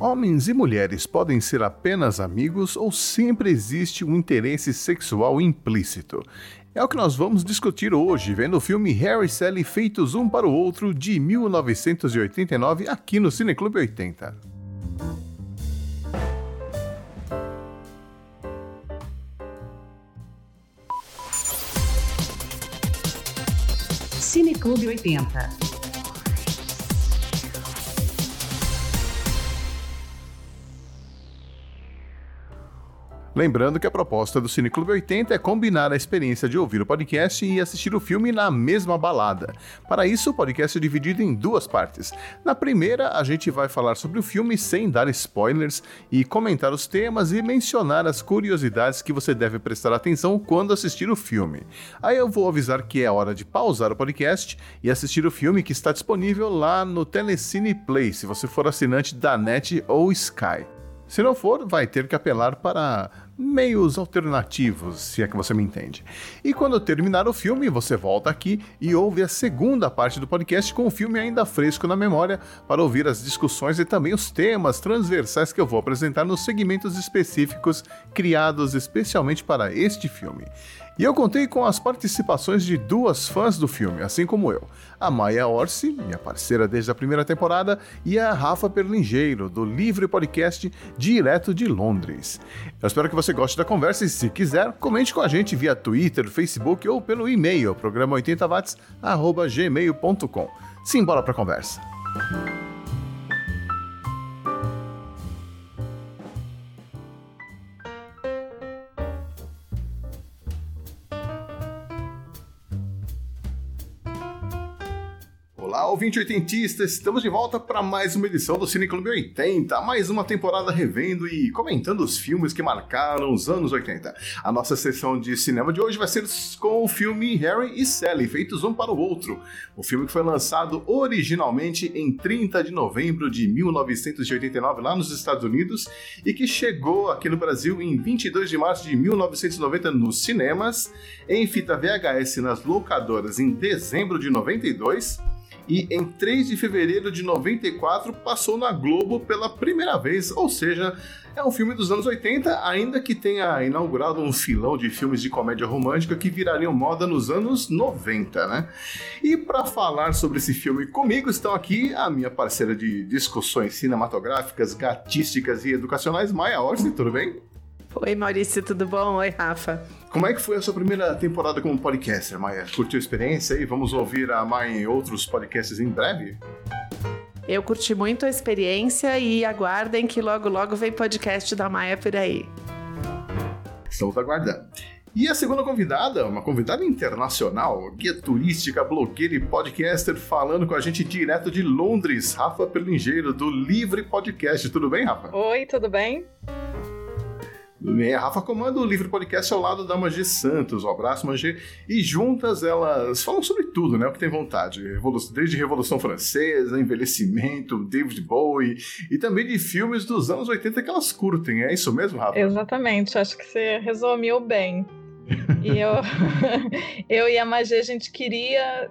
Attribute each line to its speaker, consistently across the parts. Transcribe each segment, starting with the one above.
Speaker 1: Homens e mulheres podem ser apenas amigos ou sempre existe um interesse sexual implícito? É o que nós vamos discutir hoje, vendo o filme Harry e Sally feitos um para o outro de 1989 aqui no Cineclube 80.
Speaker 2: Cineclube 80.
Speaker 1: Lembrando que a proposta do Cineclube 80 é combinar a experiência de ouvir o podcast e assistir o filme na mesma balada. Para isso, o podcast é dividido em duas partes. Na primeira, a gente vai falar sobre o filme sem dar spoilers e comentar os temas e mencionar as curiosidades que você deve prestar atenção quando assistir o filme. Aí eu vou avisar que é hora de pausar o podcast e assistir o filme que está disponível lá no Telecine Play, se você for assinante da NET ou Sky. Se não for, vai ter que apelar para meios alternativos, se é que você me entende. E quando terminar o filme, você volta aqui e ouve a segunda parte do podcast com o filme ainda fresco na memória para ouvir as discussões e também os temas transversais que eu vou apresentar nos segmentos específicos criados especialmente para este filme. E eu contei com as participações de duas fãs do filme, assim como eu. A Maia Orsi, minha parceira desde a primeira temporada, e a Rafa Perlingeiro, do Livre Podcast, direto de Londres. Eu espero que você goste da conversa e, se quiser, comente com a gente via Twitter, Facebook ou pelo e-mail, programa 80watts.gmail.com. Simbora pra conversa. Olá, ouvinte oitentista, estamos de volta para mais uma edição do Cine Clube 80, mais uma temporada revendo e comentando os filmes que marcaram os anos 80. A nossa sessão de cinema de hoje vai ser com o filme Harry e Sally, feitos um para o outro. O filme que foi lançado originalmente em 30 de novembro de 1989 lá nos Estados Unidos e que chegou aqui no Brasil em 22 de março de 1990 nos cinemas, em fita VHS nas locadoras em dezembro de 92 e em 3 de fevereiro de 94 passou na Globo pela primeira vez, ou seja, é um filme dos anos 80, ainda que tenha inaugurado um filão de filmes de comédia romântica que virariam moda nos anos 90, né? E para falar sobre esse filme comigo estão aqui a minha parceira de discussões cinematográficas, gatísticas e educacionais, Maia Orsi, tudo bem?
Speaker 3: Oi Maurício, tudo bom? Oi Rafa.
Speaker 1: Como é que foi a sua primeira temporada como podcaster, Maia? Curtiu a experiência e vamos ouvir a Maia em outros podcasts em breve?
Speaker 3: Eu curti muito a experiência e aguardem que logo logo vem podcast da Maia por aí.
Speaker 1: Estamos aguardando. E a segunda convidada, uma convidada internacional, guia turística, blogueira e podcaster, falando com a gente direto de Londres, Rafa Perlingeiro, do Livre Podcast. Tudo bem, Rafa?
Speaker 4: Oi, tudo bem?
Speaker 1: A Rafa comanda o Livre Podcast ao lado da Magê Santos. Um abraço, Magê. E juntas elas falam sobre tudo, né? O que tem vontade. Desde Revolução Francesa, envelhecimento, David Bowie e também de filmes dos anos 80 que elas curtem. É isso mesmo, Rafa?
Speaker 4: Exatamente. Acho que você resumiu bem. e eu, eu e a Magê, a gente queria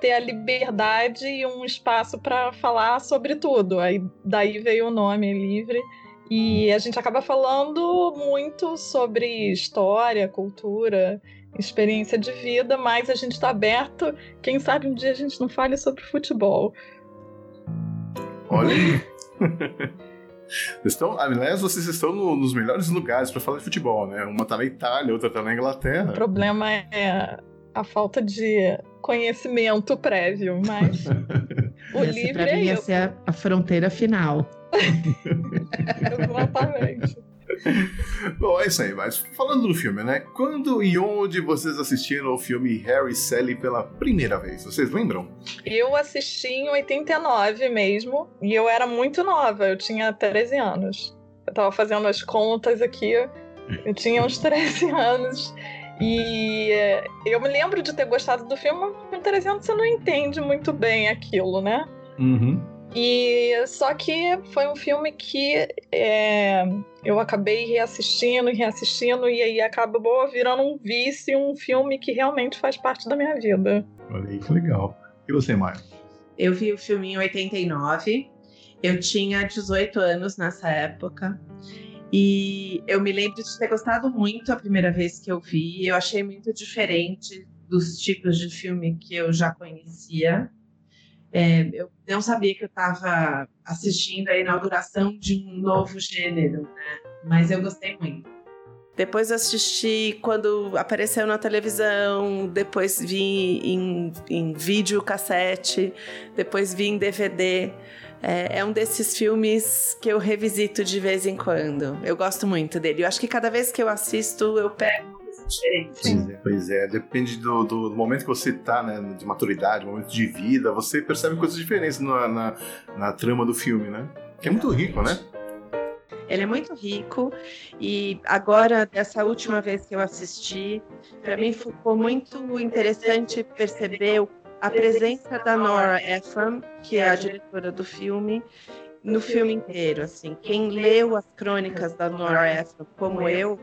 Speaker 4: ter a liberdade e um espaço para falar sobre tudo. Aí daí veio o nome Livre. E a gente acaba falando muito sobre história, cultura, experiência de vida, mas a gente está aberto. Quem sabe um dia a gente não fale sobre futebol.
Speaker 1: Olha aí. Estão, aliás, vocês estão no, nos melhores lugares para falar de futebol, né? Uma está na Itália, outra está na Inglaterra.
Speaker 4: O problema é a falta de conhecimento prévio, mas o
Speaker 3: Essa
Speaker 4: livre
Speaker 3: pra
Speaker 4: é
Speaker 3: mim ia
Speaker 4: isso.
Speaker 3: ser a, a fronteira final.
Speaker 4: Exatamente.
Speaker 1: Bom, é isso aí, mas falando do filme, né? Quando e onde vocês assistiram o filme Harry e Sally pela primeira vez? Vocês lembram?
Speaker 4: Eu assisti em 89 mesmo, e eu era muito nova, eu tinha 13 anos. Eu tava fazendo as contas aqui, eu tinha uns 13 anos. E eh, eu me lembro de ter gostado do filme, mas com 13 anos você não entende muito bem aquilo, né?
Speaker 1: Uhum.
Speaker 4: E só que foi um filme que é, eu acabei reassistindo e reassistindo, e aí acabou virando um vício, um filme que realmente faz parte da minha vida.
Speaker 1: Olha aí, que legal. E você, Maia?
Speaker 3: Eu vi o filme em 89
Speaker 5: Eu tinha 18 anos nessa época. E eu me lembro de ter gostado muito a primeira vez que eu vi. Eu achei muito diferente dos tipos de filme que eu já conhecia. É, eu não sabia que eu estava assistindo a inauguração de um novo gênero, né? Mas eu gostei muito. Depois assisti quando apareceu na televisão, depois vi em, em vídeo cassete, depois vi em DVD. É, é, um desses filmes que eu revisito de vez em quando. Eu gosto muito dele. Eu acho que cada vez que eu assisto, eu pego diferente.
Speaker 1: Pois é, pois é. depende do, do, momento que você tá, né? De maturidade, momento de vida, você percebe coisas diferentes na, na, na trama do filme, né? Que é muito rico, né?
Speaker 5: Ele é muito rico e agora, dessa última vez que eu assisti, para mim ficou muito interessante perceber a presença da Nora Ephron, que é a diretora do filme, no filme inteiro. Assim, quem leu as crônicas da Nora Ephron, como eu,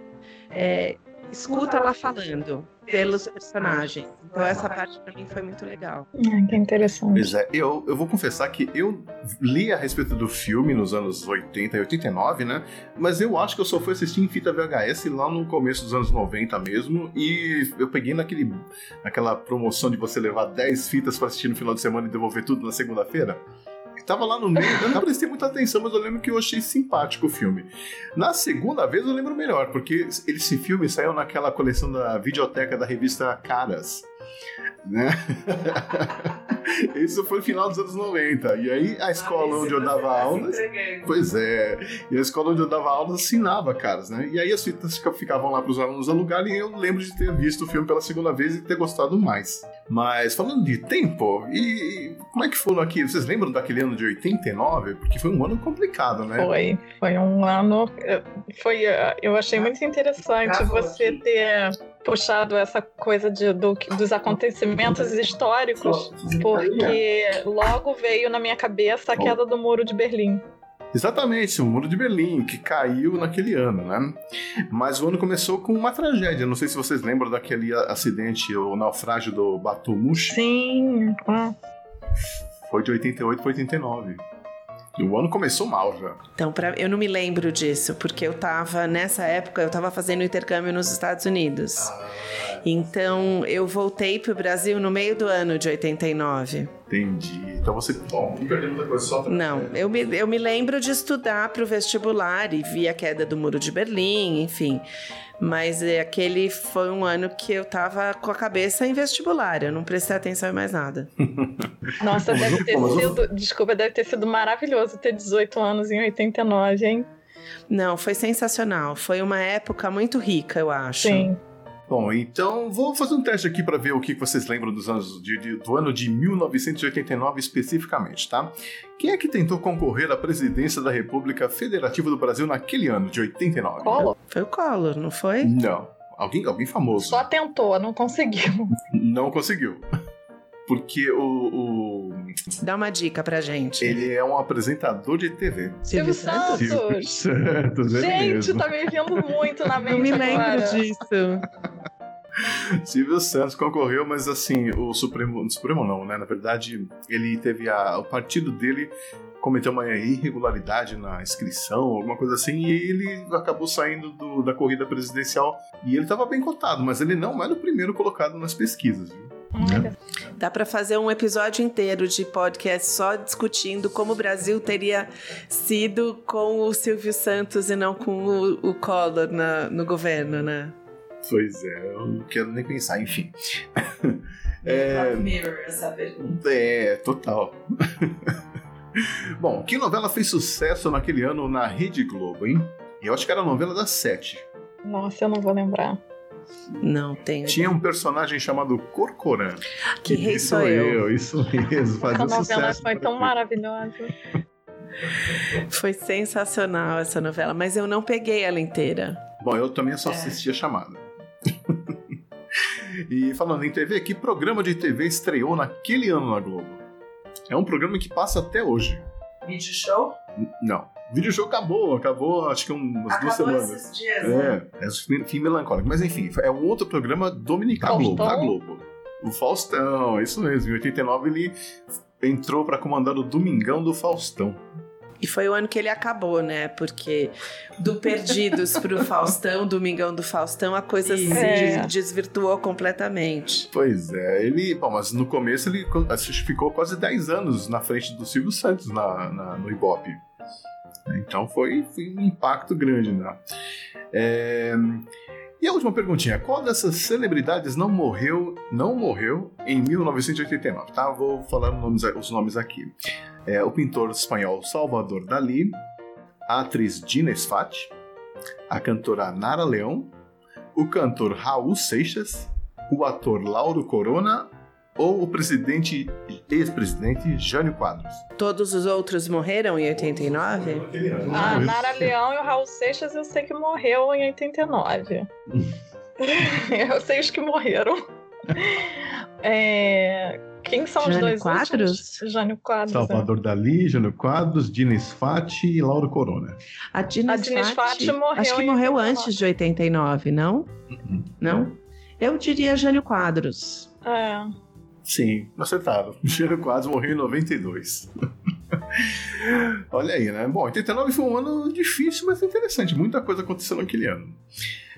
Speaker 5: é, escuta ela falando pelos personagens. Então essa parte para mim foi muito legal.
Speaker 4: Ah, que interessante.
Speaker 1: Pois é, eu, eu vou confessar que eu li a respeito do filme nos anos 80 e 89, né? Mas eu acho que eu só fui assistir em fita VHS lá no começo dos anos 90 mesmo. E eu peguei naquele, naquela promoção de você levar 10 fitas para assistir no final de semana e devolver tudo na segunda-feira tava lá no meio, eu não prestei muita atenção, mas eu lembro que eu achei simpático o filme. Na segunda vez eu lembro melhor, porque esse filme saiu naquela coleção da videoteca da revista Caras né? Isso foi no final dos anos 90. E aí a escola ah, onde eu dava aulas. Pois é. E a escola onde eu dava aulas assinava caras, né? E aí as fitas ficavam lá para os alunos alugarem e eu lembro de ter visto o filme pela segunda vez e ter gostado mais. Mas falando de tempo, e como é que foi aqui? Vocês lembram daquele ano de 89? Porque foi um ano complicado, né?
Speaker 4: Foi. Foi um ano. Foi, eu achei muito interessante você ter puxado essa coisa de, do, dos acontecimentos históricos, porque logo veio na minha cabeça a queda do Muro de Berlim.
Speaker 1: Exatamente, o Muro de Berlim, que caiu naquele ano, né? Mas o ano começou com uma tragédia. Não sei se vocês lembram daquele acidente, o naufrágio do Batumushi.
Speaker 4: Sim. Ah.
Speaker 1: Foi de 88 para 89. O ano começou mal já.
Speaker 5: Então, pra, eu não me lembro disso, porque eu tava, nessa época, eu tava fazendo intercâmbio nos Estados Unidos. Ah. Então, eu voltei pro Brasil no meio do ano de 89.
Speaker 1: Entendi. Então você. Bom, não perdeu muita coisa só
Speaker 5: Não, eu me, eu me lembro de estudar pro vestibular e vi a queda do Muro de Berlim, enfim. Mas é, aquele foi um ano que eu tava com a cabeça em vestibular, eu não prestei atenção em mais nada.
Speaker 4: Nossa, deve ter sido. Desculpa, deve ter sido maravilhoso ter 18 anos em 89, hein?
Speaker 5: Não, foi sensacional. Foi uma época muito rica, eu acho.
Speaker 4: Sim.
Speaker 1: Bom, então vou fazer um teste aqui para ver o que vocês lembram dos anos de, de, do ano de 1989 especificamente, tá? Quem é que tentou concorrer à presidência da República Federativa do Brasil naquele ano de 89?
Speaker 5: Collor. Foi o Collor, não foi?
Speaker 1: Não. Alguém, alguém famoso.
Speaker 4: Só tentou, não conseguiu.
Speaker 1: Não conseguiu. Porque o, o,
Speaker 5: Dá uma dica pra gente.
Speaker 1: Ele é um apresentador de TV.
Speaker 4: Silvio Santos.
Speaker 1: Silvio Santos,
Speaker 4: Gente,
Speaker 1: mesmo.
Speaker 4: tá me vindo muito na mente
Speaker 5: Eu me
Speaker 4: agora.
Speaker 5: lembro disso.
Speaker 1: Silvio Santos concorreu, mas assim, o Supremo, o Supremo não, né? Na verdade, ele teve a, o partido dele cometeu uma irregularidade na inscrição, alguma coisa assim, e ele acabou saindo do, da corrida presidencial. E ele estava bem cotado, mas ele não era o primeiro colocado nas pesquisas, viu?
Speaker 5: Né? Dá para fazer um episódio inteiro de podcast só discutindo como o Brasil teria sido com o Silvio Santos e não com o, o Collor na, no governo, né?
Speaker 1: Pois é, eu não quero nem pensar, enfim.
Speaker 5: é... Mirror essa pergunta.
Speaker 1: É, total. Bom, que novela fez sucesso naquele ano na Rede Globo, hein? Eu acho que era a novela das sete.
Speaker 4: Nossa, eu não vou lembrar.
Speaker 5: Não tenho.
Speaker 1: Tinha um personagem chamado Corcoran.
Speaker 5: Que rei sou eu.
Speaker 1: eu. Isso mesmo, fazia
Speaker 4: essa
Speaker 1: sucesso.
Speaker 4: novela foi tão maravilhosa.
Speaker 5: Foi sensacional essa novela, mas eu não peguei ela inteira.
Speaker 1: Bom, eu também só assisti a chamada. e falando em TV, que programa de TV estreou naquele ano na Globo? É um programa que passa até hoje.
Speaker 5: Vídeo show?
Speaker 1: Não. Vídeo show acabou, acabou acho que umas
Speaker 5: acabou
Speaker 1: duas semanas.
Speaker 5: Esses dias, né?
Speaker 1: É, é um fim melancólico. Mas enfim, é um outro programa dominical Globo, da Globo. O Faustão, isso mesmo. Em 89 ele entrou para comandar o Domingão do Faustão.
Speaker 5: E foi o ano que ele acabou, né? Porque do Perdidos pro Faustão, Domingão do Faustão, a coisa se
Speaker 4: É.
Speaker 5: desvirtuou completamente.
Speaker 1: Pois é, ele. Bom, mas no começo ele co- ficou quase 10 anos na frente do Silvio Santos na, na- no Ibope. Então foi, foi um impacto grande, né? É, E a última perguntinha: qual dessas celebridades não morreu, não morreu em 1989? Tá? Vou falar os nomes, aqui. É, o pintor espanhol Salvador Dalí, a atriz Gina Sfat, a cantora Nara Leão, o cantor Raul Seixas, o ator Lauro Corona ou o presidente ex-presidente Jânio Quadros?
Speaker 5: Todos os outros morreram em 89?
Speaker 4: A Nara Leão e o Raul Seixas eu sei que morreu em 89. eu sei os que morreram. É, Quem são os
Speaker 5: Jânio
Speaker 4: dois
Speaker 5: Quadros?
Speaker 4: últimos? Jânio Quadros. é.
Speaker 6: Salvador Dali, Jânio Quadros, Dina Sfati e Lauro Corona.
Speaker 5: A Dina Sfati,
Speaker 4: Sfati morreu
Speaker 5: acho que
Speaker 4: em
Speaker 5: morreu
Speaker 4: 89.
Speaker 5: antes de 89, não? Não? Eu diria Jânio Quadros.
Speaker 4: É.
Speaker 1: Sim, acertaram. Jânio Quadros morreu em 92. Olha aí, né? Bom, 89 foi um ano difícil, mas interessante. Muita coisa aconteceu naquele ano.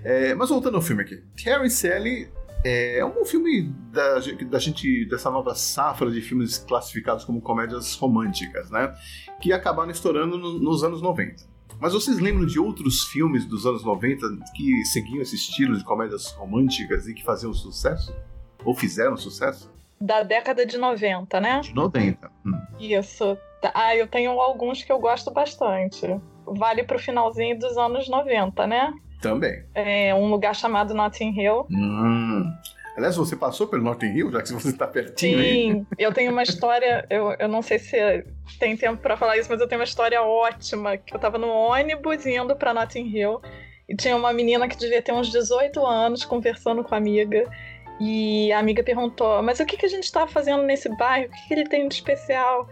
Speaker 1: É, mas voltando ao filme aqui. Harry Sally é um bom filme da, da gente, dessa nova safra de filmes classificados como comédias românticas, né? Que acabaram estourando no- nos anos 90. Mas vocês lembram de outros filmes dos anos 90 que seguiam esse estilo de comédias românticas e que faziam sucesso? Ou fizeram sucesso?
Speaker 4: Da década de 90, né?
Speaker 6: De 90. Hum.
Speaker 4: Isso. Tá. Ah, eu tenho alguns que eu gosto bastante. Vale pro finalzinho dos anos 90, né?
Speaker 1: Também.
Speaker 4: É um lugar chamado Notting Hill.
Speaker 1: Hum. Aliás, você passou pelo Notting Hill, já que você está pertinho aí?
Speaker 4: Sim, eu tenho uma história, eu, eu não sei se tem tempo pra falar isso, mas eu tenho uma história ótima, que eu tava no ônibus indo pra Notting Hill e tinha uma menina que devia ter uns 18 anos conversando com a amiga e a amiga perguntou, mas o que, que a gente tá fazendo nesse bairro? O que, que ele tem de especial?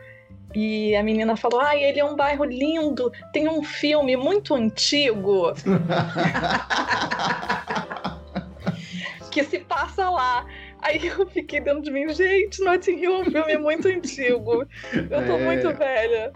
Speaker 4: E a menina falou, ah, ele é um bairro lindo, tem um filme muito antigo que se passa lá. Aí eu fiquei dentro de mim, gente, Notting Hill é um filme muito antigo. Eu tô
Speaker 6: É.
Speaker 4: muito velha.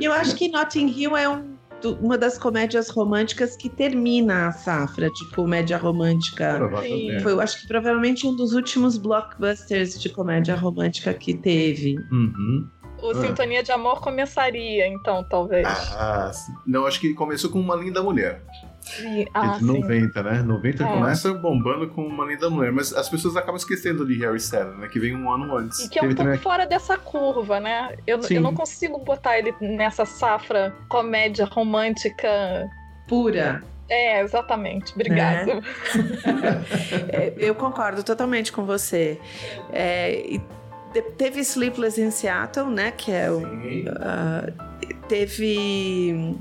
Speaker 5: Eu acho que Notting Hill é um uma das comédias românticas que termina a safra de comédia romântica.
Speaker 6: Provavelmente.
Speaker 5: Foi, eu acho que provavelmente um dos últimos blockbusters de comédia romântica que teve.
Speaker 6: Uhum.
Speaker 4: O
Speaker 1: Ah.
Speaker 4: Sintonia de Amor começaria, então, talvez.
Speaker 1: Ah, não, acho que começou com Uma Linda Mulher.
Speaker 4: Ah,
Speaker 6: de
Speaker 4: sim.
Speaker 6: 90, né? 90
Speaker 4: É.
Speaker 6: começa.
Speaker 1: Bombando com Uma Linda Mulher, mas as pessoas acabam esquecendo de Harry Styles, né? Que veio um ano antes.
Speaker 4: E que é um pouco fora dessa curva, né? Eu,
Speaker 6: Sim.
Speaker 4: eu não consigo botar ele nessa safra comédia romântica.
Speaker 5: Pura.
Speaker 4: É, exatamente. Obrigada.
Speaker 5: É, eu concordo totalmente com você. É, e te- teve Sleepless in Seattle, né? Que é o. ah, teve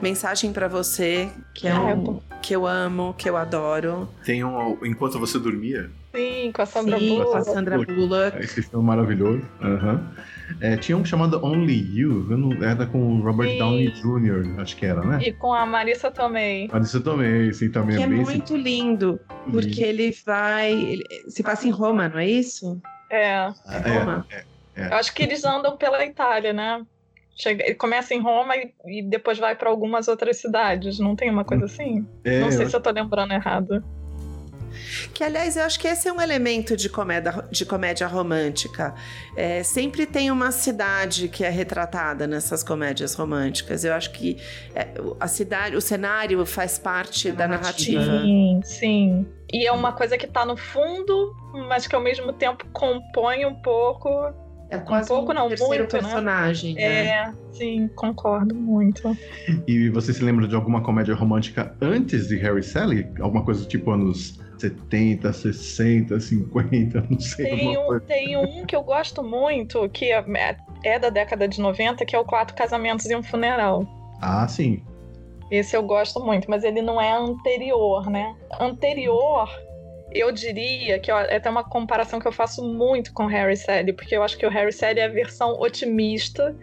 Speaker 5: Mensagem pra Você, que é
Speaker 4: Ah, eu
Speaker 5: um, que eu amo, que eu adoro.
Speaker 1: Tem um Enquanto Você Dormia.
Speaker 4: Sim, com a Sandra
Speaker 5: Sim, com a
Speaker 4: Bullock.
Speaker 5: Sandra Bullock.
Speaker 6: Esse filme é maravilhoso. Aham. É, tinha um chamado Only You, eu não, era com o Robert
Speaker 4: Sim.
Speaker 6: Downey Jr., acho que era, né?
Speaker 4: E com a Marissa também.
Speaker 6: Mas isso também, sim, também
Speaker 5: Que é
Speaker 6: bem
Speaker 5: muito lindo, porque ele vai. ele- se passa em Roma, não é isso?
Speaker 4: É.
Speaker 5: É
Speaker 6: É,
Speaker 5: Roma.
Speaker 6: É.
Speaker 4: Eu acho que eles andam pela Itália, né? Chega, ele começa em Roma e, e depois vai para algumas outras cidades. Não tem uma coisa assim?
Speaker 6: é,
Speaker 4: não sei
Speaker 6: eu
Speaker 4: se eu tô lembrando errado.
Speaker 5: Que, aliás, eu acho que esse é um elemento de comédia, de comédia romântica. É, sempre tem uma cidade que é retratada nessas comédias românticas. Eu acho que é, a cidade, o cenário faz parte da narrativa.
Speaker 4: Sim, sim. E é uma coisa que tá no fundo, mas que ao mesmo tempo compõe um pouco.
Speaker 5: É quase
Speaker 4: pouco,
Speaker 5: um
Speaker 4: não,
Speaker 5: terceiro
Speaker 4: muito, né?
Speaker 5: personagem. né?
Speaker 4: É, sim, concordo muito.
Speaker 6: E você se lembra de alguma comédia romântica antes de Harry Sally? Alguma coisa tipo anos 70, 60, 50, não sei.
Speaker 4: Tem um, tem um que eu gosto muito, que é, é da década de 90, que é o Quatro Casamentos e um Funeral.
Speaker 6: Ah, sim.
Speaker 4: Esse eu gosto muito, mas ele não é anterior, né? Anterior, eu diria que ó, é até uma comparação que eu faço muito com Harry Sally, porque eu acho que o Harry Sally é a versão otimista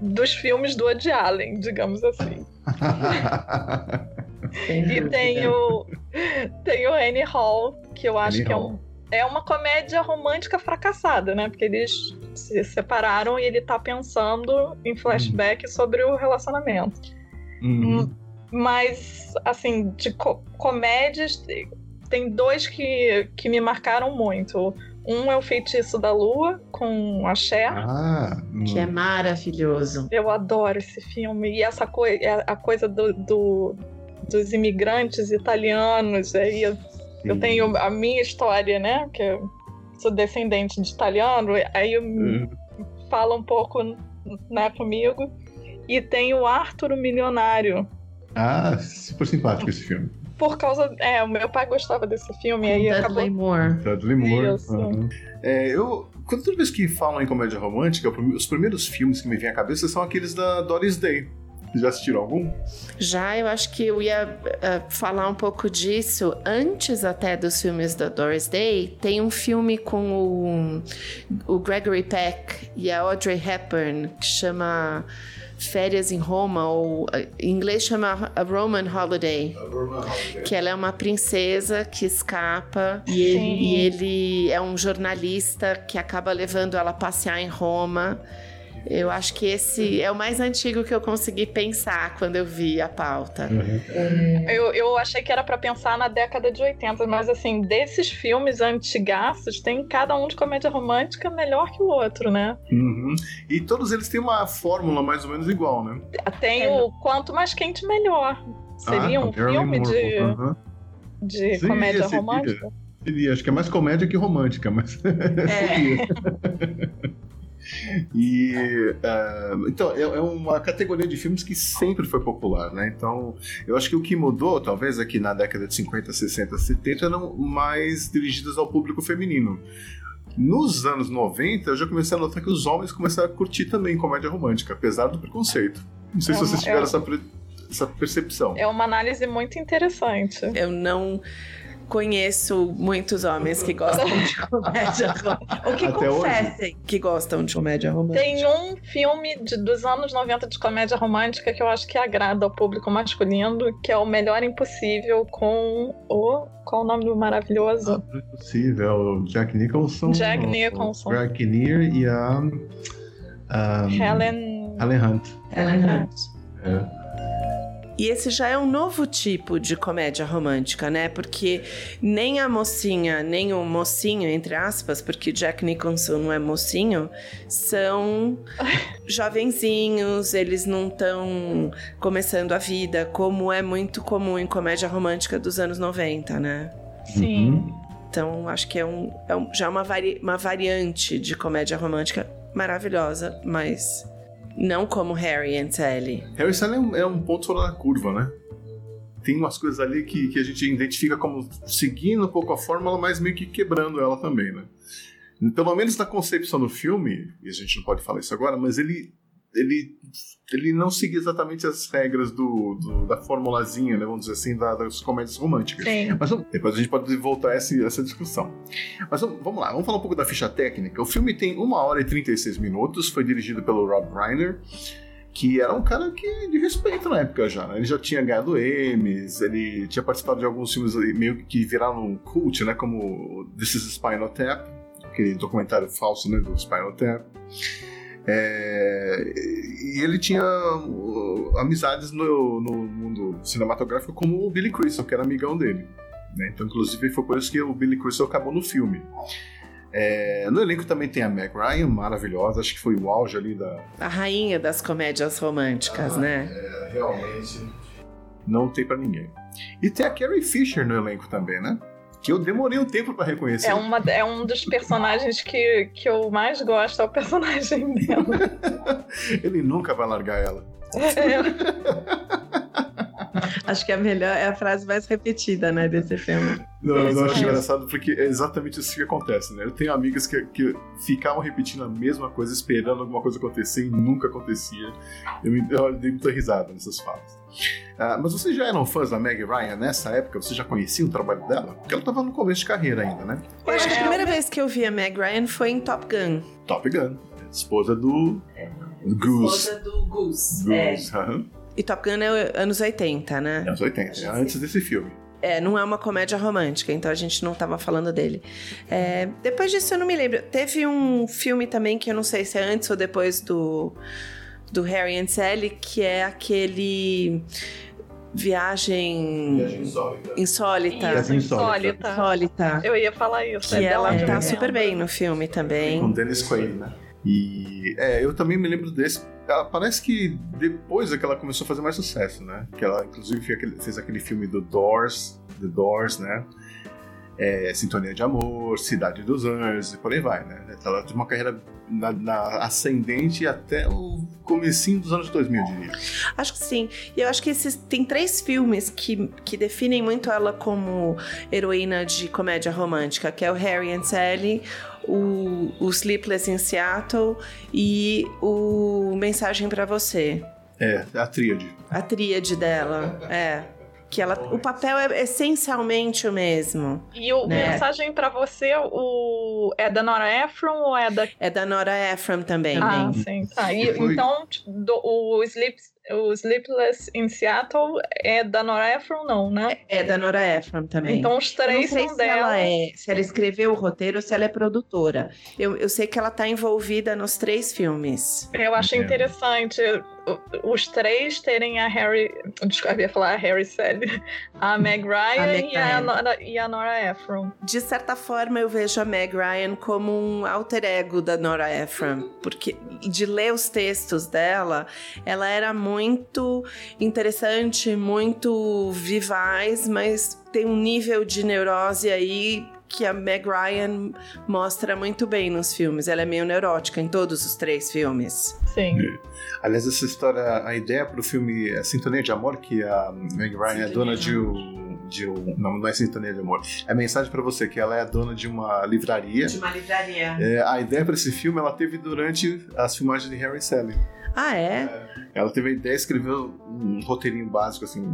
Speaker 4: dos filmes do Woody Allen, digamos assim. E tem o, tem o Annie Hall, que eu acho
Speaker 6: Annie
Speaker 4: que é, um, é uma comédia romântica fracassada, né? Porque eles se separaram e ele tá pensando em flashback uhum. sobre o relacionamento. Uhum. Mas, assim, de co comédias, tem dois que, que me marcaram muito. Um é o Feitiço da Lua, com a Cher.
Speaker 5: Ah, que é maravilhoso.
Speaker 4: Eu adoro esse filme. E essa coisa, é a coisa do, do, dos imigrantes italianos. Aí eu, eu, tenho a minha história, né? Que eu sou descendente de italiano. Aí eu uhum. falo um pouco né, comigo. E tem o Arthur o Milionário.
Speaker 7: Ah, super simpático esse filme
Speaker 4: por causa. É, o meu pai gostava desse filme. aí Dudley acabou...
Speaker 5: Moore.
Speaker 7: Dudley Moore. Isso.
Speaker 1: Uhum. É, eu. Quando toda vez que falam em comédia romântica, os primeiros filmes que me vêm à cabeça são aqueles da Doris Day. Já assistiram algum?
Speaker 5: Já, eu acho que eu ia uh, falar um pouco disso. Antes até dos filmes da Doris Day, tem um filme com o, o Gregory Peck e a Audrey Hepburn que chama férias em Roma, ou em inglês chama a Roman Holiday, a Roman Holiday. que ela é uma princesa que escapa e ele, e ele é um jornalista que acaba levando ela a passear em Roma. Eu acho que esse é o mais antigo que eu consegui pensar quando eu vi a pauta. Uhum.
Speaker 4: Eu, eu achei que era para pensar na década de 80, mas assim, desses filmes antigaços, tem cada um de comédia romântica melhor que o outro, né?
Speaker 1: Uhum. E todos eles têm uma fórmula mais ou menos igual, né?
Speaker 4: Tem é. o quanto mais quente, melhor. Seria ah, um filme de, uhum. de seria, comédia seria. romântica?
Speaker 7: Seria, acho que é mais comédia que romântica, mas.
Speaker 1: É. E uh, então é, é, uma categoria de filmes que sempre foi popular, né? Então eu acho que o que mudou, talvez aqui na década de 50, 60, 70, eram mais dirigidas ao público feminino. Nos anos 90, eu já comecei a notar que os homens começaram a curtir também comédia romântica, apesar do preconceito. Não sei é se vocês tiveram é... essa, essa percepção.
Speaker 4: É uma análise muito interessante.
Speaker 5: Eu não conheço muitos homens que gostam de comédia romântica. Ou que Até confessem hoje. que gostam de comédia romântica.
Speaker 4: Tem um filme de, dos anos 90 de comédia romântica que eu acho que agrada ao público masculino, que é O Melhor Impossível com o. Qual o nome do maravilhoso?
Speaker 7: Ah, Impossível, Jack Nicholson.
Speaker 4: Jack Nicholson.
Speaker 7: Brad Kinnear e a.
Speaker 4: Um, Helen.
Speaker 7: Helen Hunt.
Speaker 5: Helen Hunt.
Speaker 7: É.
Speaker 5: E esse já é um novo tipo de comédia romântica, né? Porque nem a mocinha, nem o mocinho, entre aspas, porque Jack Nicholson não é mocinho, são jovenzinhos, eles não estão começando a vida, como é muito comum em comédia romântica dos anos 90, né?
Speaker 4: Sim. Uhum.
Speaker 5: Então, acho que é, um, é um, já uma, vari, uma variante de comédia romântica maravilhosa, mas não como Harry e Sally.
Speaker 1: Harry e Sally é um, é um ponto fora da curva, né? Tem umas coisas ali que, que a gente identifica como seguindo um pouco a fórmula, mas meio que quebrando ela também, né? Pelo menos na concepção do filme, e a gente não pode falar isso agora, mas ele ele, ele não seguia exatamente as regras do, do, da formulazinha, né, vamos dizer assim, da, das comédias românticas.
Speaker 4: Sim.
Speaker 1: Mas depois a gente pode voltar a essa, essa discussão. Mas vamos lá, vamos falar um pouco da ficha técnica. O filme tem 1 hora e 36 minutos, foi dirigido pelo Rob Reiner que era um cara que de respeito na época já. Né? Ele já tinha ganhado Emmys, ele tinha participado de alguns filmes meio que viraram um cult, né? Como This is Spinal Tap, aquele documentário falso né, do Spinal Tap. É, e ele tinha uh, amizades no, no, mundo cinematográfico como o Billy Crystal, que era amigão dele. Né? Então, inclusive, foi por isso que o Billy Crystal acabou no filme. É, no elenco também tem a Meg Ryan, maravilhosa, acho que foi o auge ali da.
Speaker 5: A rainha das comédias românticas, ah, né?
Speaker 1: É, realmente. Não tem para ninguém. E tem a Carrie Fisher no elenco também, né? Que eu demorei um tempo para reconhecer.
Speaker 4: É, uma, é um dos personagens que, que eu mais gosto, é o personagem dela.
Speaker 1: Ele nunca vai largar ela. É.
Speaker 5: Acho que é a melhor, é a frase mais repetida, né, desse filme.
Speaker 1: Não, eu acho engraçado porque é exatamente isso que acontece, né? Eu tenho amigas que, que ficavam repetindo a mesma coisa, esperando alguma coisa acontecer e nunca acontecia. Eu, me, eu dei muita risada nessas falas. Uh, mas vocês já eram fãs da Meg Ryan nessa época? Vocês já conheciam o trabalho dela? Porque ela estava no começo de carreira ainda, né?
Speaker 5: Eu acho que a primeira vez que eu vi a Meg Ryan foi em Top Gun.
Speaker 1: Top Gun. Esposa do. Goose.
Speaker 5: Esposa do Goose.
Speaker 1: Goose. É.
Speaker 5: E Top Gun é anos 80, né?
Speaker 1: Anos 80, é antes desse filme.
Speaker 5: É, não é uma comédia romântica, então a gente não estava falando dele. É, depois disso eu não me lembro. Teve um filme também que eu não sei se é antes ou depois do, do Harry and Sally, que é aquele. Viagem,
Speaker 1: Viagem insólita.
Speaker 5: insólita.
Speaker 4: Isso,
Speaker 8: insólita.
Speaker 5: Insólita.
Speaker 4: Eu ia falar isso.
Speaker 5: Que
Speaker 4: é
Speaker 5: ela tá super bem no filme também.
Speaker 1: Com Dennis Quaid, né? E é, eu também me lembro desse. Ela parece que depois é que ela começou a fazer mais sucesso, né? Que ela, inclusive, fez aquele, filme do Doors, The Doors, né? É, Sintonia de Amor, Cidade dos Anjos e por aí vai, né? Ela teve uma carreira na, na ascendente até o comecinho dos anos 2000, eu diria.
Speaker 5: Acho que sim. E eu acho que esses, tem três filmes que, que definem muito ela como heroína de comédia romântica, que é o Harry and Sally, o, o Sleepless in Seattle e o Mensagem pra Você.
Speaker 1: É, a tríade.
Speaker 5: A tríade dela, é. Que ela, o papel é essencialmente o mesmo.
Speaker 4: E o
Speaker 5: Né?
Speaker 4: mensagem pra você, o é da Nora Ephron ou é da
Speaker 5: É da Nora Ephron também.
Speaker 4: Ah, sim, tá. E,
Speaker 1: Foi-
Speaker 4: Então, do- o, Sleep, o Sleepless in Seattle é da Nora Ephron, não, né?
Speaker 5: É da Nora Ephron também.
Speaker 4: Então os
Speaker 5: Eu não
Speaker 4: três
Speaker 5: sei
Speaker 4: são
Speaker 5: se ela,
Speaker 4: dela.
Speaker 5: é, se ela escreveu o roteiro ou se ela é produtora. Eu, eu sei que ela tá envolvida nos três filmes.
Speaker 4: Eu achei
Speaker 8: É.
Speaker 4: interessante os três terem a Harry. Desculpa, ia falar a Harry Sally. A Meg Ryan,
Speaker 5: Meg
Speaker 4: e, a. Nora, e a Nora Ephron.
Speaker 5: De certa forma, eu vejo a Meg Ryan como um alter ego da Nora Ephron, porque de ler os textos dela, ela era muito interessante, muito vivaz, mas tem um nível de neurose aí que a Meg Ryan mostra muito bem nos filmes. Ela é meio neurótica em todos os três filmes.
Speaker 4: Sim.
Speaker 1: Aliás, essa história, a ideia pro filme é Sintonia de Amor, que a Meg Ryan é
Speaker 5: Sintonia
Speaker 1: dona
Speaker 5: de
Speaker 1: de um, de um. Não, não é Sintonia de Amor. É mensagem pra você, que ela é a dona de uma livraria.
Speaker 5: uma livraria.
Speaker 1: É, a ideia pra esse filme ela teve durante as filmagens de Harry Sally.
Speaker 5: Ah, é?
Speaker 1: Ela teve a ideia, escreveu um roteirinho básico, assim,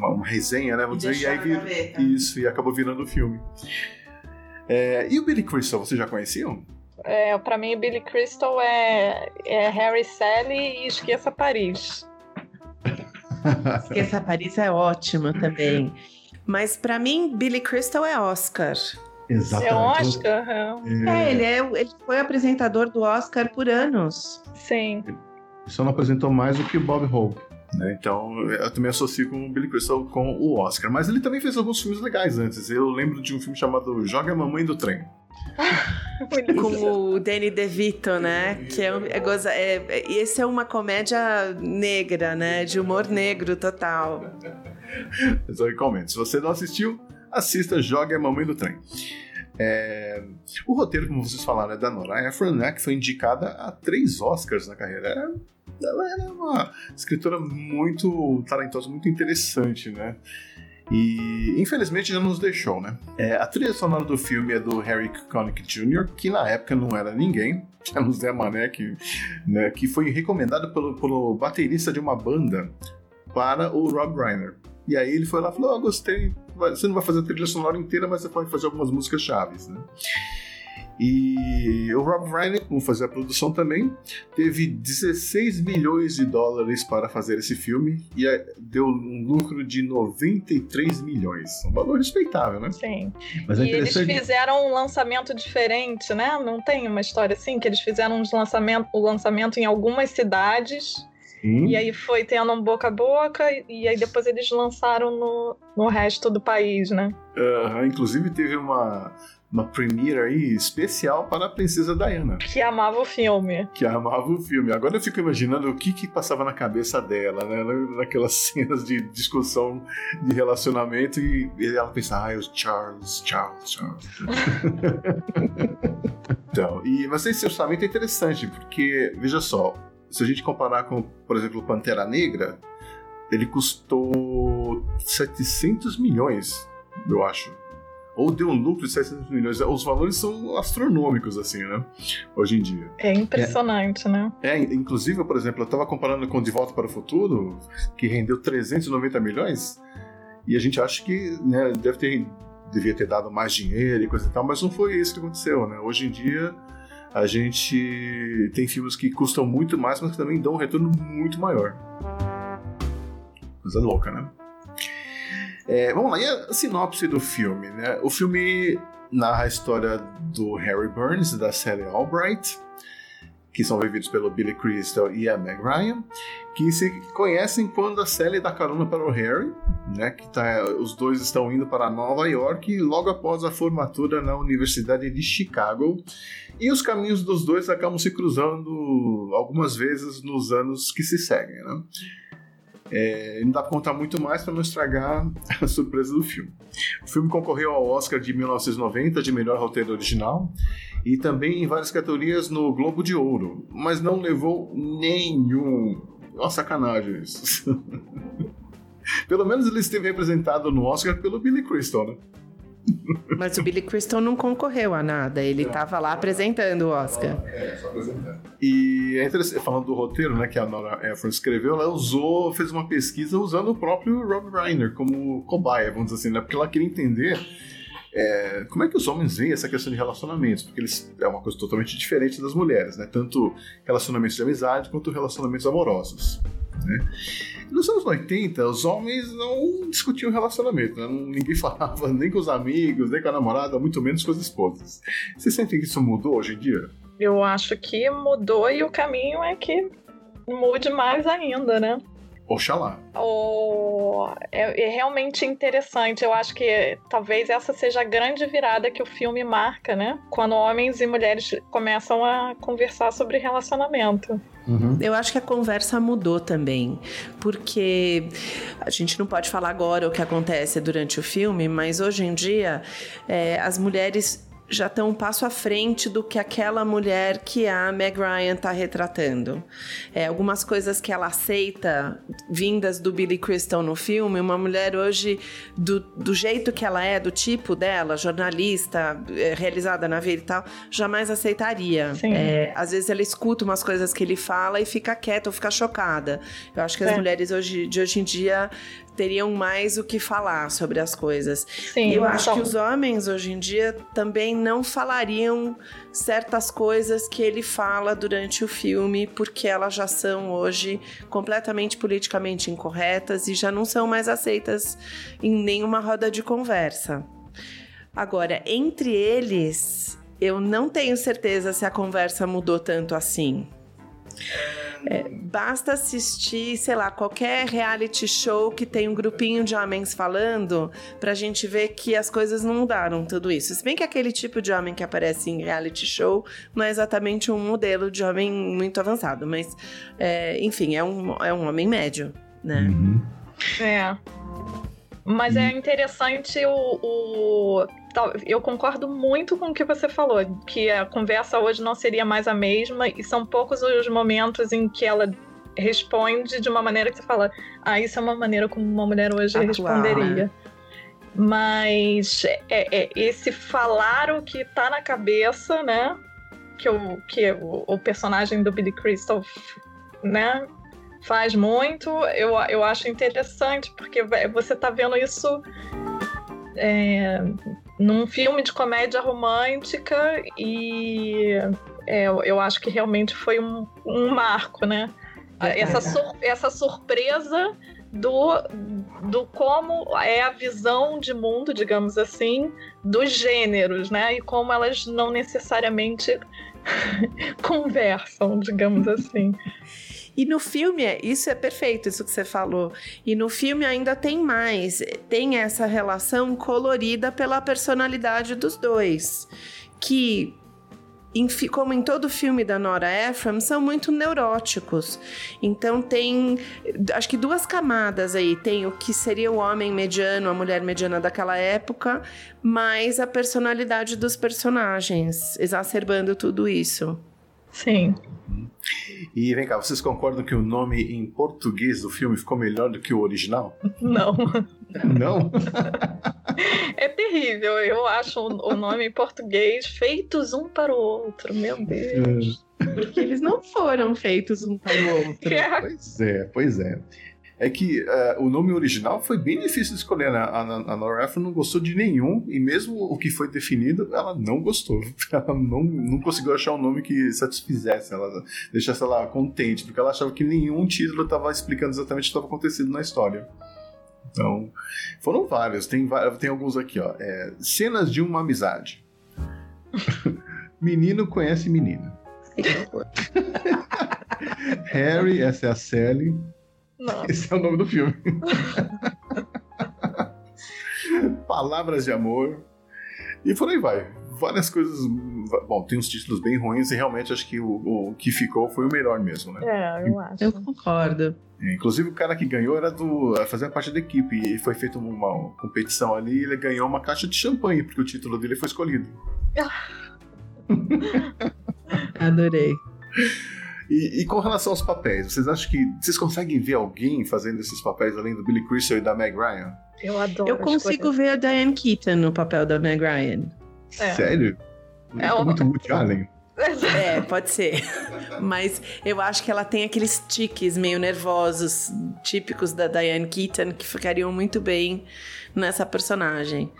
Speaker 1: uma, uma resenha, né? Vamos dizer, e aí vir, isso, e acabou virando o filme. É, e o Billy Crystal, vocês já conheciam?
Speaker 4: É, pra mim, Billy Crystal é, é Harry Sally e Esqueça Paris.
Speaker 5: Esqueça Paris é ótima também. Mas pra mim, Billy Crystal é Oscar.
Speaker 8: Exatamente.
Speaker 4: É Oscar? É.
Speaker 5: É, ele, é, ele foi apresentador do Oscar por anos.
Speaker 4: Sim.
Speaker 8: Só não apresentou mais do que o Bob Hope.
Speaker 1: Né? Então eu também associo com o Billy Crystal com o Oscar. Mas ele também fez alguns filmes legais antes. Eu lembro de um filme chamado Joga a Mamãe do Trem.
Speaker 5: Com o Danny DeVito, né? Que é, um- é, goza- é, é- esse é uma comédia negra, né? De humor negro total.
Speaker 1: Eu só recomendo. Se você não assistiu, assista Joga a Mamãe do Trem. É, O roteiro, como vocês falaram, é da Nora Ephron, né? Que foi indicada a três Oscars na carreira. É- Ela era uma escritora muito talentosa, muito interessante, né? E infelizmente já nos deixou, né? É, a trilha sonora do filme é do Harry Connick Jr., que na época não era ninguém, era um Zé Mané, que, né, que foi recomendado pelo, pelo baterista de uma banda para o Rob Reiner. E aí ele foi lá e falou: oh, gostei, você não vai fazer a trilha sonora inteira, mas você pode fazer algumas músicas chaves, né? E o Rob Reiner, como fazer a produção também, teve 16 milhões de dólares para fazer esse filme e eh, deu um lucro de 93 milhões. Um valor respeitável, né?
Speaker 4: Sim.
Speaker 8: Mas é
Speaker 4: e eles fizeram um lançamento diferente, né? Não tem uma história assim? Que eles fizeram um lançamento, o lançamento em algumas cidades,
Speaker 8: Sim.
Speaker 4: e aí foi tendo um boca a boca, e aí depois eles lançaram no, no resto do país, né?
Speaker 1: Aham, inclusive teve uma, uma premiere aí especial para a Princesa Diana.
Speaker 4: Que amava o filme.
Speaker 1: que amava o filme. Agora eu fico imaginando o que que passava na cabeça dela, né? Naquelas cenas de discussão de relacionamento e ela pensava, ah, é o Charles, Charles, Charles. então, e, mas esse orçamento é interessante, porque, veja só, se a gente comparar com, por exemplo, Pantera Negra, ele custou 700 milhões, eu acho. Ou deu um lucro de 700 milhões. Os valores são astronômicos, assim, né? Hoje em dia.
Speaker 4: É impressionante, né?
Speaker 1: É, inclusive, por exemplo, eu estava comparando com De Volta para o Futuro, que rendeu 390 milhões, e a gente acha que né, deve ter, devia ter dado mais dinheiro e coisa e tal, mas não foi isso que aconteceu, né? Hoje em dia, a gente tem filmes que custam muito mais, mas que também dão um retorno muito maior. Coisa louca, né? É, vamos lá, e a sinopse do filme, né? O filme narra a história do Harry Burns e da Sally Albright, que são vividos pelo Billy Crystal e a Meg Ryan, que se conhecem quando a Sally dá carona para o Harry, né, que tá, os dois estão indo para Nova York logo após a formatura na Universidade de Chicago, e os caminhos dos dois acabam se cruzando algumas vezes nos anos que se seguem. Né? É, não dá pra contar muito mais para não estragar a surpresa do filme. O filme concorreu ao Oscar de 1990 de melhor roteiro original e também em várias categorias no Globo de Ouro, mas não levou nenhum. Uma sacanagem isso. Pelo menos ele esteve representado no Oscar pelo Billy Crystal, né?
Speaker 5: Mas o Billy Crystal não concorreu a nada, ele estava lá apresentando o Oscar.
Speaker 1: É, só apresentando. E é interessante, falando do roteiro, né, que a Nora Ephron escreveu, ela usou, fez uma pesquisa usando o próprio Rob Reiner como cobaia, vamos dizer assim, né, porque ela queria entender é, como é que os homens veem essa questão de relacionamentos? Porque eles é uma coisa totalmente diferente das mulheres, né? Tanto relacionamentos de amizade quanto relacionamentos amorosos. Né? Nos anos 80, os homens não discutiam relacionamento, né? ninguém falava nem com os amigos, nem com a namorada, muito menos com as esposas. Você sente que isso mudou hoje em dia?
Speaker 4: Eu acho que mudou e o caminho é que mude mais ainda, né?
Speaker 1: Oxalá.
Speaker 4: Oh, é, é, realmente interessante. Eu acho que talvez essa seja a grande virada que o filme marca, né? Quando homens e mulheres começam a conversar sobre relacionamento.
Speaker 5: Uhum. Eu acho que a conversa mudou também, porque a gente não pode falar agora o que acontece durante o filme, mas hoje em dia é, as mulheres já estão um passo à frente do que aquela mulher que a Meg Ryan está retratando. É, algumas coisas que ela aceita, vindas do Billy Crystal no filme, uma mulher hoje, do, do jeito que ela é, do tipo dela, jornalista, é, realizada na vida e tal, jamais aceitaria. É, às vezes ela escuta umas coisas que ele fala e fica quieta ou fica chocada. Eu acho que as é. mulheres hoje, de hoje em dia teriam mais o que falar sobre as coisas. Sim, eu acho que os homens hoje em dia também não falariam certas coisas que ele fala durante o filme, porque elas já são hoje completamente politicamente incorretas e já não são mais aceitas em nenhuma roda de conversa. Agora, entre eles, eu não tenho certeza se a conversa mudou tanto assim. É, basta assistir, sei lá, qualquer reality show que tem um grupinho de homens falando pra gente ver que as coisas não mudaram tudo isso. Se bem que aquele tipo de homem que aparece em reality show não é exatamente um modelo de homem muito avançado, mas é, enfim, é um, é um homem médio, né?
Speaker 4: Uhum. É. Mas é interessante o, o, Eu concordo muito com o que você falou, que a conversa hoje não seria mais a mesma, e são poucos os momentos em que ela responde de uma maneira que você fala, ah, isso é uma maneira como uma mulher hoje responderia. Né? Mas é, é, esse falar o que tá na cabeça, né? Que, o, que o, o personagem do Billy Crystal, né? Faz muito. Eu, eu acho interessante, porque você tá vendo isso é, num filme de comédia romântica e é, eu acho que realmente foi um, um marco, né? Essa, sur essa surpresa do, do como é a visão de mundo, digamos assim, dos gêneros, né? E como elas não necessariamente conversam, digamos assim.
Speaker 5: E no filme, isso é perfeito, isso que você falou. E no filme ainda tem mais. Tem essa relação colorida pela personalidade dos dois. Que como em todo filme da Nora Ephron, são muito neuróticos. Então tem, acho que duas camadas aí. Tem o que seria o homem mediano, a mulher mediana daquela época, mais a personalidade dos personagens, exacerbando tudo isso.
Speaker 4: Sim.
Speaker 1: E vem cá, vocês concordam que o nome em português do filme ficou melhor do que o original?
Speaker 4: Não.
Speaker 1: Não?
Speaker 4: é terrível. Eu acho o nome em português feitos um para o outro. Meu Deus.
Speaker 5: Porque eles não foram feitos um para o outro.
Speaker 1: É. Pois é, pois é é que uh, o nome original foi bem difícil de escolher. Né? A, a, a Nora Ephron não gostou de nenhum, e mesmo o que foi definido, ela não gostou. Ela não, não conseguiu achar um nome que satisfizesse ela, deixasse ela contente, porque ela achava que nenhum título estava explicando exatamente o que estava acontecendo na história. Então, foram vários. Tem, tem alguns aqui, ó. É, cenas de uma amizade. Menino conhece menina. Harry, essa é a Sally. Esse é o nome do filme. Palavras de amor. E por aí vai. Várias coisas. Bom, tem uns títulos bem ruins e realmente acho que o, o que ficou foi o melhor mesmo, né?
Speaker 4: É, eu acho.
Speaker 5: Eu concordo.
Speaker 1: É, inclusive o cara que ganhou era do. fazia parte da equipe. E foi feita uma competição ali e ele ganhou uma caixa de champanhe, porque o título dele foi escolhido.
Speaker 5: Adorei.
Speaker 1: E, e, com relação aos papéis, vocês acham que vocês conseguem ver alguém fazendo esses papéis além do Billy Crystal e da Meg Ryan?
Speaker 4: Eu adoro.
Speaker 5: Eu consigo ver a Diane Keaton no papel da Meg Ryan.
Speaker 1: É. Sério? É, é muito Woody Allen.
Speaker 5: É, pode ser. Mas eu acho que ela tem aqueles tiques meio nervosos, típicos da Diane Keaton, que ficariam muito bem nessa personagem.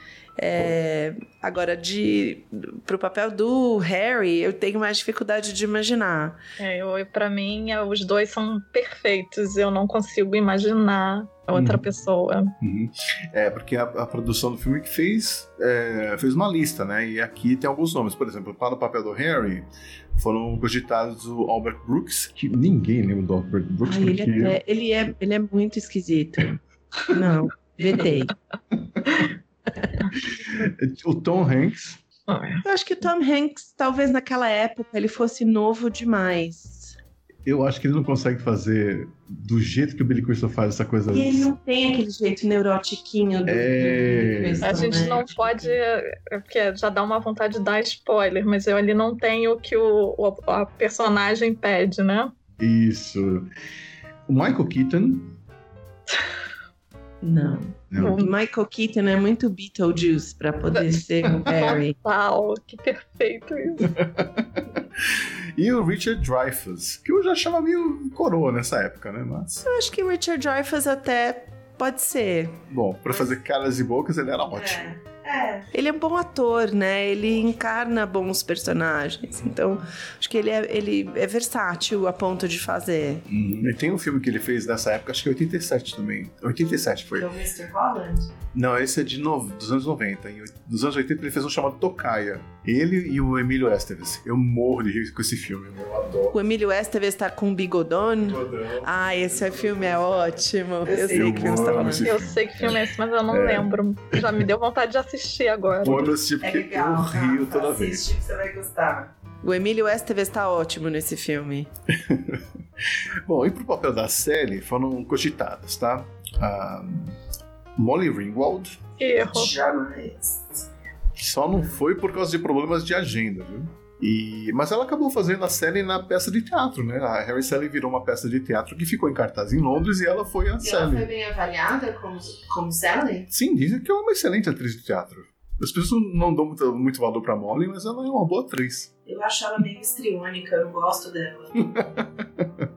Speaker 5: É, agora, de pro papel do Harry, eu tenho mais dificuldade de imaginar.
Speaker 4: É, pra mim, é, os dois são perfeitos. Eu não consigo imaginar outra uhum. pessoa.
Speaker 1: Uhum. É, porque a, a, produção do filme que fez, é, fez uma lista, né? E aqui tem alguns nomes. Por exemplo, para o papel do Harry, foram cogitados o Albert Brooks, que ninguém lembra do Albert Brooks.
Speaker 5: Ai, porque... ele, é, ele, é, ele é muito esquisito. não, vetei.
Speaker 1: o Tom Hanks.
Speaker 5: Eu acho que o Tom Hanks, talvez naquela época, ele fosse novo demais.
Speaker 1: Eu acho que ele não consegue fazer do jeito que o Billy Crystal faz essa coisa.
Speaker 5: E ele não tem aquele jeito neurotiquinho do,
Speaker 1: é...
Speaker 4: Crystal, A gente né? não pode. Porque já dá uma vontade de dar spoiler, mas eu ali não tenho o que o, o a personagem pede, né?
Speaker 1: Isso. O Michael Keaton.
Speaker 5: Não. não. O Michael Keaton é muito Beetlejuice para poder ser o Harry.
Speaker 4: Total, que perfeito isso.
Speaker 1: e o Richard Dreyfuss, que eu já achava meio coroa nessa época, né? Mas...
Speaker 5: Eu acho que o Richard Dreyfuss até pode ser.
Speaker 1: Bom, para fazer caras e bocas ele era ótimo. É.
Speaker 5: É. Ele é um bom ator, né? Ele encarna bons personagens. Então, acho que ele é, ele é versátil a ponto de fazer.
Speaker 1: Hum, e tem um filme que ele fez nessa época, acho que é 87 também. 87 foi.
Speaker 5: O Mr. Holland?
Speaker 1: Não, esse é de no, dos anos 90. Em, dos anos 80 ele fez um chamado Tocaia. Ele e o Emílio Esteves. Eu morro de rir com esse filme. Eu adoro.
Speaker 5: O Emílio Esteves tá com bigodon? Bigodon. Ah, esse filme é ótimo. Eu, eu sei, que filme você tá falando.
Speaker 4: Eu sei que filme é esse, mas eu não é. lembro. Já me deu vontade de assistir assistir agora.
Speaker 1: Pode assistir porque é legal, eu rio tá? toda vez.
Speaker 5: Assiste que você vai gostar. O Emílio Esteves está ótimo nesse filme.
Speaker 1: Bom, e pro papel da série foram cogitadas, tá? Um, Molly Ringwald.
Speaker 4: Erro.
Speaker 5: Jamais.
Speaker 1: Só não foi por causa de problemas de agenda, viu? E, mas ela acabou fazendo a série na peça de teatro, né? A Harry Sally virou uma peça de teatro que ficou em cartaz em Londres e ela foi a
Speaker 5: e
Speaker 1: Sally.
Speaker 5: ela foi bem avaliada como, como Sally?
Speaker 1: Sim, dizem que é uma excelente atriz de teatro. As pessoas não dão muito, muito valor pra Molly, mas ela é uma boa atriz.
Speaker 5: Eu acho ela meio histriônica, eu gosto dela.
Speaker 1: uh,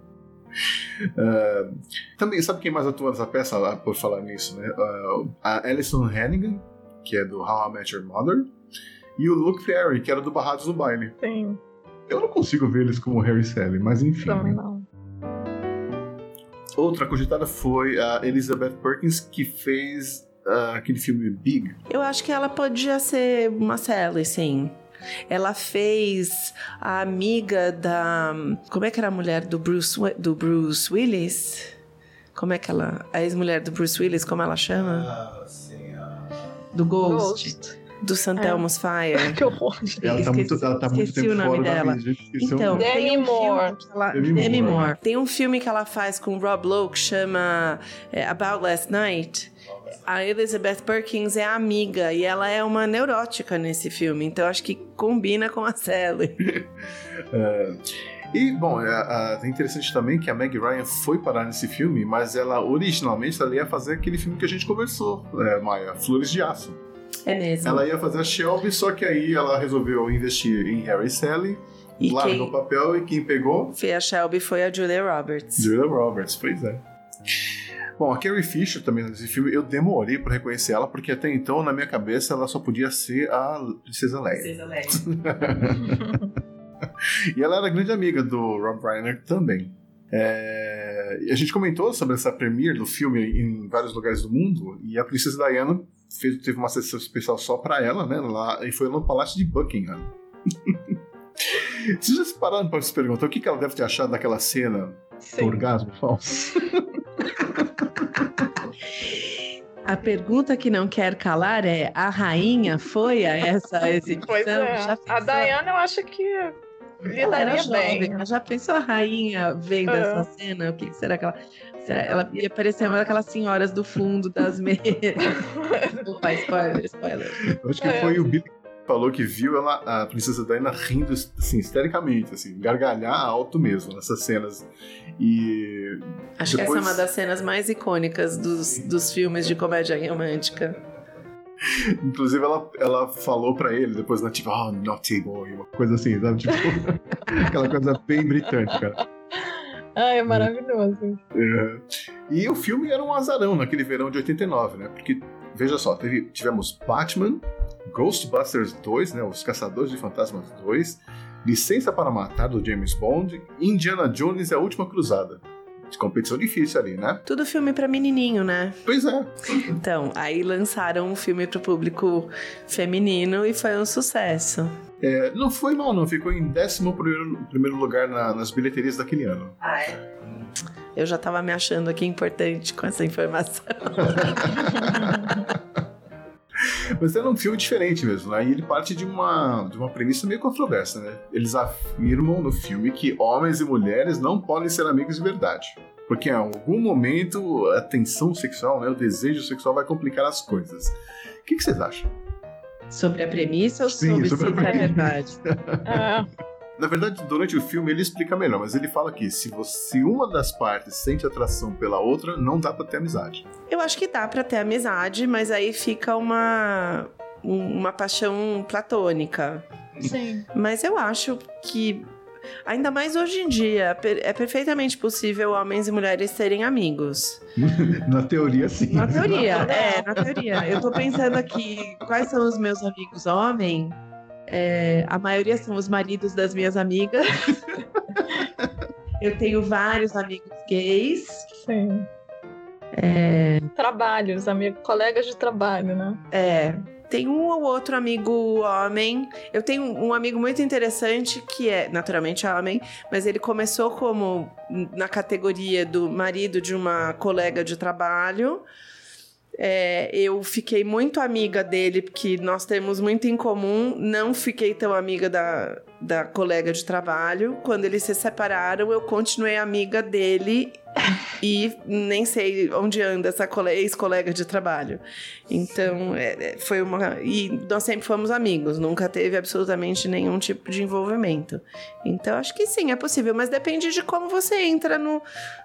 Speaker 1: também, sabe quem mais atua nessa peça, por falar nisso, né? Uh, a Alison Hannigan, que é do How I Met Your Mother e o Luke Perry, que era do Barrados do Baile.
Speaker 4: Sim.
Speaker 1: Eu não consigo ver eles como Harry e Sally, mas enfim.
Speaker 4: Também não.
Speaker 1: Outra cogitada foi a Elizabeth Perkins, que fez uh, aquele filme Big.
Speaker 5: Eu acho que ela podia ser uma Sally, sim. Ela fez a amiga da. Como é que era a mulher do Bruce, do Bruce Willis? Como é que ela. A ex-mulher do Bruce Willis, como ela chama?
Speaker 1: Ah, sim.
Speaker 5: Do Ghost. Ghost do Santelmo's é. Fire.
Speaker 4: que horror.
Speaker 1: Ela tá muito, ela tá muito tempo
Speaker 5: o nome
Speaker 1: fora
Speaker 5: dela.
Speaker 1: Da
Speaker 5: então,
Speaker 4: Demi um Moore.
Speaker 5: Ela, Demi, Demi Moore. Moore. Tem um filme que ela faz com Rob Lowe que chama é, About Last Night. A Elizabeth Perkins é a amiga e ela é uma neurótica nesse filme, então acho que combina com a Sally.
Speaker 1: é, e, bom, é, é, interessante também que a Meg Ryan foi parar nesse filme, mas ela originalmente ela ia fazer aquele filme que a gente conversou, é, Maia, Flores de Aço.
Speaker 5: É mesmo.
Speaker 1: Ela ia fazer a Shelby, só que aí ela resolveu investir em Harry e Sally. E largou o papel e quem pegou?
Speaker 5: Foi a Shelby foi a Julia Roberts.
Speaker 1: Julia Roberts, pois é. Bom, a Carrie Fisher também nesse filme, eu demorei para reconhecer ela, porque até então, na minha cabeça, ela só podia ser a Princesa Leia.
Speaker 5: Princesa Leia.
Speaker 1: e ela era grande amiga do Rob Reiner também. É... É, a gente comentou sobre essa premiere do filme em vários lugares do mundo, e a Princesa Diana fez, teve uma sessão especial só para ela, né? Lá, e foi no Palácio de Buckingham. Vocês já se pararam para se perguntar o que, que ela deve ter achado daquela cena?
Speaker 9: Sim. Orgasmo falso.
Speaker 5: A pergunta que não quer calar é: a rainha foi a essa exibição?
Speaker 4: Pois é. A Diana, eu acho que lidaria bem.
Speaker 5: Ela já pensou a rainha vendo é. essa cena? O que será que ela. Será, ela ia parecer uma daquelas senhoras do fundo das mesas. Opa, spoiler, spoiler.
Speaker 1: Eu acho que é. foi o Billy falou que viu ela, a princesa Diana rindo assim, histericamente, assim, gargalhar alto mesmo nessas cenas. E.
Speaker 5: Acho depois... que essa é uma das cenas mais icônicas dos, dos filmes de comédia romântica.
Speaker 1: Inclusive, ela, ela falou pra ele depois, né, tipo, oh, naughty boy, uma coisa assim, sabe? Tipo, aquela coisa bem britânica.
Speaker 4: Ah, é maravilhoso.
Speaker 1: É. E o filme era um azarão naquele verão de 89, né? Porque, veja só, teve, tivemos Batman, Ghostbusters 2, né, Os Caçadores de Fantasmas 2, Licença para Matar do James Bond, Indiana Jones e a Última Cruzada. De competição difícil ali, né?
Speaker 5: Tudo filme para menininho, né?
Speaker 1: Pois é.
Speaker 5: Então, aí lançaram um filme para o público feminino e foi um sucesso.
Speaker 1: É, não foi mal, não. Ficou em 11 primeiro lugar na, nas bilheterias daquele ano.
Speaker 5: Ah, é? Eu já tava me achando aqui importante com essa informação.
Speaker 1: Mas era um filme diferente mesmo, né? E ele parte de uma, de uma premissa meio controversa, né? Eles afirmam no filme que homens e mulheres não podem ser amigos de verdade. Porque em algum momento a tensão sexual, né, o desejo sexual vai complicar as coisas. O que, que vocês acham?
Speaker 5: Sobre a premissa ou Sim, sobre, sobre se é verdade?
Speaker 1: é. Na verdade, durante o filme ele explica melhor, mas ele fala que se, você, uma das partes sente atração pela outra, não dá para ter amizade.
Speaker 5: Eu acho que dá para ter amizade, mas aí fica uma uma paixão platônica.
Speaker 4: Sim.
Speaker 5: Mas eu acho que ainda mais hoje em dia, é perfeitamente possível homens e mulheres serem amigos.
Speaker 9: na teoria, sim.
Speaker 5: Na teoria, é, na teoria. Eu tô pensando aqui, quais são os meus amigos homens? É, a maioria são os maridos das minhas amigas. Eu tenho vários amigos gays.
Speaker 4: Sim. É... Trabalhos, amigos, colegas de trabalho, né?
Speaker 5: É. Tem um ou outro amigo homem. Eu tenho um amigo muito interessante que é, naturalmente, homem, mas ele começou como na categoria do marido de uma colega de trabalho. É, eu fiquei muito amiga dele, porque nós temos muito em comum. Não fiquei tão amiga da, da colega de trabalho. Quando eles se separaram, eu continuei amiga dele e nem sei onde anda essa ex-colega de trabalho. Então, é, é, foi uma. E nós sempre fomos amigos, nunca teve absolutamente nenhum tipo de envolvimento. Então, acho que sim, é possível, mas depende de como você entra no,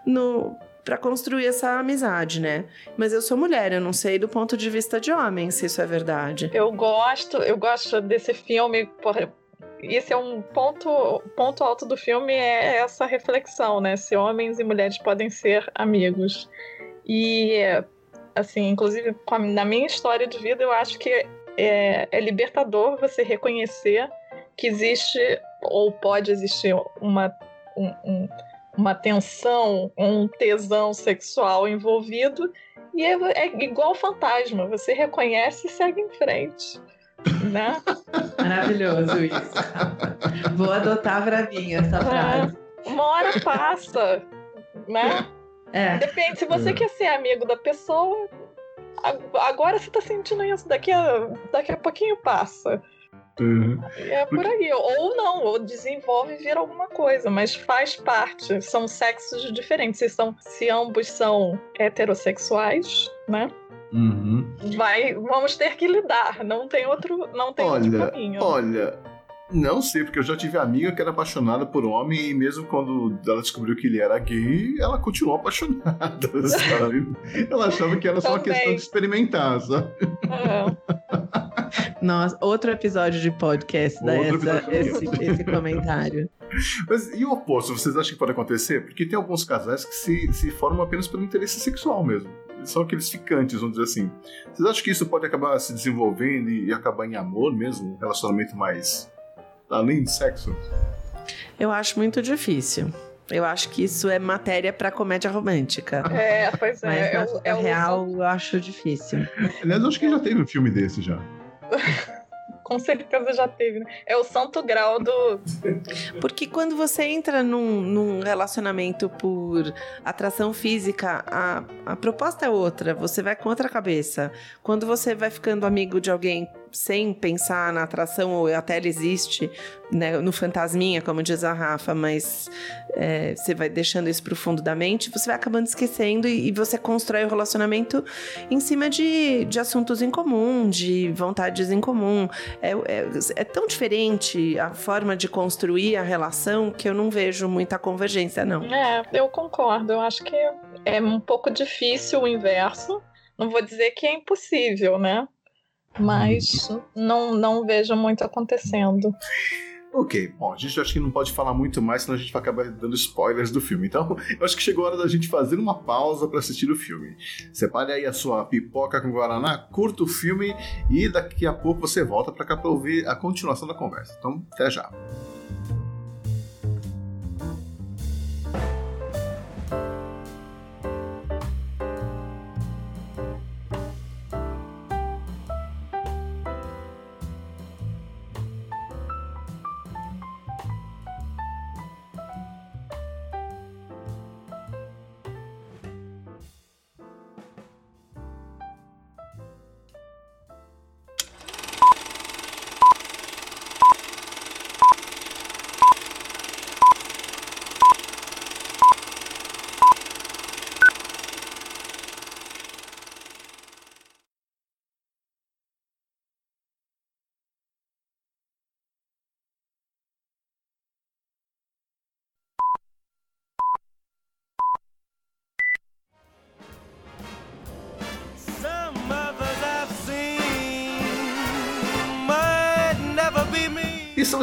Speaker 5: no para construir essa amizade, né? Mas eu sou mulher, eu não sei do ponto de vista de homem se isso é verdade.
Speaker 4: Eu gosto, eu gosto desse filme, porra, esse é um ponto, ponto alto do filme é essa reflexão, né? Se homens e mulheres podem ser amigos. E assim, inclusive na minha história de vida, eu acho que é, é libertador você reconhecer que existe ou pode existir uma um, um uma tensão, um tesão sexual envolvido, e é, é igual fantasma, você reconhece e segue em frente. Né?
Speaker 5: Maravilhoso isso. Vou adotar pra mim essa é. frase.
Speaker 4: É, uma hora passa, né? É. Depende, se você é. quer ser amigo da pessoa, agora você tá sentindo isso, daqui a, daqui a pouquinho passa. Uhum. É por aí. Ou não, ou desenvolve e vira alguma coisa, mas faz parte. São sexos diferentes. Se, são, se ambos são heterossexuais, né? Uhum. Vai, vamos ter que lidar. Não tem outro, não tem
Speaker 1: olha,
Speaker 4: outro caminho.
Speaker 1: Olha, não sei, porque eu já tive amiga que era apaixonada por homem e mesmo quando ela descobriu que ele era gay, ela continuou apaixonada, sabe? ela achava que era só uma questão de experimentar, sabe?
Speaker 5: É. Nossa, outro episódio de podcast da essa, esse, esse comentário.
Speaker 1: Mas e o oposto? Vocês acham que pode acontecer? Porque tem alguns casais que se, se formam apenas pelo interesse sexual mesmo. São aqueles ficantes, vamos dizer assim. Vocês acham que isso pode acabar se desenvolvendo e, e acabar em amor mesmo? Um relacionamento mais além de sexo?
Speaker 5: Eu acho muito difícil. Eu acho que isso é matéria para comédia romântica.
Speaker 4: É, pois é.
Speaker 5: Mas
Speaker 4: é, é o-
Speaker 5: real eu acho difícil.
Speaker 10: Aliás, eu acho que já teve um filme desse já.
Speaker 4: com certeza já teve, né? É o santo grau do.
Speaker 5: Porque quando você entra num, num relacionamento por atração física, a, a proposta é outra, você vai com outra cabeça. Quando você vai ficando amigo de alguém sem pensar na atração, ou até ela existe, né, no fantasminha, como diz a Rafa, mas é, você vai deixando isso pro fundo da mente, você vai acabando esquecendo e, e você constrói o relacionamento em cima de, de assuntos em comum, de vontades em comum. É, é, é tão diferente a forma de construir a relação que eu não vejo muita convergência, não.
Speaker 4: É, eu concordo. Eu acho que é um pouco difícil o inverso. Não vou dizer que é impossível, né? Mas não, não vejo muito acontecendo.
Speaker 1: Ok, bom, a gente acho que não pode falar muito mais, senão a gente vai acabar dando spoilers do filme. Então, eu acho que chegou a hora da gente fazer uma pausa para assistir o filme. Separe aí a sua pipoca com guaraná, curta o filme e daqui a pouco você volta para cá para ouvir a continuação da conversa. Então, até já.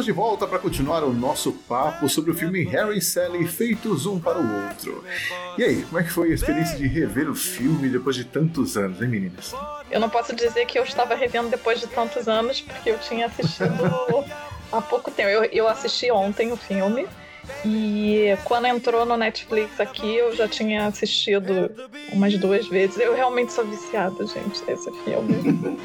Speaker 1: De volta para continuar o nosso papo sobre o filme Harry e Sally feitos um para o outro. E aí, como é que foi a experiência de rever o filme depois de tantos anos, hein, meninas?
Speaker 4: Eu não posso dizer que eu estava revendo depois de tantos anos, porque eu tinha assistido há pouco tempo. Eu, eu assisti ontem o filme. E quando entrou no Netflix aqui, eu já tinha assistido umas duas vezes. Eu realmente sou viciada, gente, desse filme.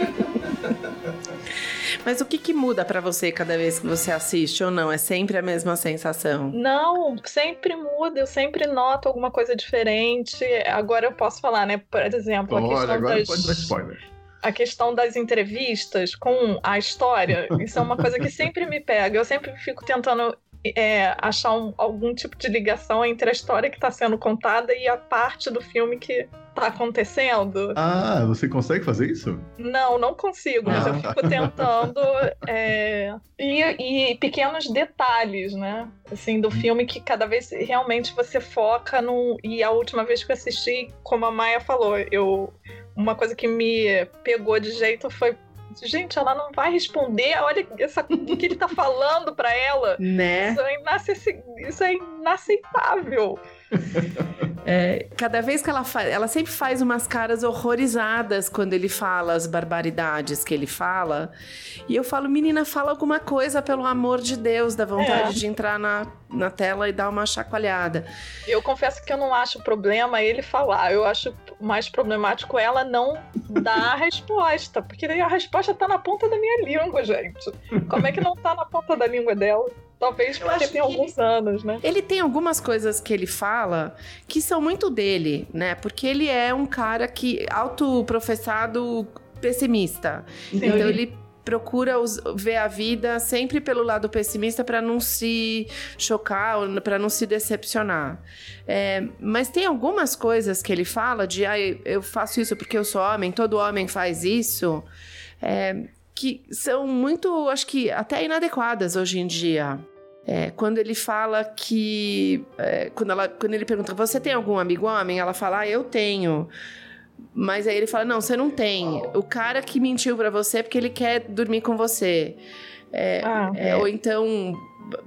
Speaker 5: Mas o que, que muda pra você cada vez que você assiste ou não? É sempre a mesma sensação?
Speaker 4: Não, sempre muda, eu sempre noto alguma coisa diferente. Agora eu posso falar, né? Por exemplo, a
Speaker 10: Olha,
Speaker 4: questão
Speaker 10: agora
Speaker 4: das...
Speaker 10: pode dar spoiler.
Speaker 4: a questão das entrevistas com a história, isso é uma coisa que sempre me pega. Eu sempre fico tentando é, achar um- algum tipo de ligação entre a história que está sendo contada e a parte do filme que está acontecendo.
Speaker 10: Ah, você consegue fazer isso?
Speaker 4: Não, não consigo, mas eu
Speaker 10: Ah.
Speaker 4: fico tentando. é, e, e pequenos detalhes, né? Assim, do filme que cada vez realmente você foca no. E a última vez que eu assisti, como a Maia falou, eu. Uma coisa que me pegou de jeito foi. Gente, ela não vai responder. Olha essa, o que ele tá falando pra ela.
Speaker 5: Né?
Speaker 4: Isso é, isso é inaceitável.
Speaker 5: É, cada vez que ela faz, ela sempre faz umas caras horrorizadas quando ele fala as barbaridades que ele fala. E eu falo, menina, fala alguma coisa, pelo amor de Deus, dá vontade
Speaker 4: É.
Speaker 5: de entrar na, na tela e dar uma chacoalhada.
Speaker 4: Eu confesso que eu não acho problema ele falar. Eu acho mais problemático ela não dar a resposta. Porque daí a resposta tá na ponta da minha língua, gente. Como é que não tá na ponta da língua dela? Talvez
Speaker 5: Eu
Speaker 4: porque tem alguns anos, né?
Speaker 5: Ele tem algumas coisas que ele fala que são muito dele, né? Porque ele é um cara que autoprofessado pessimista.
Speaker 4: Sim.
Speaker 5: Então ele procura ver a vida sempre pelo lado pessimista para não se chocar, para não se decepcionar. É, mas tem algumas coisas que ele fala de ah, eu faço isso porque eu sou homem, todo homem faz isso, é, que são muito, acho que até inadequadas hoje em dia. É, quando ele fala que. é, quando, ela, quando ele pergunta, você tem algum amigo homem? Ela fala, ah, eu tenho. Mas aí ele fala, não, você não tem. O cara que mentiu pra você é porque ele quer dormir com você. É,
Speaker 4: Ah,
Speaker 5: é, Ou então,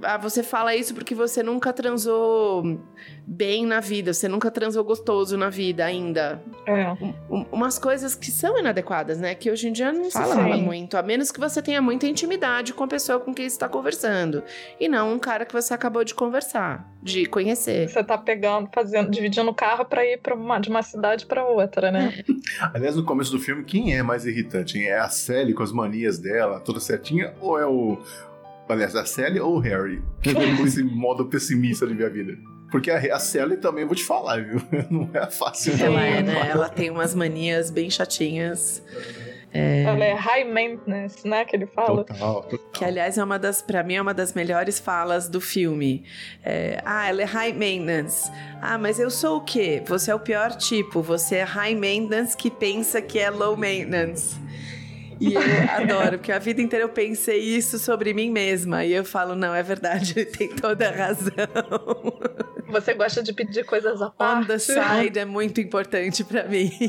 Speaker 5: ah, você fala isso porque você nunca transou bem na vida, você nunca transou gostoso na vida ainda.
Speaker 4: É.
Speaker 5: Um- umas coisas que são inadequadas, né? Que hoje em dia não se
Speaker 4: Sim.
Speaker 5: fala muito, a menos que você tenha muita intimidade com a pessoa com quem você está conversando. E não um cara que você acabou de conversar, de conhecer.
Speaker 4: Você tá pegando, fazendo, dividindo o carro pra ir pra uma, de uma cidade pra outra, né?
Speaker 1: Aliás, no começo do filme, quem é mais irritante? hein? É a Sally com as manias dela, toda certinha, ou é o. Aliás, a Sally ou o Harry? Com esse modo pessimista de ver a vida. Porque a, a Sally também, vou te falar, viu? Não é fácil.
Speaker 5: Ela é, né? Ela tem umas manias bem chatinhas.
Speaker 4: Ela é high maintenance, né? Que ele fala.
Speaker 1: Total, total.
Speaker 5: Que, aliás, é uma das, pra mim, é uma das melhores falas do filme. É, ah, ela é high maintenance. Ah, mas eu sou o quê? Você é o pior tipo. Você é high maintenance que pensa que é low maintenance. E eu adoro, porque a vida inteira eu pensei isso sobre mim mesma. E eu falo, não, é verdade, ele tem toda a razão.
Speaker 4: Você gosta de pedir coisas à
Speaker 5: On
Speaker 4: parte.
Speaker 5: the side é muito importante pra mim.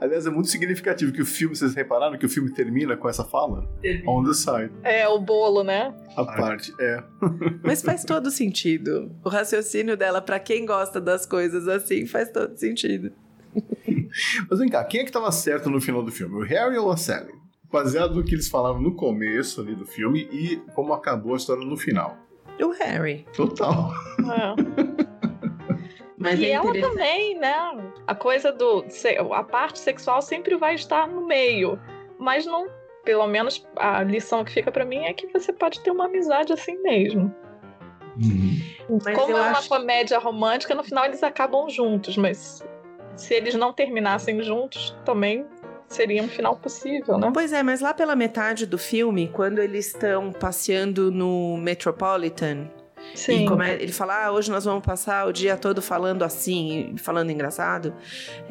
Speaker 1: Aliás, é muito significativo que o filme, vocês repararam que o filme termina com essa fala? On the side.
Speaker 4: É, o bolo, né?
Speaker 1: A parte, é.
Speaker 5: Mas faz todo sentido. O raciocínio dela, pra quem gosta das coisas assim, faz todo sentido.
Speaker 1: Mas vem cá, quem é que tava certo no final do filme? O Harry ou a Sally? Baseado no que eles falaram no começo ali do filme e como acabou a história no final.
Speaker 5: O Harry.
Speaker 1: Total.
Speaker 4: É.
Speaker 5: Mas
Speaker 4: e
Speaker 5: é
Speaker 4: ela também, né? A coisa do. se- A parte sexual sempre vai estar no meio. Mas não. Pelo menos a lição que fica pra mim é que você pode ter uma amizade assim mesmo.
Speaker 5: Mas
Speaker 4: Como
Speaker 5: eu
Speaker 4: é uma
Speaker 5: acho-
Speaker 4: comédia romântica, no final eles acabam juntos, mas se eles não terminassem juntos, também seria um final possível, né?
Speaker 5: Pois é, mas lá pela metade do filme, quando eles estão passeando no Metropolitan,
Speaker 4: Sim.
Speaker 5: come- ele fala, ah, hoje nós vamos passar o dia todo falando assim, falando engraçado,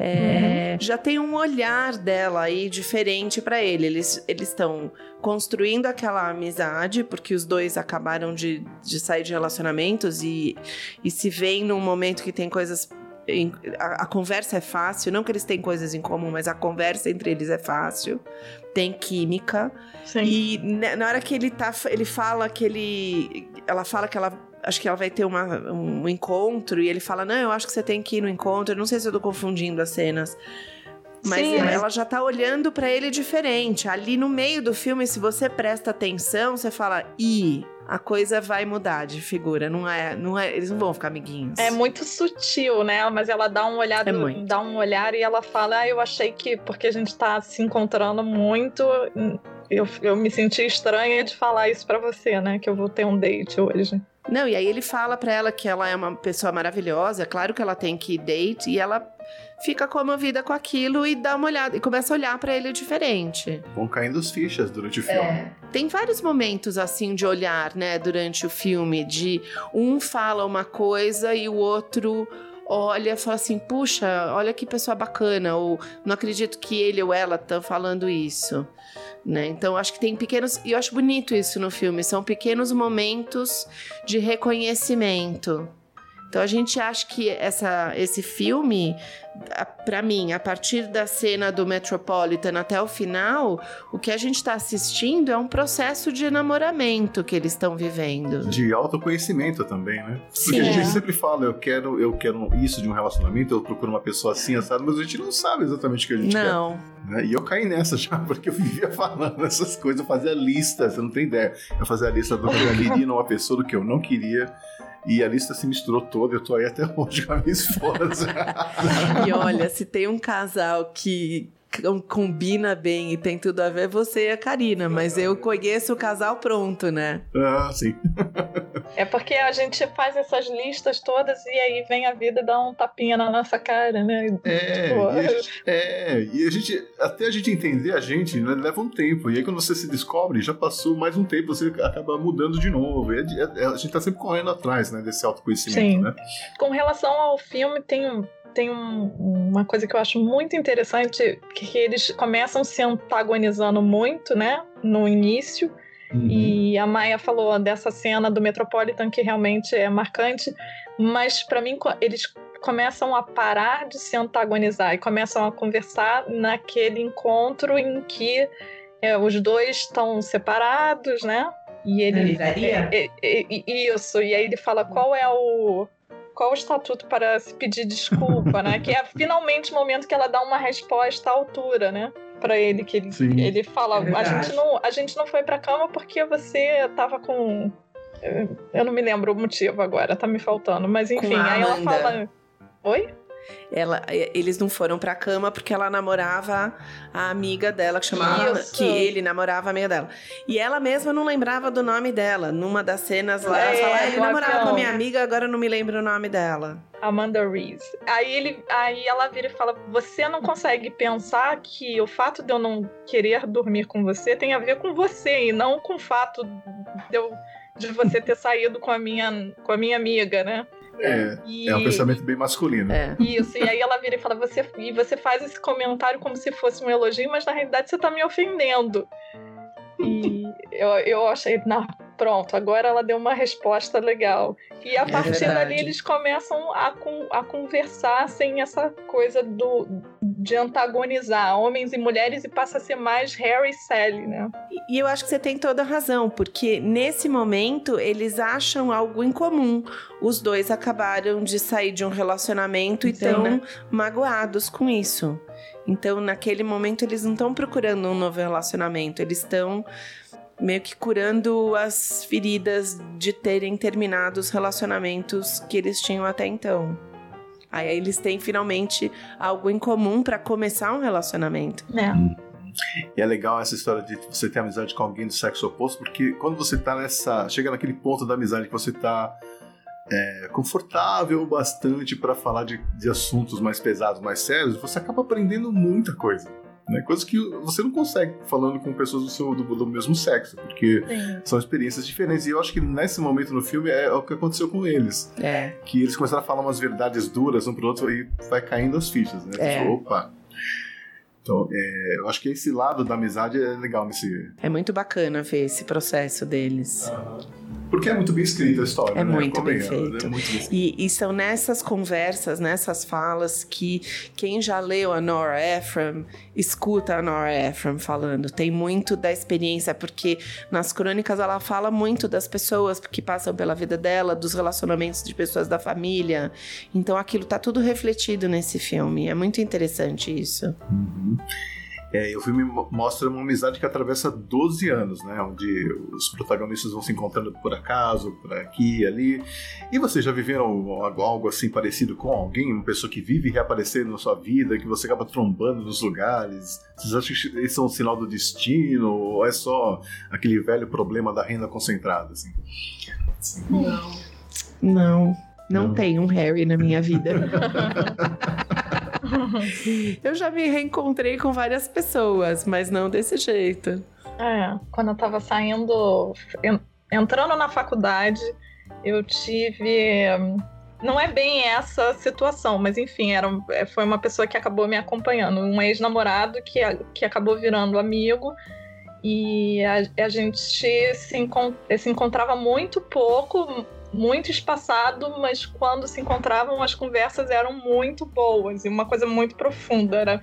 Speaker 5: é, já tem um olhar dela aí diferente pra ele. Eles eles estão construindo aquela amizade, porque os dois acabaram de, de sair de relacionamentos e, e se veem num momento que tem coisas. A, a conversa é fácil, não que eles têm coisas em comum, mas a conversa entre eles é fácil, tem química.
Speaker 4: Sim.
Speaker 5: E na hora que ele tá, ele fala que ele, ela fala que ela, acho que ela vai ter uma, um encontro e ele fala, não, eu acho que você tem que ir no encontro. Eu não sei se eu tô confundindo as cenas. Mas
Speaker 4: Sim,
Speaker 5: ela,
Speaker 4: mas-
Speaker 5: já tá olhando pra ele diferente. Ali no meio do filme, se você presta atenção, você fala, ih, a coisa vai mudar de figura. Não é, não é, eles não vão ficar amiguinhos.
Speaker 4: É muito sutil, né? Mas ela dá um olhar,
Speaker 5: É
Speaker 4: dá um olhar e ela fala: ah, eu achei que porque a gente tá se encontrando muito, eu, eu me senti estranha de falar isso pra você, né? Que eu vou ter um date hoje.
Speaker 5: Não, e aí ele fala pra ela que ela é uma pessoa maravilhosa, claro que ela tem que date, e ela fica comovida com aquilo e dá uma olhada, e começa a olhar pra ele diferente.
Speaker 1: Vão caindo as fichas durante o filme.
Speaker 5: Tem vários momentos assim de olhar, né, durante o filme, de um fala uma coisa e o outro olha e fala assim, puxa, olha que pessoa bacana, ou não acredito que ele ou ela estão falando isso. Né? Então acho que tem pequenos. E eu acho bonito isso no filme. São pequenos momentos de reconhecimento. Então a gente acha que essa, esse filme, a- pra mim, a partir da cena do Metropolitan até o final, o que a gente tá assistindo é um processo de enamoramento que eles estão vivendo.
Speaker 1: De autoconhecimento também, né? Porque
Speaker 5: Sim.
Speaker 1: a gente
Speaker 4: É.
Speaker 1: sempre fala, eu quero, eu quero isso de um relacionamento, eu procuro uma pessoa assim, assado, mas a gente não sabe exatamente o que a gente
Speaker 5: Não.
Speaker 1: quer. né? E eu caí nessa já, porque eu vivia falando essas coisas, eu fazia lista, você não tem ideia. Eu fazia a lista do que eu queria numa pessoa, do que eu não queria. E a lista se misturou toda, eu tô aí até hoje com a minha esposa.
Speaker 5: E olha, se tem um casal que combina bem e tem tudo a ver, você e a Karina. Mas eu conheço o casal pronto, né?
Speaker 1: ah, sim.
Speaker 4: É porque a gente faz essas listas todas e aí vem a vida e dá um tapinha na nossa cara, né?
Speaker 1: É, e a gente, é, e a gente, até a gente entender a gente, né, leva um tempo. E aí quando você se descobre, já passou mais um tempo, você acaba mudando de novo. E é- é- a gente tá sempre correndo atrás, né, desse autoconhecimento,
Speaker 4: Sim.
Speaker 1: né?
Speaker 4: Com relação ao filme, tem, um- tem um- uma coisa que eu acho muito interessante, que, eles começam se antagonizando muito, né? No início.
Speaker 1: Uhum.
Speaker 4: E a Maia falou dessa cena do Metropolitan que realmente é marcante, mas pra mim eles começam a parar de se antagonizar e começam a conversar naquele encontro em que é, os dois estão separados, né? E ele.
Speaker 3: Na livraria?
Speaker 4: é, é, é, isso, e aí ele fala qual é o. Qual o estatuto para se pedir desculpa, né? Que é finalmente o momento que ela dá uma resposta à altura, né? Pra ele, que ele,
Speaker 2: Sim.
Speaker 4: ele fala:
Speaker 3: É
Speaker 4: a, gente não, a gente não foi pra cama porque você tava com. Eu não me lembro o motivo agora, tá me faltando. Mas enfim, aí ela fala. Oi?
Speaker 5: Ela, eles não foram pra cama porque ela namorava a amiga dela, que chamava.
Speaker 4: Isso.
Speaker 5: Que ele namorava a amiga dela. E ela mesma não lembrava do nome dela. Numa das cenas lá, ela
Speaker 4: É,
Speaker 5: fala: "Ah, ele namorava com a
Speaker 4: avião."
Speaker 5: minha amiga, agora eu não me lembro o nome dela.
Speaker 4: Amanda Reese. Aí ele, aí ela vira e fala: "Você não consegue pensar que o fato de eu não querer dormir com você tem a ver com você e não com o fato de, eu, de você ter saído com a minha com a minha amiga, né?"
Speaker 1: É,
Speaker 4: E,
Speaker 1: é um pensamento bem masculino.
Speaker 5: É.
Speaker 4: Isso, e aí ela vira e fala: "Você e você faz esse comentário como se fosse um elogio, mas na realidade você tá me ofendendo." E eu, eu achei, não, pronto, agora ela deu uma resposta legal. E a
Speaker 5: É
Speaker 4: partir
Speaker 5: verdade.
Speaker 4: dali eles começam a, a conversar sem essa coisa do, de antagonizar homens e mulheres e passa a ser mais Harry e Sally, né?
Speaker 5: E- E eu acho que você tem toda a razão, porque nesse momento eles acham algo em comum. Os dois acabaram de sair de um relacionamento e
Speaker 3: Sim,
Speaker 5: estão
Speaker 3: né?
Speaker 5: magoados com isso. Então, naquele momento, eles não estão procurando um novo relacionamento, eles estão meio que curando as feridas de terem terminado os relacionamentos que eles tinham até então. Aí eles têm finalmente algo em comum para começar um relacionamento.
Speaker 4: É.
Speaker 1: E é legal essa história de você ter amizade com alguém do sexo oposto, porque quando você tá nessa. chega naquele ponto da amizade que você tá é, confortável bastante pra falar de, de assuntos mais pesados, mais sérios, você acaba aprendendo muita coisa. Né? Coisas que você não consegue falando com pessoas do, seu, do, do mesmo sexo, porque
Speaker 4: Sim.
Speaker 1: são experiências diferentes. E eu acho que nesse momento no filme é o que aconteceu com eles.
Speaker 5: É.
Speaker 1: Que eles começaram a falar umas verdades duras um pro outro e vai caindo as fichas, né?
Speaker 5: É.
Speaker 1: fala, Opa! Então, é, eu acho que esse lado da amizade é legal nesse.
Speaker 5: É muito bacana ver esse processo deles.
Speaker 1: Porque é muito bem escrita a história.
Speaker 5: É
Speaker 1: né?
Speaker 5: muito bem feito.
Speaker 1: É muito bem.
Speaker 5: E, e são nessas conversas, nessas falas, que quem já leu a Nora Ephron escuta a Nora Ephron falando. Tem muito da experiência, porque nas crônicas ela fala muito das pessoas que passam pela vida dela, dos relacionamentos de pessoas da família. Então aquilo tá tudo refletido nesse filme. É muito interessante isso.
Speaker 1: Uhum. É, e o filme mo- mostra uma amizade que atravessa 12 anos, né? Onde os protagonistas vão se encontrando por acaso, por aqui e ali. E vocês já viveram algo, algo assim parecido com alguém? Uma pessoa que vive reaparecendo na sua vida, que você acaba trombando nos lugares? Vocês acham que isso é um sinal do destino? Ou é só aquele velho problema da renda concentrada? Assim?
Speaker 3: Não.
Speaker 5: Não, não,
Speaker 2: Não.
Speaker 5: tem um Harry na minha vida. Eu já me reencontrei com várias pessoas, mas não desse jeito.
Speaker 4: É, quando eu tava saindo, en- entrando na faculdade, eu tive. Não é bem essa situação, mas enfim, era, é, foi uma pessoa que acabou me acompanhando, um ex-namorado que, que acabou virando amigo. E a, a gente se, encon- se encontrava muito pouco, muito espaçado, mas quando se encontravam, as conversas eram muito boas e uma coisa muito profunda. Era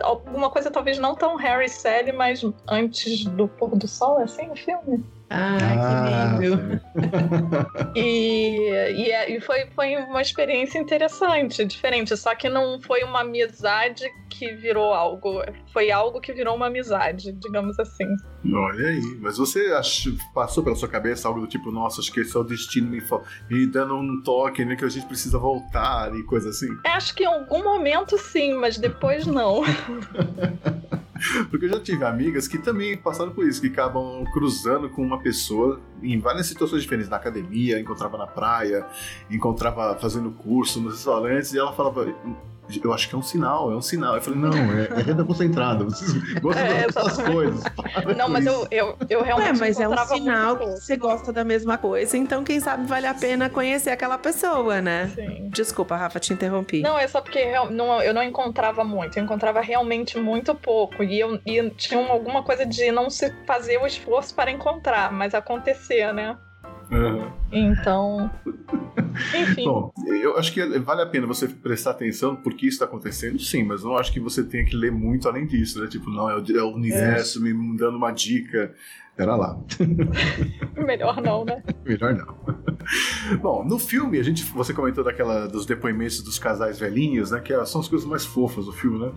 Speaker 4: alguma coisa talvez não tão Harry Sally, mas antes do pôr do sol, é assim o filme?
Speaker 5: Ah, que lindo.
Speaker 4: E, e, é- e foi, foi uma experiência interessante, diferente, só que não foi uma amizade que virou algo, foi algo que virou uma amizade, digamos assim.
Speaker 1: Olha aí, mas você passou pela sua cabeça algo do tipo, nossa, acho que esse é o destino me, me dando um toque, né? Que a gente precisa voltar e coisa assim.
Speaker 4: Acho que em algum momento sim, mas depois não.
Speaker 1: Porque eu já tive amigas que também passaram por isso, que acabam cruzando com uma pessoa em várias situações diferentes, na academia, encontrava na praia, encontrava fazendo curso nos restaurantes, e ela falava. Eu acho que é um sinal, é um sinal. Eu falei, não,
Speaker 2: é, é renda concentrada. Vocês gostam
Speaker 4: É,
Speaker 2: dessas coisas.
Speaker 4: Não, mas eu, eu, eu realmente
Speaker 5: Ué, mas é um sinal que você gosta da mesma coisa, então quem sabe vale a pena conhecer aquela pessoa, né?
Speaker 4: Sim.
Speaker 5: Desculpa, Rafa, te interrompi.
Speaker 4: Não, é só porque real- não- eu não encontrava muito, eu encontrava realmente muito pouco. E, eu, e tinha uma- alguma coisa de não se fazer o esforço para encontrar, mas acontecer, né?
Speaker 1: Aham.
Speaker 4: Então, enfim.
Speaker 1: Bom, eu acho que vale a pena você prestar atenção porque isso está acontecendo, sim, mas não acho que você tenha que ler muito além disso, né? Tipo, não, é o, é o universo me dando uma dica. Pera lá.
Speaker 4: Melhor não, né?
Speaker 1: Melhor não. Bom, no filme, a gente, você comentou daquela dos depoimentos dos casais velhinhos, né? Que são as coisas mais fofas do filme, né?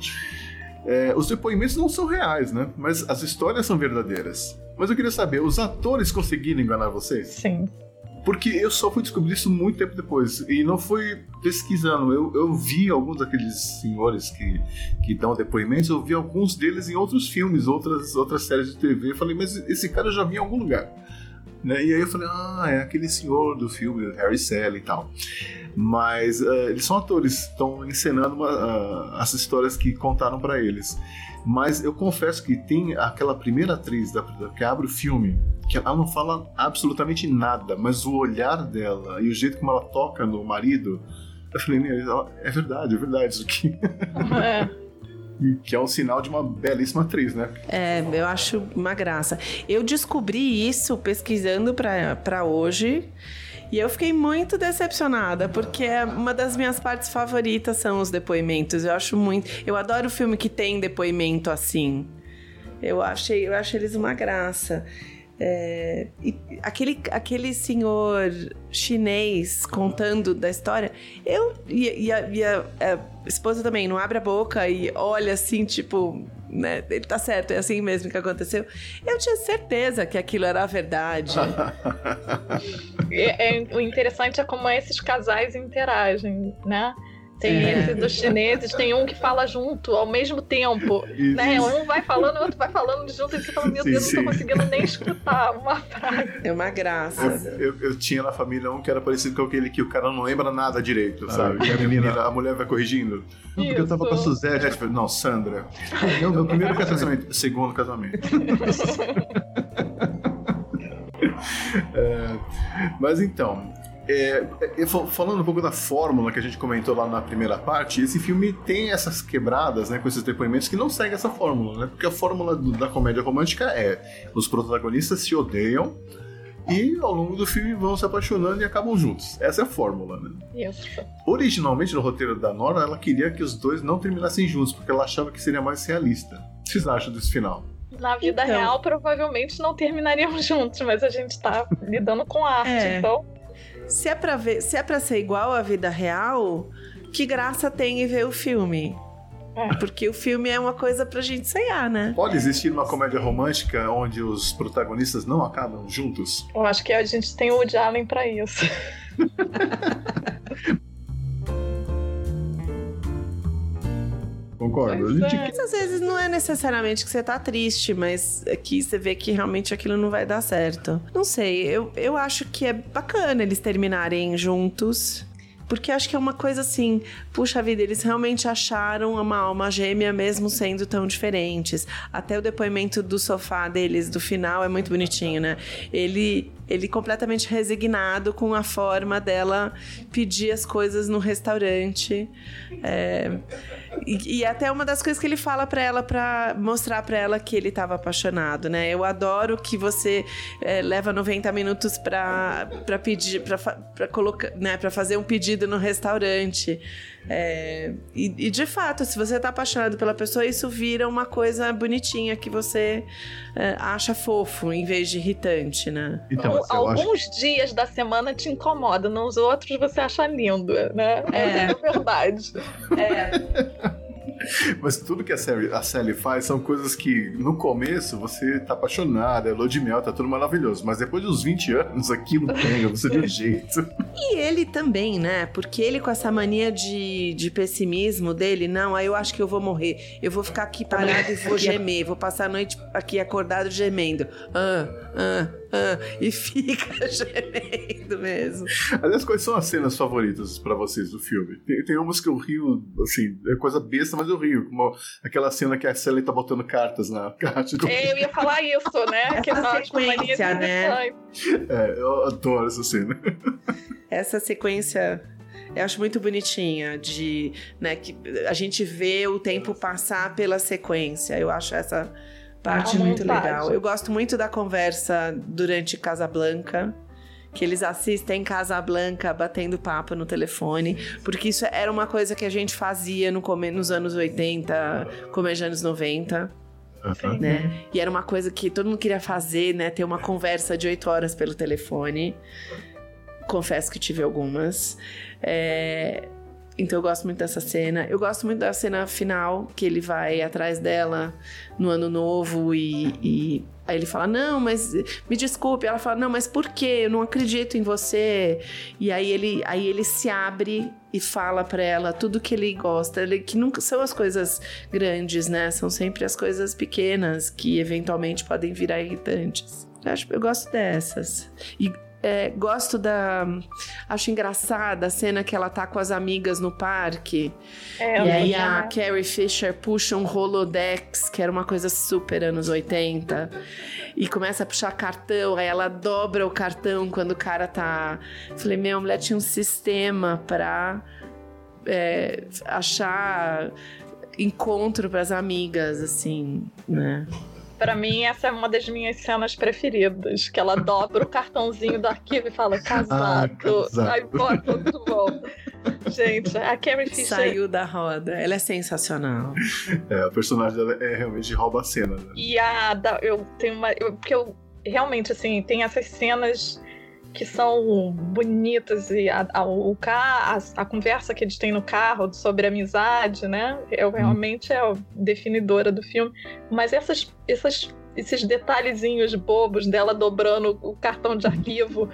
Speaker 1: É, os depoimentos não são reais, né? Mas as histórias são verdadeiras. Mas eu queria saber, os atores conseguiram enganar vocês?
Speaker 4: Sim.
Speaker 1: Porque eu só fui descobrir isso muito tempo depois. E não fui pesquisando. Eu, eu vi alguns daqueles senhores que, que dão depoimentos, eu vi alguns deles em outros filmes, outras, outras séries de TV. Eu falei, mas esse cara eu já vi em algum lugar. Né? E aí eu falei, ah, é aquele senhor do filme, Harry Sally e tal. Mas uh, eles são atores, estão encenando uma, uh, as histórias que contaram para eles. Mas eu confesso que tem aquela primeira atriz da, que abre o filme, que ela não fala absolutamente nada, mas o olhar dela e o jeito como ela toca no marido, eu falei, é verdade, é verdade isso aqui.
Speaker 4: É.
Speaker 1: que é um sinal de uma belíssima atriz, né?
Speaker 5: É, eu acho uma graça. Eu descobri isso pesquisando para hoje. E eu fiquei muito decepcionada, porque é uma das minhas partes favoritas são os depoimentos. Eu acho muito. Eu adoro filme que tem depoimento assim. Eu achei, eu acho eles uma graça. É, aquele, aquele senhor chinês contando da história, eu e, e, a, e a, a esposa também não abre a boca e olha assim, tipo, né? Ele tá certo, é assim mesmo que aconteceu. Eu tinha certeza que aquilo era a verdade.
Speaker 4: é, é, o interessante é como esses casais interagem, né? Tem
Speaker 5: É.
Speaker 4: esse dos chineses, tem um que fala junto ao mesmo tempo.
Speaker 1: Isso,
Speaker 4: né? Um vai falando, o outro vai falando junto, e você fala, meu
Speaker 1: Sim,
Speaker 4: Deus,
Speaker 1: sim.
Speaker 4: não tô conseguindo nem escutar uma frase.
Speaker 5: É uma graça.
Speaker 1: Eu, eu- eu tinha na família um que era parecido com aquele que o cara não lembra nada direito,
Speaker 2: Ah,
Speaker 1: sabe?
Speaker 2: e
Speaker 1: E
Speaker 2: a
Speaker 1: menina, a mulher vai corrigindo.
Speaker 2: Não, porque eu tava com a
Speaker 4: Isso.
Speaker 1: É,
Speaker 2: Suzette.
Speaker 1: tipo, não, Sandra.
Speaker 2: Não, meu primeiro casamento.
Speaker 1: Casamento, segundo casamento. É, mas então, é, é, fa- falando um pouco da fórmula que a gente comentou lá na primeira parte, esse filme tem essas quebradas, né, com esses depoimentos que não seguem essa fórmula, né? Porque a fórmula do- da comédia romântica é os protagonistas se odeiam e ao longo do filme vão se apaixonando e acabam juntos. Essa é a fórmula, né?
Speaker 4: Isso.
Speaker 1: Originalmente, no roteiro da Nora, ela queria que os dois não terminassem juntos, porque ela achava que seria mais realista. O que vocês acham desse final?
Speaker 4: Na vida
Speaker 5: Então.
Speaker 4: real, provavelmente não terminaríamos juntos, mas a gente tá lidando com arte,
Speaker 5: É.
Speaker 4: então.
Speaker 5: Se é pra ver, se é para ser igual à vida real, que graça tem em ver o filme?
Speaker 4: É.
Speaker 5: Porque o filme é uma coisa pra gente sonhar, né?
Speaker 1: Pode existir uma comédia romântica onde os protagonistas não acabam juntos?
Speaker 4: Eu acho que a gente tem o Woody Allen pra isso.
Speaker 2: Concordo. Gente
Speaker 4: é.
Speaker 5: Mas às vezes não é necessariamente que você tá triste, mas aqui você vê que realmente aquilo não vai dar certo. Não sei, eu, eu acho que é bacana eles terminarem juntos. Porque acho que é uma coisa assim, puxa vida, eles realmente acharam uma alma gêmea mesmo sendo tão diferentes. Até o depoimento do sofá deles do final é muito bonitinho, né? Ele ele completamente resignado com a forma dela pedir as coisas no restaurante. É, e, e até uma das coisas que ele fala pra ela pra mostrar pra ela que ele tava apaixonado, né? Eu adoro que você é, leva 90 minutos pra pedir, pra colocar, né, para fazer um pedido no restaurante. É, e, e, de fato, se você tá apaixonado pela pessoa, isso vira uma coisa bonitinha que você é, acha fofo em vez de irritante, né?
Speaker 2: Então, acho
Speaker 4: Alguns dias da semana te incomoda, nos outros você acha lindo, né?
Speaker 5: É.
Speaker 4: é verdade.
Speaker 5: É,
Speaker 1: Mas tudo que a Sally, a Sally faz são coisas que no começo você tá apaixonado, é lua de mel, tá tudo maravilhoso. Mas depois dos 20 anos aquilo pega, você de um jeito.
Speaker 5: E ele também, né? Porque ele com essa mania de, de pessimismo dele, não, aí eu acho que eu vou morrer. Eu vou ficar aqui parado e vou gemer. Vou passar a noite aqui acordado gemendo. Ah, ah, ah. E fica gemendo mesmo.
Speaker 1: Aliás, quais são as cenas favoritas pra vocês do filme? Tem, tem umas que eu rio, assim, é coisa besta, mas eu rio. Como aquela cena que a Sally tá botando cartas na caixa. de-
Speaker 4: É, Eu ia falar isso, né? Mania de
Speaker 5: sequência, né?
Speaker 1: É, eu adoro essa cena.
Speaker 5: Essa sequência eu acho muito bonitinha de, né, que a gente vê o tempo passar pela sequência. Eu acho essa parte
Speaker 4: A
Speaker 5: muito
Speaker 4: montagem.
Speaker 5: legal. Eu gosto muito da conversa durante Casablanca, que eles assistem Casa Blanca batendo papo no telefone, porque isso era uma coisa que a gente fazia no come, nos anos 80, começo anos 90.
Speaker 2: Aham.
Speaker 5: Né? E era uma coisa que todo mundo queria fazer, né? Ter uma conversa de oito horas pelo telefone. Confesso que tive algumas. É, Então eu gosto muito dessa cena. Eu gosto muito da cena final, que ele vai atrás dela no ano novo e, e aí ele fala: Não, mas me desculpe. Ela fala: Não, mas por quê? Eu não acredito em você. E aí ele, aí ele se abre e fala pra ela tudo que ele gosta. Ele, que nunca são as coisas grandes, né? São sempre as coisas pequenas que eventualmente podem virar irritantes. Eu, acho, eu gosto dessas. E é, gosto da. Acho engraçada a cena que ela tá com as amigas no parque.
Speaker 4: É,
Speaker 5: e aí a Carrie Fisher puxa um Rolodex, que era uma coisa super anos 80, e começa a puxar cartão, aí ela dobra o cartão quando o cara tá. Falei, meu, a mulher tinha um sistema pra é, achar encontro pras amigas, assim, né?
Speaker 4: Pra mim, essa é uma das minhas cenas preferidas. Que ela dobra o cartãozinho do arquivo e fala casado.
Speaker 2: casado.
Speaker 4: Aí bota tudo bom. Gente, a Carrie Fisher.
Speaker 5: Saiu da roda. Ela é sensacional.
Speaker 1: É, o personagem dela é realmente rouba a cena. Né?
Speaker 4: E a. da- eu tenho uma. eu- porque eu realmente, assim, tem essas cenas que são bonitas e a, a, o ca, a, a conversa que eles têm no carro sobre amizade, né? É, realmente é definidora do filme. Mas essas, essas, esses detalhezinhos bobos dela dobrando o cartão de arquivo.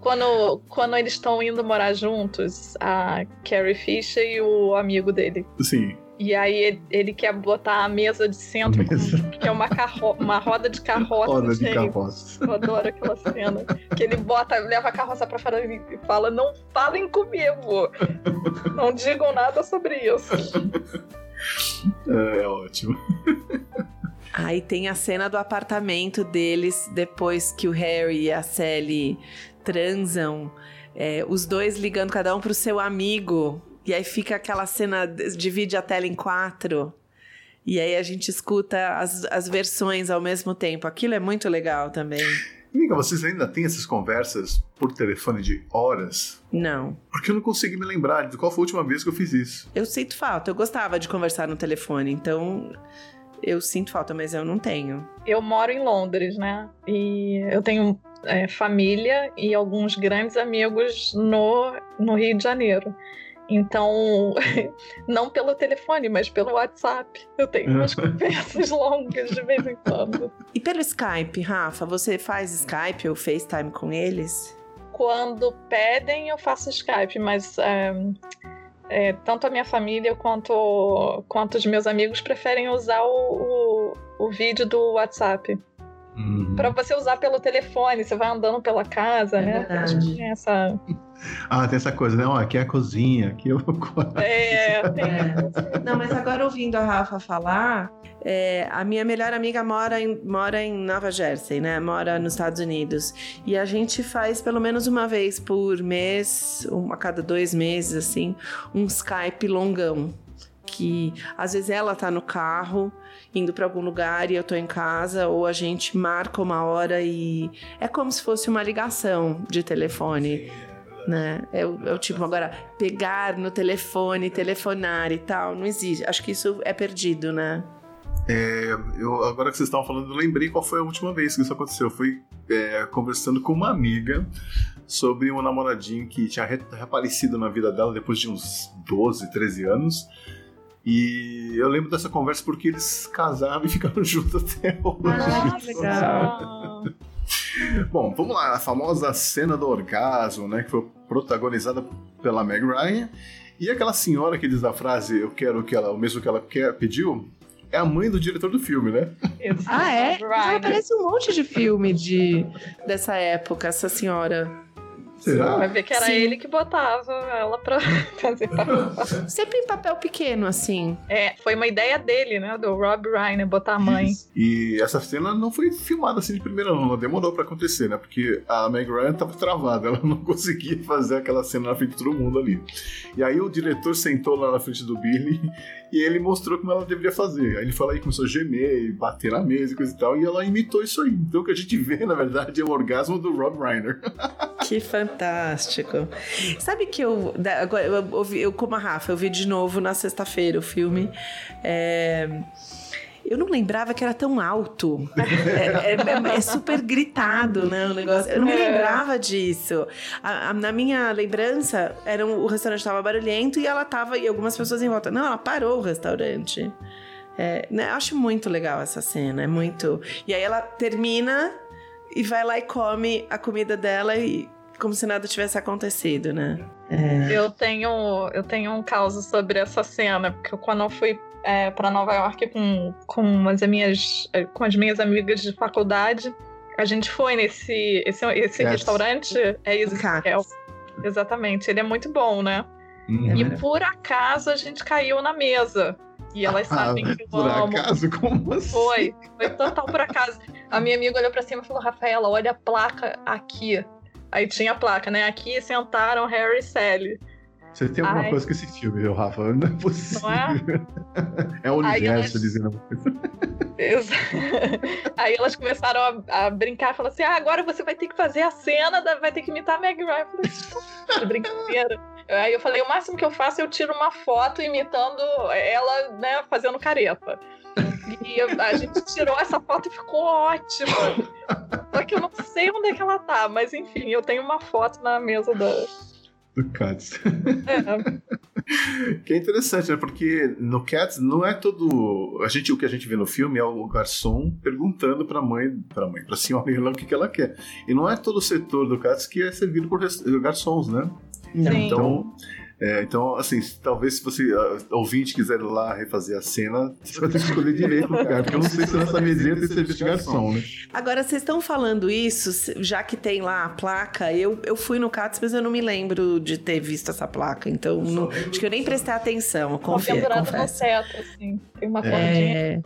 Speaker 4: Quando, quando eles estão indo morar juntos, a Carrie Fisher e o amigo dele.
Speaker 1: Sim.
Speaker 4: E aí ele, quer botar a mesa de centro, com-
Speaker 2: Mesa.
Speaker 4: que é uma, carro, uma roda de carroça.
Speaker 2: Roda de carroça.
Speaker 4: Eu adoro aquela cena. Que ele bota, leva a carroça pra fora e fala: Não falem comigo. Não digam nada sobre isso.
Speaker 1: É, é ótimo.
Speaker 5: Aí tem a cena do apartamento deles depois que o Harry e a Sally transam, é, os dois ligando cada um pro seu amigo. E aí fica aquela cena, divide a tela em quatro. E aí a gente escuta as, as versões ao mesmo tempo. Aquilo é muito legal também.
Speaker 1: Miga, vocês ainda têm essas conversas por telefone de horas?
Speaker 5: Não.
Speaker 1: Porque eu não consegui me lembrar de qual foi a última vez que eu fiz isso.
Speaker 5: Eu sinto falta. Eu gostava de conversar no telefone, então eu sinto falta, mas eu não tenho.
Speaker 4: Eu moro em Londres, né? E eu tenho é, família e alguns grandes amigos no, no Rio de Janeiro. Então, não pelo telefone, mas pelo WhatsApp. Eu tenho umas conversas longas de vez em quando.
Speaker 5: E pelo Skype, Rafa, você faz Skype ou FaceTime com eles?
Speaker 4: Quando pedem, eu faço Skype, mas é, é, tanto a minha família quanto, quanto os meus amigos preferem usar o, o, o vídeo do WhatsApp.
Speaker 2: Uhum.
Speaker 4: Pra você usar pelo telefone, você vai andando pela casa,
Speaker 5: É
Speaker 4: né?
Speaker 5: verdade.
Speaker 4: Tem essa.
Speaker 2: Ah, tem essa coisa, né? Ó, aqui é a cozinha, aqui é o quarto.
Speaker 4: É, tem.
Speaker 5: Não, mas agora ouvindo a Rafa falar, é, a minha melhor amiga mora em, mora em Nova Jersey, né? Mora nos Estados Unidos. E a gente faz pelo menos uma vez por mês, um, a cada dois meses, assim, um Skype longão. Que às vezes ela tá no carro, indo para algum lugar e eu tô em casa, ou a gente marca uma hora e é como se fosse uma ligação de telefone né? É o, é o tipo, agora, pegar no telefone, telefonar e tal, não existe. Acho que isso é perdido, né?
Speaker 1: Eu, agora que vocês estavam falando, eu lembrei qual foi a última vez que isso aconteceu. Eu fui é, conversando com uma amiga sobre um namoradinho que tinha re- reaparecido na vida dela depois de uns 12, 13 anos. E eu lembro dessa conversa porque eles casaram e ficaram juntos até hoje.
Speaker 5: Ah, legal.
Speaker 1: Bom, vamos lá, a famosa cena do orgasmo, né? Que foi protagonizada pela Meg Ryan. E aquela senhora que diz a frase, eu quero que ela, o mesmo que ela quer, pediu, é a mãe do diretor do filme, né?
Speaker 5: Ah, é? Já
Speaker 4: Right.
Speaker 5: aparece um monte de filme de, dessa época, essa senhora.
Speaker 2: Será?
Speaker 4: Vai ver que era
Speaker 5: Sim.
Speaker 4: ele que botava ela pra fazer papel.
Speaker 5: Sempre em papel pequeno, assim.
Speaker 4: É, foi uma ideia dele, né? Do Rob Reiner, botar a mãe.
Speaker 1: E essa cena não foi filmada assim de primeira, não. Ela demorou pra acontecer, né? Porque a Meg Ryan tava travada, ela não conseguia fazer aquela cena na frente de todo mundo ali. E aí o diretor sentou lá na frente do Billy e ele mostrou como ela deveria fazer. Aí ele falou aí, começou a gemer bater na mesa e coisa e tal, e ela imitou isso aí. Então o que a gente vê, na verdade, é o orgasmo do Rob Reiner.
Speaker 5: Que fantástico. Sabe que eu. Agora, eu, ouvi- eu como a Rafa, eu vi de novo na sexta-feira o filme. É, eu não lembrava que era tão alto. É, é- é super gritado, né? O negócio. Eu não me
Speaker 4: É.
Speaker 5: lembrava disso. A- a- na minha lembrança, era um- o restaurante estava barulhento e ela tava, e algumas pessoas em volta. Não, ela parou o restaurante. É, né, acho muito legal essa cena, é muito. E aí ela termina e vai lá e come a comida dela e como se nada tivesse acontecido, né? É.
Speaker 4: Eu tenho, eu tenho um caso sobre essa cena, porque quando eu fui é, para Nova York com, com, as minhas, é, com as minhas amigas de faculdade, a gente foi nesse esse, esse
Speaker 2: Cats.
Speaker 4: restaurante. É isso, é, exatamente. Ele é muito bom, né?
Speaker 2: Uhum.
Speaker 4: E por acaso a gente caiu na mesa. E elas sabem
Speaker 2: Ah,
Speaker 4: que eu
Speaker 2: Por
Speaker 4: amo.
Speaker 2: acaso, como assim?
Speaker 4: Foi, foi total por acaso. A minha amiga olhou pra cima e falou: Rafaela, olha a placa aqui. Aí tinha a placa, né? Aqui sentaram Harry e Sally.
Speaker 2: Você tem alguma
Speaker 4: Ai.
Speaker 2: coisa com esse filme, viu, Rafa? Não é possível.
Speaker 4: Não é?
Speaker 2: É o universo
Speaker 4: elas-
Speaker 2: dizendo uma coisa.
Speaker 4: Exa- Aí elas começaram a, a brincar, falaram assim: ah, agora você vai ter que fazer a cena, da- vai ter que imitar a Meg Ryan. Eu falei, "Pô, que brincadeira. Aí eu falei: o máximo que eu faço é eu tiro uma foto imitando ela, né, fazendo careta. E a gente tirou essa foto e ficou ótima. Só que eu não sei onde é que ela tá, mas enfim, eu tenho uma foto na mesa da.
Speaker 2: Do Cats.
Speaker 4: É,
Speaker 1: Que é interessante, né? Porque no Cats não é todo. A gente, o que a gente vê no filme é o garçom perguntando pra mãe, pra mãe, pra senhora lá o que, que ela quer. E não é todo o setor do Cats que é servido por garçons, né?
Speaker 4: Sim.
Speaker 1: Então, é, então, assim, talvez se você, ah, ouvinte, quiser ir lá refazer a cena, você vai ter que escolher direito o lugar, porque eu não sei se nessa mesinha tem serviço de garçom, né?
Speaker 5: Agora, vocês estão falando isso, já que tem lá a placa. Eu, eu fui no CATS, mas eu não me lembro de ter visto essa placa. Então, não- acho que eu nem prestei atenção, confio,
Speaker 4: pendurado no
Speaker 5: confesso.
Speaker 4: teto, assim. Tem uma cordinha.
Speaker 5: É,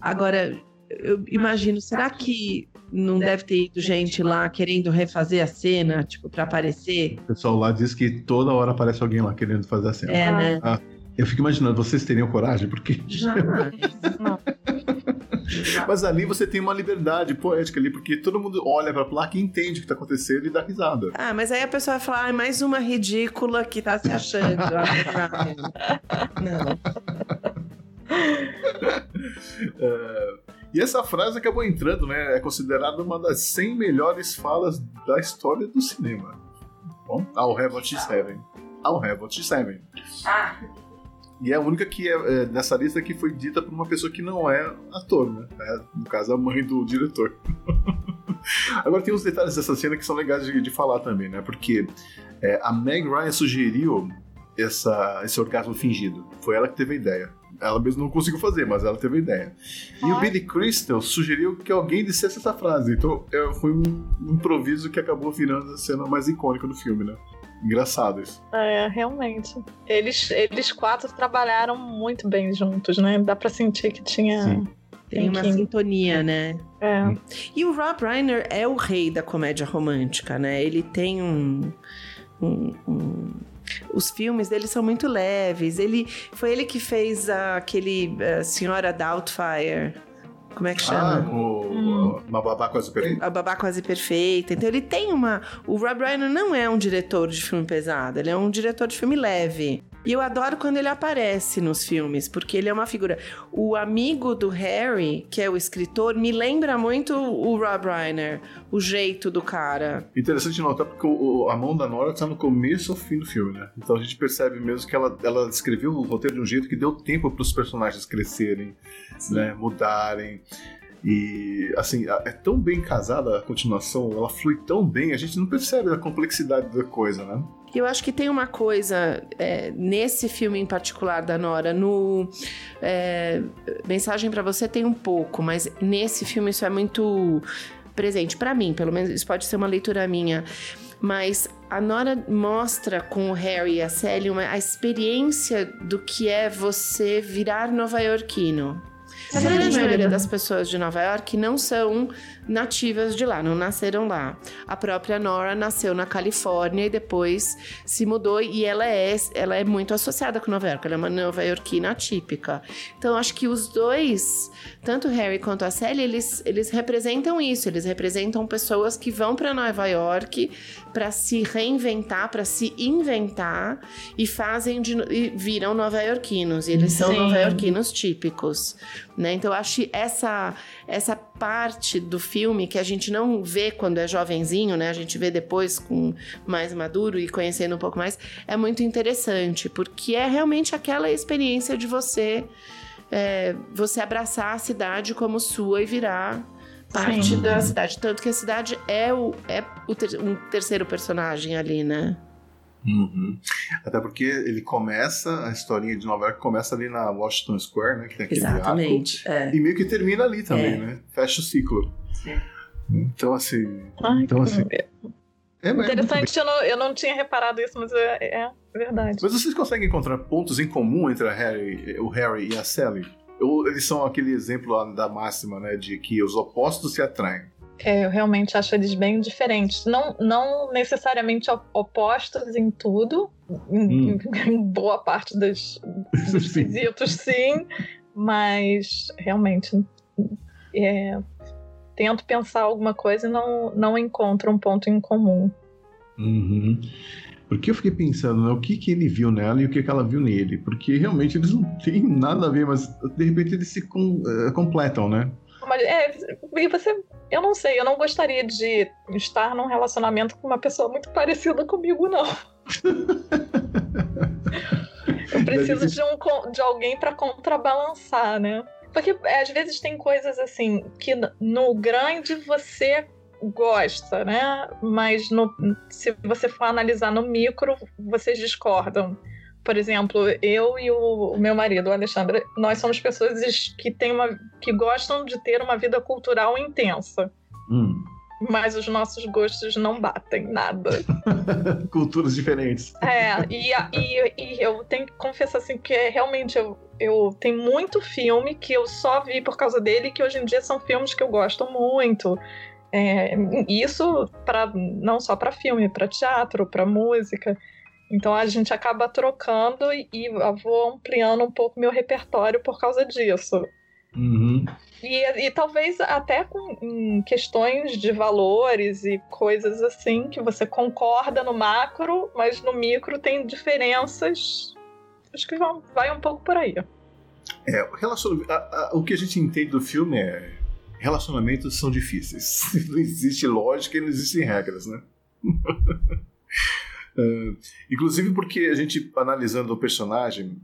Speaker 5: Agora, eu imagino, será que não deve ter ido gente lá querendo refazer a cena, tipo, pra aparecer?
Speaker 2: O pessoal lá diz que toda hora aparece alguém lá querendo fazer a cena.
Speaker 5: É, né?
Speaker 2: Eu fico imaginando, vocês teriam coragem? Porque
Speaker 5: Jamais.
Speaker 1: Mas ali você tem uma liberdade poética ali, porque todo mundo olha pra placa e entende o que tá acontecendo e dá risada.
Speaker 5: Ah, mas aí a pessoa vai falar, ah, mais uma ridícula que tá se achando. Não.
Speaker 1: É, E essa frase acabou entrando, né? É considerada uma das 100 melhores falas da história do cinema. Bom, I'll have what she's having. I'll have what she's having.
Speaker 5: Ah,
Speaker 1: E é a única que é, é, nessa lista que foi dita por uma pessoa que não é ator, né? É, no caso, a mãe do diretor. Agora tem uns detalhes dessa cena que são legais de, de falar também, né? Porque é, a Meg Ryan sugeriu essa, esse orgasmo fingido. Foi ela que teve a ideia. Ela mesmo não conseguiu fazer, mas ela teve a ideia. E o. Billy Crystal sugeriu que alguém dissesse essa frase. Então é, foi um improviso que acabou virando a cena mais icônica do filme, né? Engraçado isso.
Speaker 4: É, realmente. Eles, eles quatro trabalharam muito bem juntos, né? Dá pra sentir que tinha.
Speaker 2: Sim.
Speaker 5: tem uma sintonia, né?
Speaker 4: É.
Speaker 5: E o Rob Reiner é o rei da comédia romântica, né? Ele tem um. um- um- Os filmes dele são muito leves. Ele foi ele que fez aquele eh, Senhora Doubtfire. Como é que
Speaker 1: Ah,
Speaker 5: chama?
Speaker 1: o,
Speaker 4: Hum.
Speaker 1: uma babá quase perfeita.
Speaker 5: A Babá Quase Perfeita. Então ele tem uma. O Rob Reiner não é um diretor de filme pesado, ele é um diretor de filme leve. E eu adoro quando ele aparece nos filmes, porque ele é uma figura. O amigo do Harry, que é o escritor, me lembra muito o Rob Reiner, o jeito do cara.
Speaker 1: Interessante notar porque o- a mão da Nora tá no começo ao fim do filme, né? Então a gente percebe mesmo que ela, ela escreveu o roteiro de um jeito que deu tempo para os personagens crescerem, né? Mudarem. E, assim, é tão bem casada a continuação, ela flui tão bem, a gente não percebe a complexidade da coisa, né?
Speaker 5: Eu acho que tem uma coisa é, nesse filme em particular da Nora, no é, Mensagem pra Você tem um pouco, mas nesse filme isso é muito presente Pra mim, pelo menos isso pode ser uma leitura minha. Mas a Nora mostra com o Harry e a Sally uma, a experiência do que é você virar nova-iorquino. A grande maioria das pessoas de Nova York não são nativas de lá, não nasceram lá. A própria Nora nasceu na Califórnia e depois se mudou e ela é, ela é muito associada com Nova York, ela é uma nova-iorquina atípica. Então acho que os dois, tanto Harry quanto a Sally, eles, eles representam isso, eles representam pessoas que vão para Nova York para se reinventar, para se inventar e fazem de, e viram nova-iorquinos. E eles são
Speaker 4: Sim.
Speaker 5: nova-iorquinos típicos, né? Então eu acho que essa essa parte do filme que a gente não vê quando é jovenzinho, né? A gente vê depois com mais maduro e conhecendo um pouco mais, é muito interessante, porque é realmente aquela experiência de você é, você abraçar a cidade como sua e virar parte
Speaker 4: Sim.
Speaker 5: da cidade. Tanto que a cidade é o, é o ter- um terceiro personagem ali, né?
Speaker 1: Uhum. Até porque ele começa, a historinha de Nova York começa ali na Washington Square, né? Que tem aquele
Speaker 5: Exatamente. É.
Speaker 1: arco, e meio que termina ali também,
Speaker 5: É.
Speaker 1: né? Fecha o ciclo. Então, assim.
Speaker 4: Ai,
Speaker 2: Então, assim,
Speaker 4: que-
Speaker 2: É, é
Speaker 4: Interessante, eu não, eu não tinha reparado isso, mas é, é verdade.
Speaker 1: Mas vocês conseguem encontrar pontos em comum entre a Harry, o Harry e a Sally? Ou eles são aquele exemplo da máxima, né? De que os opostos se atraem.
Speaker 4: É, eu realmente acho eles bem diferentes. Não, não necessariamente op- opostos em tudo, em,
Speaker 2: Hum.
Speaker 4: em boa parte dos, dos
Speaker 2: Sim.
Speaker 4: quesitos, sim, mas realmente é, tento pensar alguma coisa e não, não encontro um ponto em comum.
Speaker 2: Uhum. Porque eu fiquei pensando, né, o que, que ele viu nela e o que, que ela viu nele. Porque realmente eles não têm nada a ver, mas de repente eles se com- eh, completam, né?
Speaker 4: Mas, é, e você, eu não sei, eu não gostaria de estar num relacionamento com uma pessoa muito parecida comigo, não. eu preciso de, um, de alguém para contrabalançar, né? Porque é, às vezes tem coisas assim que no grande você gosta, né? Mas no- se você for analisar no micro, vocês discordam. Por exemplo, eu e o, meu marido, o Alexandre, nós somos pessoas que, têm uma, que gostam de ter uma vida cultural intensa.
Speaker 2: Hum.
Speaker 4: Mas os nossos gostos não batem nada.
Speaker 2: Culturas diferentes.
Speaker 4: É, e, e, e eu tenho que confessar assim que é, realmente eu, eu tenho muito filme que eu só vi por causa dele, que hoje em dia são filmes que eu gosto muito. É, isso para não só para filme, para teatro, para música. Então a gente acaba trocando e, e vou ampliando um pouco meu repertório por causa disso.
Speaker 2: Uhum.
Speaker 4: E, e talvez até com em questões de valores e coisas assim, que você concorda no macro, mas no micro tem diferenças. Acho que vão- vai um pouco por aí.
Speaker 1: É, a- o que a gente entende do filme é relacionamentos são difíceis. Não existe lógica e não existem regras, né? É, inclusive porque a gente, analisando o personagem,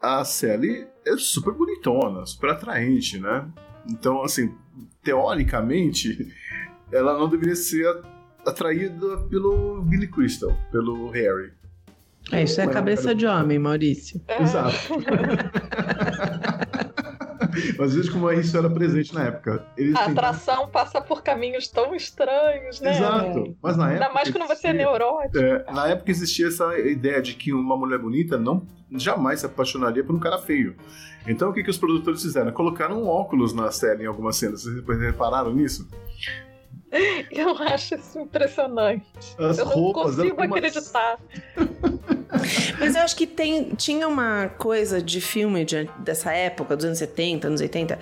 Speaker 1: a Sally é super bonitona, super atraente, né? Então, assim, teoricamente, ela não deveria ser atraída pelo Billy Crystal, pelo Harry.
Speaker 5: É, isso é cabeça de homem, Maurício.
Speaker 4: É,
Speaker 2: Exato. Mas veja como isso era presente na época. Eles
Speaker 4: A atração passa por caminhos tão estranhos, né?
Speaker 2: Exato. Mas na época.
Speaker 4: Ainda mais quando você é neurótico.
Speaker 1: É, na época existia essa ideia de que uma mulher bonita não jamais se apaixonaria por um cara feio. Então o que, que os produtores fizeram? Colocaram um óculos na série em algumas cenas. Vocês repararam nisso?
Speaker 4: Eu acho isso impressionante.
Speaker 2: As
Speaker 4: Eu não
Speaker 2: roupas eram
Speaker 4: consigo acreditar.
Speaker 5: Mas eu acho que tem, tinha uma coisa de filme de- dessa época, dos anos 70, anos 80,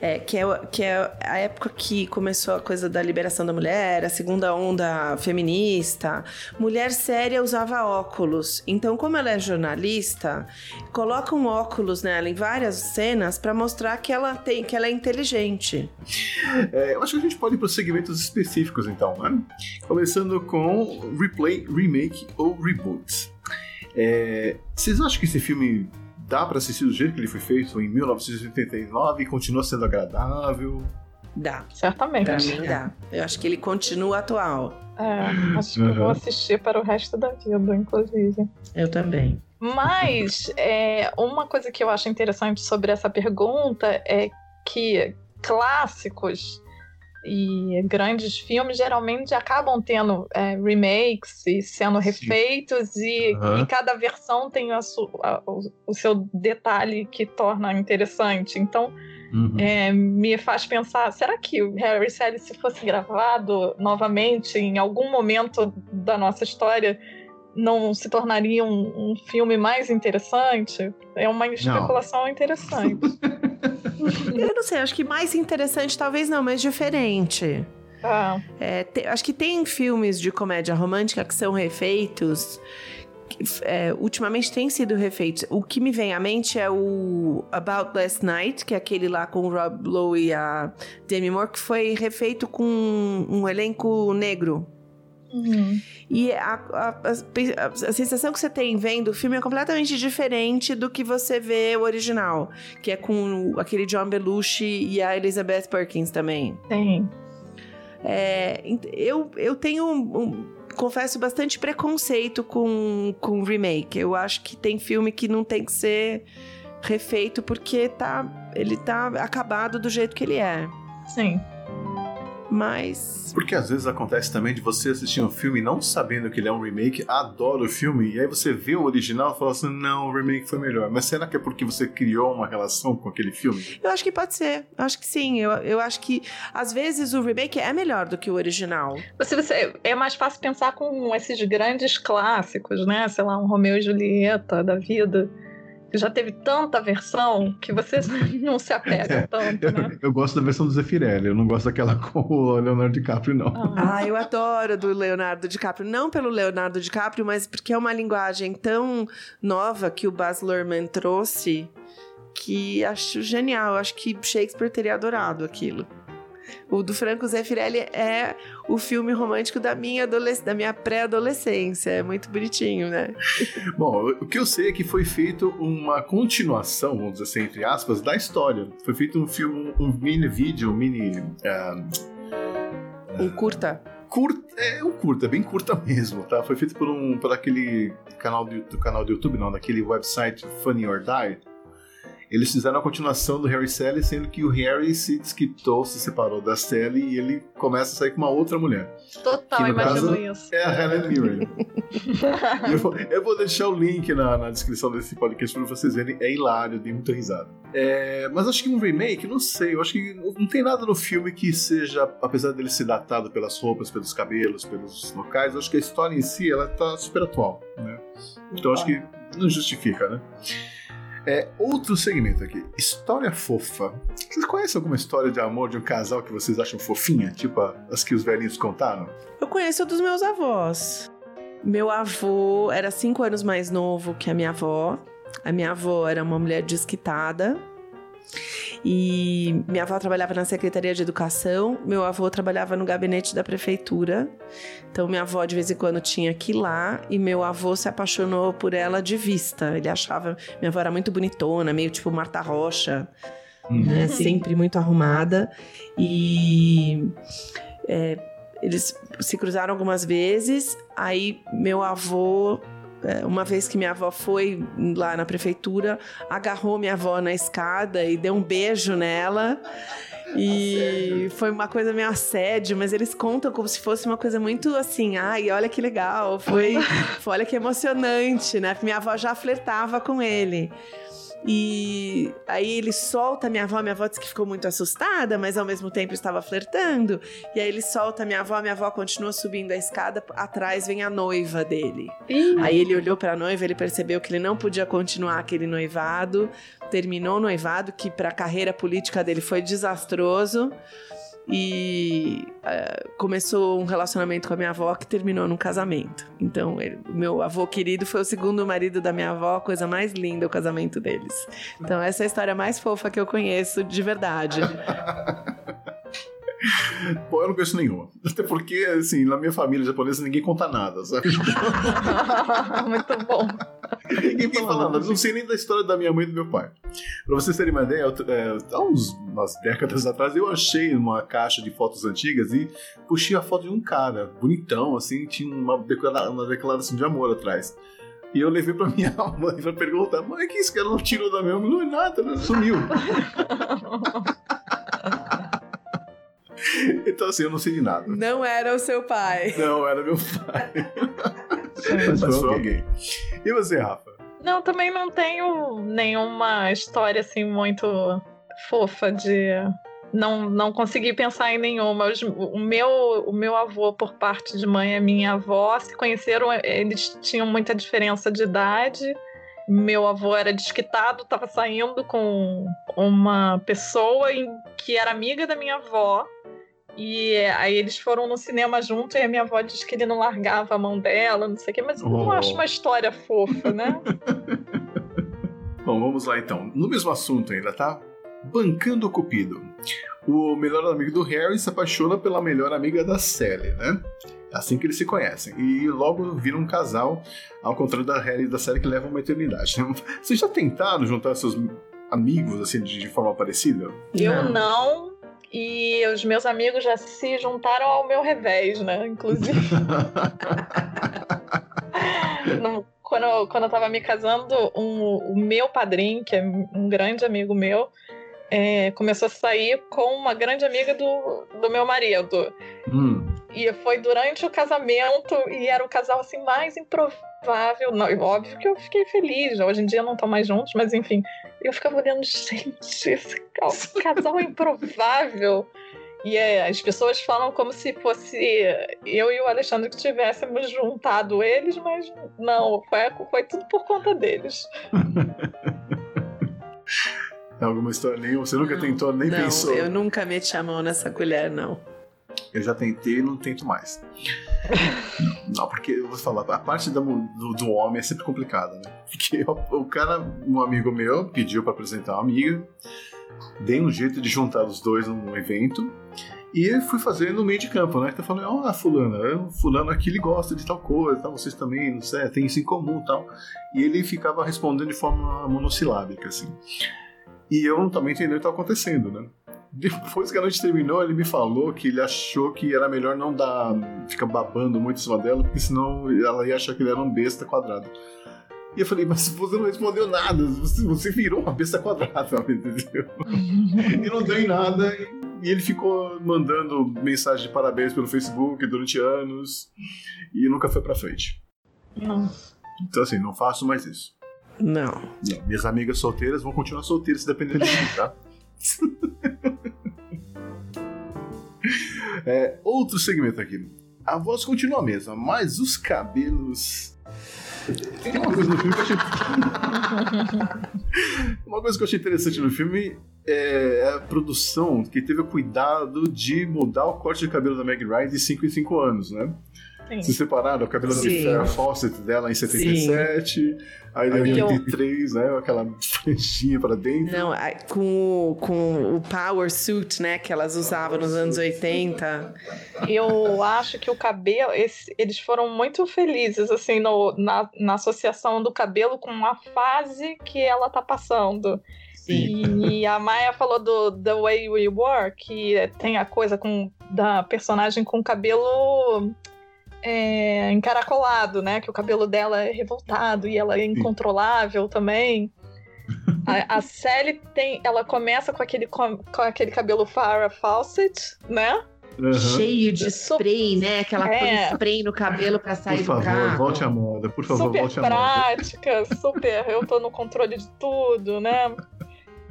Speaker 5: é, que, é, que é a época que começou a coisa da liberação da mulher, a segunda onda feminista. Mulher séria usava óculos. Então, como ela é jornalista, coloca um óculos nela em várias cenas para mostrar que ela tem, que ela é inteligente.
Speaker 1: É, eu acho que a gente pode ir para os segmentos específicos, então, né? Começando com replay, remake ou reboot. É, vocês acham que esse filme dá para assistir do jeito que ele foi feito em 1989 e continua sendo agradável?
Speaker 5: Dá.
Speaker 4: Certamente.
Speaker 5: Pra mim dá. Eu acho que ele continua atual.
Speaker 4: É, acho que eu vou
Speaker 2: Uhum.
Speaker 4: assistir para o resto da vida, inclusive.
Speaker 5: Eu também.
Speaker 4: Mas é, uma coisa que eu acho interessante sobre essa pergunta é que clássicos e grandes filmes geralmente acabam tendo é, remakes e sendo refeitos e,
Speaker 2: Aham.
Speaker 4: e cada versão tem a su- a- o, o seu detalhe que torna interessante. Então
Speaker 2: Uhum.
Speaker 4: é, me faz pensar, será que o Harry Sally, se fosse gravado novamente em algum momento da nossa história, não se tornaria um, um filme mais interessante? É uma especulação interessante.
Speaker 5: Eu não sei, acho que mais interessante talvez não, mas diferente.
Speaker 4: Tá.
Speaker 5: É, te- acho que tem filmes de comédia romântica que são refeitos. que, é, ultimamente tem sido refeitos. O que me vem à mente é o About Last Night, que é aquele lá com o Rob Lowe e a Demi Moore, que foi refeito com um elenco negro.
Speaker 4: Uhum.
Speaker 5: E a, a- a- a sensação que você tem vendo o filme é completamente diferente do que você vê o original, que é com aquele John Belushi e a Elizabeth Perkins também.
Speaker 4: Tem.
Speaker 5: É, eu, eu tenho, um- um- confesso, bastante preconceito com, com remake. Eu acho que tem filme que não tem que ser refeito porque tá, ele tá acabado do jeito que ele é.
Speaker 4: Sim.
Speaker 5: Mas
Speaker 1: Porque às vezes acontece também de você assistir um filme não sabendo que ele é um remake, adora o filme, e aí você vê o original e fala assim: não, o remake foi melhor. Mas será que é porque você criou uma relação com aquele filme?
Speaker 5: eu acho que pode ser. Eu acho que sim. Eu, eu acho que às vezes o remake é melhor do que o original.
Speaker 4: Você, você, é mais fácil pensar com esses grandes clássicos, né? Sei lá, um Romeu e Julieta da vida. Já teve tanta versão que você não se apega tanto, né?
Speaker 2: Eu, eu gosto da versão do Zeffirelli, eu não gosto daquela com o Leonardo DiCaprio, não.
Speaker 4: Ah,
Speaker 5: Ah, eu adoro do Leonardo DiCaprio. Não pelo Leonardo DiCaprio, mas porque é uma linguagem tão nova que o Baz Luhrmann trouxe que acho genial. Acho que Shakespeare teria adorado aquilo. O do Franco Zeffirelli é o filme romântico da minha, adolesc- da minha pré-adolescência. É muito bonitinho, né?
Speaker 1: Bom, o que eu sei é que foi feito uma continuação, vamos dizer assim, entre aspas, da história. Foi feito um filme, um mini vídeo, um mini. ah,
Speaker 5: Um curta.
Speaker 1: curta, é um curta, bem curta mesmo, tá? Foi feito por um por aquele canal do, do canal do YouTube, não, daquele website Funny or Die. Eles fizeram a continuação do Harry Sally, sendo que o Harry se desquitou, se separou da Sally e ele começa a sair com uma outra mulher.
Speaker 4: total, imagino
Speaker 1: caso
Speaker 4: isso.
Speaker 1: É a Helen Mirren. E eu, vou, eu vou deixar o link na, na descrição desse podcast para vocês verem. É hilário, dei muita risada. É, mas acho que um remake, não sei. Eu acho que não tem nada no filme que seja, apesar dele ser datado pelas roupas, pelos cabelos, pelos locais, eu acho que a história em si ela tá super atual, né? Então acho que não justifica, né? É, outro segmento aqui, história fofa. Vocês conhecem alguma história de amor de um casal que vocês acham fofinha? Tipo as que os velhinhos contaram?
Speaker 5: Eu conheço dos meus avós. Meu avô era cinco anos mais novo que a minha avó. A minha avó era uma mulher desquitada. E minha avó trabalhava na Secretaria de Educação, meu avô trabalhava no gabinete da prefeitura. Então minha avó de vez em quando tinha que ir lá e meu avô se apaixonou por ela de vista. Ele achava minha avó era muito bonitona, meio tipo Marta Rocha né? Sempre muito arrumada. E é, eles se cruzaram algumas vezes. Aí meu avô, uma vez que minha avó foi lá na prefeitura, agarrou minha avó na escada e deu um beijo nela. E foi uma coisa meio assédio, mas eles contam como se fosse uma coisa muito assim, ai, olha que legal, foi, foi olha que emocionante, né? Minha avó já flertava com ele. E aí ele solta a minha avó, minha avó disse que ficou muito assustada, mas ao mesmo tempo estava flertando. E aí ele solta a minha avó, minha avó continua subindo a escada, atrás vem a noiva dele. Aí ele olhou para a noiva, ele percebeu que ele não podia continuar aquele noivado, terminou o noivado, que para a carreira política dele foi desastroso. E eh, começou um relacionamento com a minha avó que terminou num casamento. Então, ele- o meu avô querido foi o segundo marido da minha avó, a coisa mais linda o casamento deles. Então, essa é a história mais fofa que eu conheço de verdade.
Speaker 1: Pô, eu não conheço nenhuma. Até porque, assim, na minha família japonesa ninguém conta nada, sabe?
Speaker 4: Muito bom.
Speaker 1: Ninguém fala nada. Não sei nem da história da minha mãe e do meu pai. Pra vocês terem uma ideia, é, há uns, umas décadas atrás eu achei uma caixa de fotos antigas e puxei a foto de um cara, bonitão, assim, tinha uma, declara- uma declaração de amor atrás. E eu levei pra minha mãe pra perguntar: mãe, que esse cara não tirou da minha mão? Não é nada, né? sumiu. então, assim, eu não sei de nada.
Speaker 5: Não era o seu pai.
Speaker 1: Não, era meu pai.
Speaker 2: Mas
Speaker 1: Mas
Speaker 2: foi
Speaker 1: foi
Speaker 2: alguém.
Speaker 1: E você, Rafa?
Speaker 4: Não, também não tenho nenhuma história assim muito fofa de não, não consegui pensar em nenhuma. O, meu, o meu avô, por parte de mãe, e minha avó se conheceram, eles tinham muita diferença de idade. Meu avô era desquitado, estava saindo com uma pessoa em- que era amiga da minha avó. E aí eles foram no cinema junto e a minha avó disse que ele não largava a mão dela, não sei o quê, mas eu não
Speaker 2: Oh.
Speaker 4: acho uma história fofa, né?
Speaker 1: Bom, vamos lá então. No mesmo assunto ainda, tá? Bancando o Cupido. O melhor amigo do Harry se apaixona pela melhor amiga da Sally, né? É Assim que eles se conhecem. E logo viram um casal, ao contrário da Harry e da Sally, que levam uma eternidade. Vocês já tentaram juntar seus amigos assim de, de forma parecida?
Speaker 4: Eu não. E os meus amigos já se juntaram ao meu revés, né? Inclusive. No- quando, eu- quando eu tava me casando, um- o meu padrinho, que é um grande amigo meu, é, começou a sair com uma grande amiga do, do meu marido.
Speaker 2: Hum.
Speaker 4: E foi durante o casamento, e era o casal assim mais improvável. Não, óbvio que eu fiquei feliz. Hoje em dia não estão mais juntos, mas enfim. Eu ficava olhando, gente, esse ca- casal é improvável. E é, as pessoas falam como se fosse eu e o Alexandre que tivéssemos juntado eles, mas não, foi, foi tudo por conta deles.
Speaker 1: Alguma história nenhuma? Você nunca
Speaker 5: Não,
Speaker 1: tentou, nem
Speaker 5: não,
Speaker 1: pensou?
Speaker 5: eu nunca meti a mão nessa colher, não.
Speaker 1: Eu já tentei e não tento mais. não, porque eu vou falar, a parte mu- do, do homem é sempre complicada, né? Porque o, o cara, um amigo meu, pediu pra apresentar uma amiga, dei um jeito de juntar os dois num evento. E eu fui fazer no meio de campo, né? Então falei, ó, fulana, eu- fulano aqui ele gosta de tal coisa, tal, vocês também, não sei, tem isso em comum e tal. E ele ficava respondendo de forma monossilábica, assim. E eu não tava entendendo o que estava acontecendo, né? Depois que a noite terminou, ele me falou que ele achou que era melhor não dar. ficar babando muito em cima dela, porque senão ela ia achar que ele era um besta quadrado. E eu falei, mas você não respondeu nada, você, virou uma besta quadrada, entendeu? E não deu em nada. E ele ficou mandando mensagem de parabéns pelo Facebook durante anos. E nunca foi pra frente.
Speaker 4: Não.
Speaker 1: Então, assim, não faço mais isso.
Speaker 5: Não.
Speaker 1: Não, minhas amigas solteiras vão continuar solteiras se depender de mim, tá? É, outro segmento aqui. A voz continua a mesma, mas os cabelos.
Speaker 2: Tem uma coisa no filme que eu achei.
Speaker 1: Uma coisa que eu achei interessante no filme é a produção que teve o cuidado de mudar o corte de cabelo da Meg Ryan de 5 em 5 anos, né?
Speaker 4: Sim.
Speaker 1: Se separaram o cabelo de
Speaker 5: Sim.
Speaker 1: Fawcett dela em 77, aí
Speaker 2: Aí
Speaker 1: em
Speaker 4: eu-
Speaker 1: 83, né? Aquela flechinha pra dentro.
Speaker 5: Não, com, o- com o power suit, né, que elas usavam nos anos 80.
Speaker 4: Eu acho que o cabelo, esse- eles foram muito felizes, assim, no- na, na associação do cabelo com a fase que ela tá passando. E a Maia falou do The Way We Were, que tem a coisa com, da personagem com cabelo é, encaracolado, né? Que o cabelo dela é revoltado e ela é incontrolável também. A, a Sally tem, ela começa com aquele, com, com aquele cabelo Farrah Fawcett, né?
Speaker 2: Aham.
Speaker 5: Cheio de
Speaker 4: Su-
Speaker 5: spray, né? Que ela põe
Speaker 4: É.
Speaker 5: spray no cabelo pra
Speaker 2: Por
Speaker 5: sair do
Speaker 2: favor,
Speaker 5: carro.
Speaker 2: volte à moda. Por favor,
Speaker 4: super
Speaker 2: volte à moda.
Speaker 4: prática, super. Eu tô no controle de tudo, né?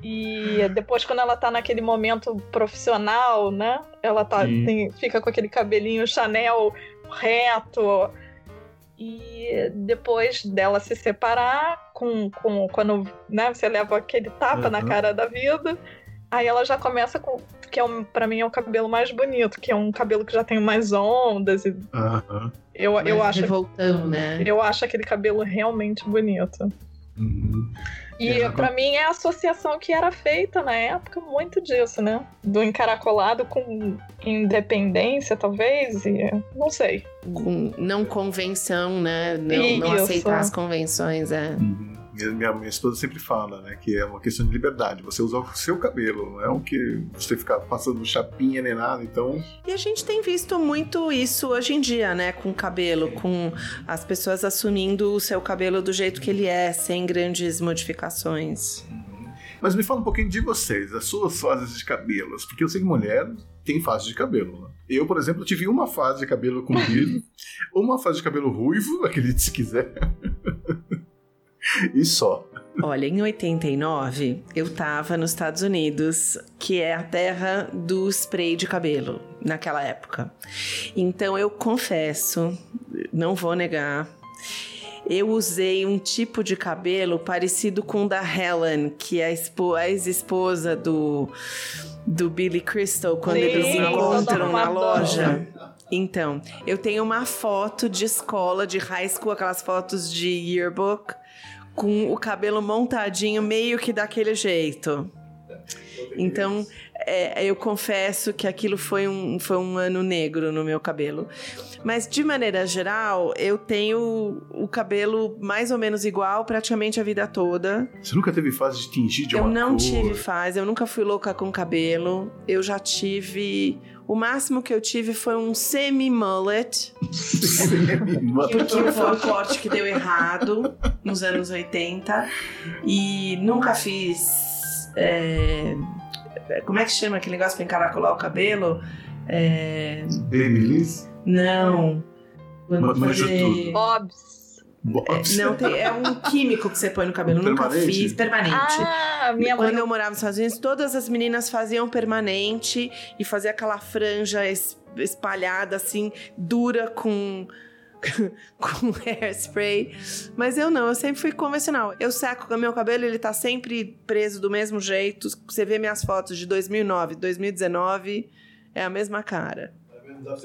Speaker 4: E depois, quando ela tá naquele momento profissional, né? Ela tá,
Speaker 2: Sim.
Speaker 4: tem- fica com aquele cabelinho Chanel reto. E depois dela se separar, com, com quando né, você leva aquele tapa na
Speaker 2: Uhum.
Speaker 4: cara da vida, aí ela já começa com. Que é um, pra mim é o cabelo mais bonito, que é um cabelo que já tem mais ondas. E
Speaker 2: Aham.
Speaker 4: eu, eu,
Speaker 5: Mais
Speaker 4: acho,
Speaker 5: revoltão, né?
Speaker 4: eu acho aquele cabelo realmente bonito.
Speaker 2: Uhum.
Speaker 4: E
Speaker 2: É,
Speaker 4: pra mim é a associação que era feita na época muito disso, né? Do encaracolado com independência, talvez, e não sei.
Speaker 5: Com não convenção, né? Não, não aceitar as convenções, é.
Speaker 1: Uhum. Minha, minha, esposa sempre fala, né, que é uma questão de liberdade. Você usar o seu cabelo, não é o que você ficar passando chapinha nem nada. Então,
Speaker 5: E a gente tem visto muito isso hoje em dia, né? Com o cabelo, com as pessoas assumindo o seu cabelo do jeito que ele é, sem grandes modificações.
Speaker 1: mas me fala um pouquinho de vocês, as suas fases de cabelos, porque eu sei que mulher tem fase de cabelo. Né? Eu, por exemplo, tive uma fase de cabelo comprido, uma fase de cabelo ruivo, acredite se quiser, e só.
Speaker 5: Olha, em 89, eu tava nos Estados Unidos, que é a terra do spray de cabelo, naquela época. Então eu confesso, não vou negar, eu usei um tipo de cabelo parecido com o da Helen, que é a ex-esposa do, do Billy Crystal, quando
Speaker 4: Sim,
Speaker 5: eles encontram na loja. Então, eu tenho uma foto de escola, de high school, aquelas fotos de yearbook, com o cabelo montadinho, meio que daquele jeito. Então, é, eu confesso que aquilo foi um, foi um ano negro no meu cabelo. Mas, de maneira geral, eu tenho o cabelo mais ou menos igual praticamente a vida toda.
Speaker 1: Você nunca teve fase de tingir de
Speaker 5: Eu
Speaker 1: uma
Speaker 5: não
Speaker 1: cor?
Speaker 5: tive fase, eu nunca fui louca com cabelo. Eu já tive. O máximo que eu tive foi um semi-mullet, que, que foi um corte que deu errado nos anos 80. E nunca fiz. é, como é que chama aquele negócio pra encaracolar o cabelo? É,
Speaker 2: Babyliss?
Speaker 5: não.
Speaker 1: Manjo
Speaker 5: fazer-
Speaker 1: tudo.
Speaker 4: Bobs.
Speaker 1: Bobs.
Speaker 5: Não, tem- é um químico que você põe no cabelo. Nunca fiz. Permanente.
Speaker 4: Ah, minha mãe
Speaker 5: Quando eu morava nos Estados Unidos, todas as meninas faziam permanente e fazia aquela franja es- espalhada, assim, dura com. com hairspray. Mas eu não, eu sempre fui convencional. Eu seco o meu cabelo, ele tá sempre preso do mesmo jeito. Você vê minhas fotos de 2009, 2019, é a mesma cara.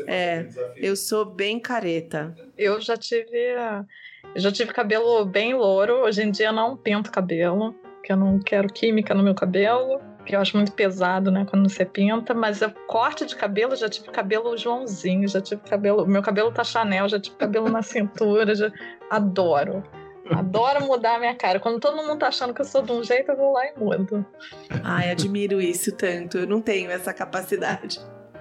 Speaker 5: É, eu sou bem careta.
Speaker 4: Eu já tive. ah, Eu já tive cabelo bem louro. Hoje em dia eu não pinto cabelo, porque eu não quero química no meu cabelo, que eu acho muito pesado, né, quando você pinta. Mas eu corte de cabelo, já tive cabelo Joãozinho, já tive cabelo. Meu cabelo tá Chanel, já tive cabelo na cintura, já... adoro. Adoro mudar a minha cara. Quando todo mundo tá achando que eu sou de um jeito, eu vou lá e mudo.
Speaker 5: Ai, admiro isso tanto. Eu não tenho essa capacidade.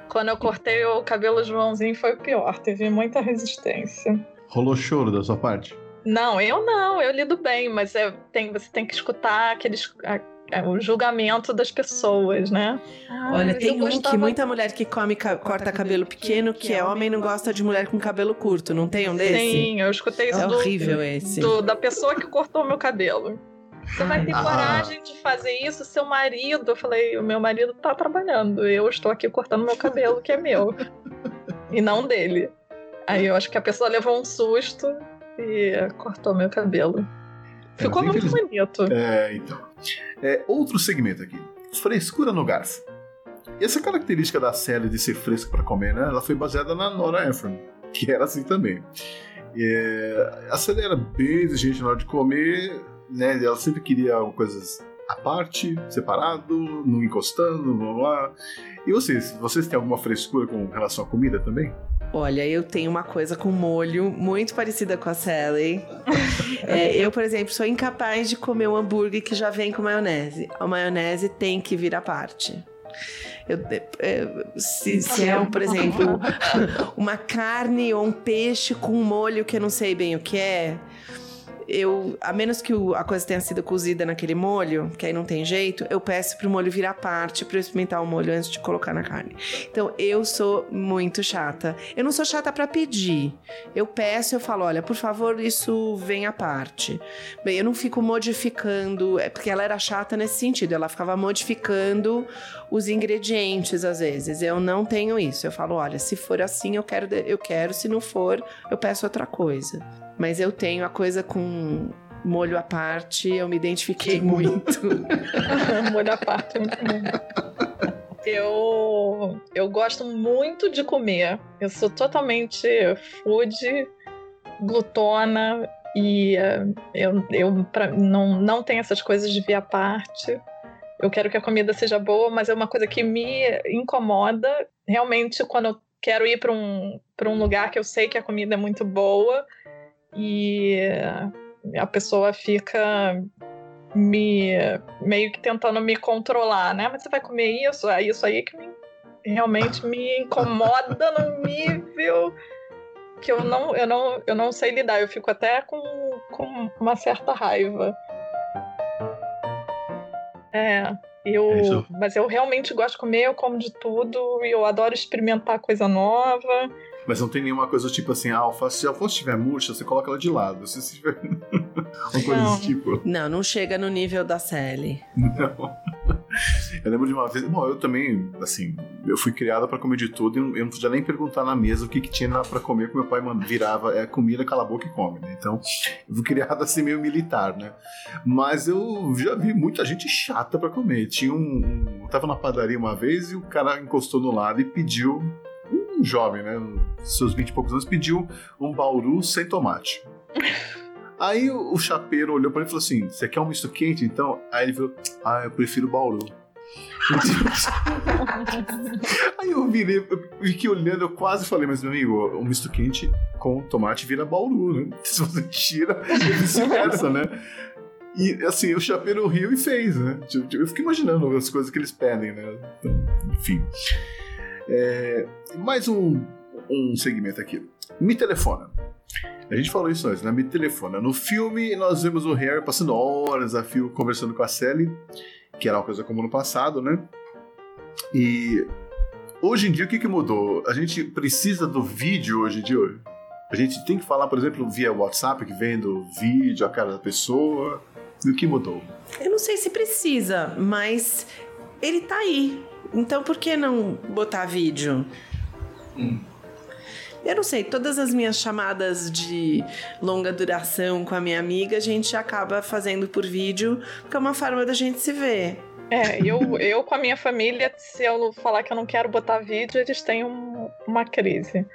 Speaker 4: Quando eu cortei o cabelo Joãozinho foi o pior, teve muita resistência.
Speaker 2: Rolou choro da sua parte?
Speaker 4: Não, eu não, eu lido bem, mas é, tem, você tem que escutar aqueles, a- a- o julgamento das pessoas, né? Ah,
Speaker 5: Olha, tem um
Speaker 4: gostava-
Speaker 5: que muita mulher que come ca- corta cabelo pequeno, que é homem, não gosta de mulher com cabelo curto. Não tem um desse?
Speaker 4: Sim, eu escutei isso
Speaker 5: É
Speaker 4: do-
Speaker 5: horrível esse.
Speaker 4: do- da pessoa que cortou meu cabelo. Você vai ter
Speaker 2: Ah.
Speaker 4: coragem de fazer isso, seu marido? Eu falei, o meu marido tá trabalhando, eu estou aqui cortando meu cabelo, que é meu. e não dele. Aí eu acho que a pessoa levou um susto e cortou meu cabelo. Ficou
Speaker 2: mas
Speaker 4: muito
Speaker 2: infeliz-
Speaker 4: bonito.
Speaker 1: É, então. É, outro segmento aqui. Frescura no garfo. E essa característica da Sally de ser fresca para comer, né? Ela foi baseada na Nora Ephron, que era assim também. É, a Sally era bem exigente na hora de comer, né? Ela sempre queria coisas à parte, separado, não encostando, blá blá. E vocês? Vocês têm alguma frescura com relação à comida também?
Speaker 5: Olha, eu tenho uma coisa com molho muito parecida com a Sally. É, eu, por exemplo, sou incapaz de comer um hambúrguer que já vem com maionese. A maionese tem que vir à parte. Eu, é, se, se é, por exemplo, uma carne ou um peixe com um molho que eu não sei bem o que é, eu, a menos que o- a coisa tenha sido cozida naquele molho, que aí não tem jeito, eu peço pro molho vir à parte para experimentar o molho antes de colocar na carne. Então, eu sou muito chata. Eu não sou chata para pedir. Eu peço, eu falo, olha, por favor, isso vem à parte. Bem, eu não fico modificando, é porque ela era chata nesse sentido, ela ficava modificando os ingredientes às vezes. Eu não tenho isso. Eu falo, olha, se for assim, eu quero, eu quero, se não for, eu peço outra coisa. Mas eu tenho a coisa com molho à parte, eu me identifiquei muito.
Speaker 4: Molho à parte, muito bom. Eu, eu gosto muito de comer. Eu sou totalmente food, glutona e eh, eu, eu pra- não, não tenho essas coisas de via parte. Eu quero que a comida seja boa, mas é uma coisa que me incomoda realmente quando eu quero ir para um, para um lugar que eu sei que a comida é muito boa e a pessoa fica me meio que tentando me controlar, né? Mas você vai comer isso? É isso aí que me- realmente me incomoda no nível que eu não, eu não, eu não sei lidar. Eu fico até com, com uma certa raiva. É, eu,
Speaker 2: É
Speaker 4: mas eu realmente gosto de comer, eu como de tudo e eu adoro experimentar coisa nova.
Speaker 1: Mas não tem nenhuma coisa tipo assim, ah, alface, se a alface estiver murcha, você coloca ela de lado. Se. Uma coisa
Speaker 4: Não.
Speaker 1: desse tipo.
Speaker 5: Não, não chega no nível da Sally.
Speaker 1: Não. Eu lembro de uma vez. Bom, eu também, assim, eu fui criada pra comer de tudo e eu não podia nem perguntar na mesa o que, que tinha lá pra comer, porque meu pai virava, é comida, cala a boca e come, né? Então, eu fui criada assim meio militar, né? Mas eu já vi muita gente chata pra comer. Tinha um. um eu tava na padaria uma vez e o cara encostou no lado e pediu. Um jovem, né? Seus 20 e poucos anos, pediu um bauru sem tomate. Aí o, o chapeiro olhou pra ele e falou assim: Você quer um misto quente? Então. Aí ele falou: Ah, eu prefiro bauru. Aí eu virei, eu fiquei olhando, eu quase falei, mas meu amigo, um misto quente com tomate vira bauru, né? Se você tira, vice-versa, né? E assim, o chapeiro riu e fez, né? Tipo, Eu fiquei imaginando as coisas que eles pedem, né? Então, enfim. É, mais um, um segmento aqui. Me telefona. A gente falou isso antes, né? Me telefona. No filme, nós vemos o Harry passando horas a fio conversando com a Sally, que era uma coisa como no passado, né? E hoje em dia, o que, que mudou? A gente precisa do vídeo hoje em dia. A gente tem que falar, por exemplo, via WhatsApp, que vendo vídeo, a cara da pessoa. E o que mudou?
Speaker 5: Eu não sei se precisa, mas ele tá aí. Então por que não botar vídeo? Eu não sei, todas as minhas chamadas de longa duração com a minha amiga, a gente acaba fazendo por vídeo, porque é uma forma da gente se ver.
Speaker 4: É, eu, eu com a minha família, se eu falar que eu não quero botar vídeo, eles têm um- uma crise.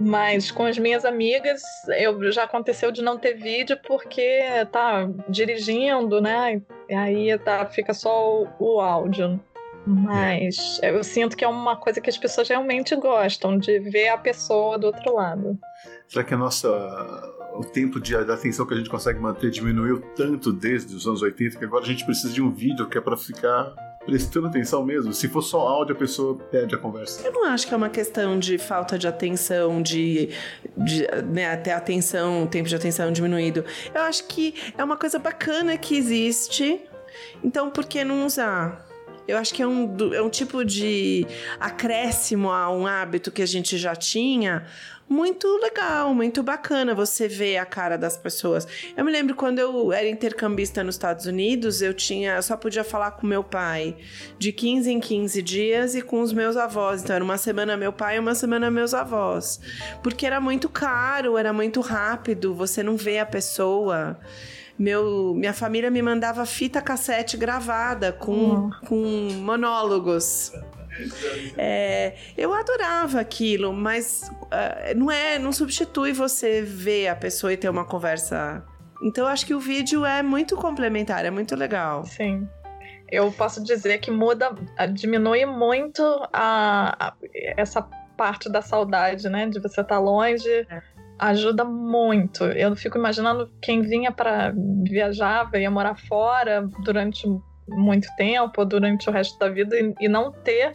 Speaker 4: Mas com as minhas amigas, eu já aconteceu de não ter vídeo porque tá dirigindo, né? E aí tá, fica só o, o áudio. Mas eu sinto que é uma coisa que as pessoas realmente gostam, de ver a pessoa do outro lado.
Speaker 1: Será que a nossa. O tempo de, de atenção que a gente consegue manter diminuiu tanto desde os anos 80 que agora a gente precisa de um vídeo que é pra ficar prestando atenção mesmo? Se for só áudio, a pessoa perde a conversa.
Speaker 5: Eu não acho que é uma questão de falta de atenção, de, de né, ter atenção, tempo de atenção diminuído. Eu acho que é uma coisa bacana que existe, então por que não usar? Eu acho que é um, é um tipo de acréscimo a um hábito que a gente já tinha, muito legal, muito bacana você ver a cara das pessoas. Eu me lembro quando eu era intercambista nos Estados Unidos, eu tinha, só podia falar com meu pai de 15 em 15 dias e com os meus avós. Então era uma semana meu pai e uma semana meus avós. Porque era muito caro, era muito rápido, você não vê a pessoa. Meu, minha família me mandava fita cassete gravada com, com monólogos. É, eu adorava aquilo, mas ah, não é, não substitui você ver a pessoa e ter uma conversa. Então eu acho que o vídeo é muito complementar, é muito legal.
Speaker 4: Sim. Eu posso dizer que muda, a- diminui muito a, a- essa parte da saudade, né? De você estar longe. Ajuda muito. Eu fico imaginando quem vinha para viajava, ia morar fora durante muito tempo, durante o resto da vida, e, e não ter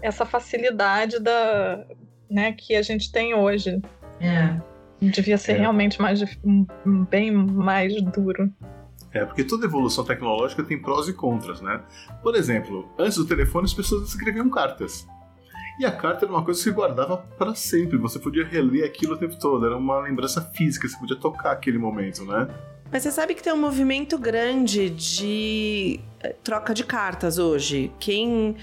Speaker 4: essa facilidade da, né, que a gente tem hoje.
Speaker 3: É.
Speaker 4: Devia ser
Speaker 1: É.
Speaker 4: realmente mais, bem mais duro.
Speaker 1: É, porque toda evolução tecnológica tem prós e contras, né? Por exemplo, antes do telefone as pessoas escreviam cartas. E a carta era uma coisa que você guardava para sempre, você podia reler aquilo o tempo todo, era uma lembrança física, você podia tocar aquele momento, né?
Speaker 5: Mas você sabe que tem um movimento grande de troca de cartas hoje. Quem,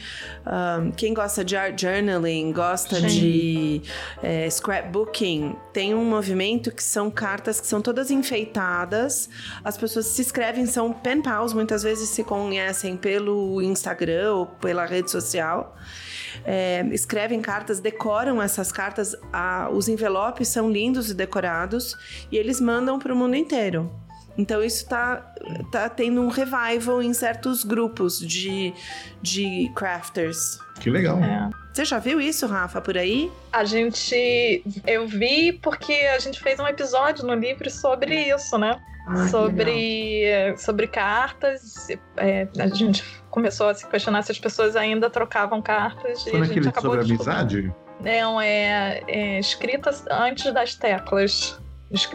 Speaker 5: ahn, quem gosta de art journaling, gosta
Speaker 4: Sim.
Speaker 5: de eh, scrapbooking, tem um movimento que são cartas que são todas enfeitadas. As pessoas se escrevem, são pen pals, muitas vezes se conhecem pelo Instagram ou pela rede social. É, escrevem cartas, decoram essas cartas, a- os envelopes são lindos e decorados e eles mandam para o mundo inteiro. Então isso tá, tá tendo um revival em certos grupos de, de crafters.
Speaker 2: Que legal.
Speaker 4: É.
Speaker 5: Você já viu isso, Rafa, por aí?
Speaker 4: A gente. Eu vi porque a gente fez um episódio no livro sobre isso, né?
Speaker 3: Ah,
Speaker 4: sobre, sobre cartas. É, a gente começou a se questionar se as pessoas ainda trocavam cartas.
Speaker 2: Foi
Speaker 4: e a gente
Speaker 2: naquele
Speaker 4: acabou
Speaker 2: sobre amizade?
Speaker 4: Não, é, é escritas antes das teclas.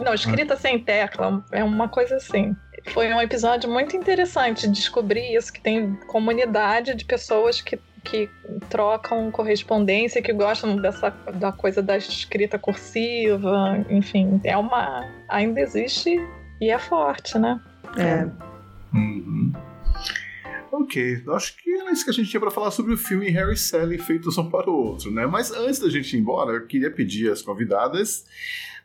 Speaker 4: Não, escrita sem tecla, é uma coisa assim. Foi um episódio muito interessante descobrir isso, que tem comunidade de pessoas que que trocam correspondência, que gostam dessa da coisa da escrita cursiva, enfim, é uma ainda existe e é forte, né?
Speaker 5: É.
Speaker 1: Uhum. Ok, acho que era isso que a gente tinha pra falar sobre o filme Harry e Sally feitos um para o outro, né? Mas antes da gente ir embora, eu queria pedir às convidadas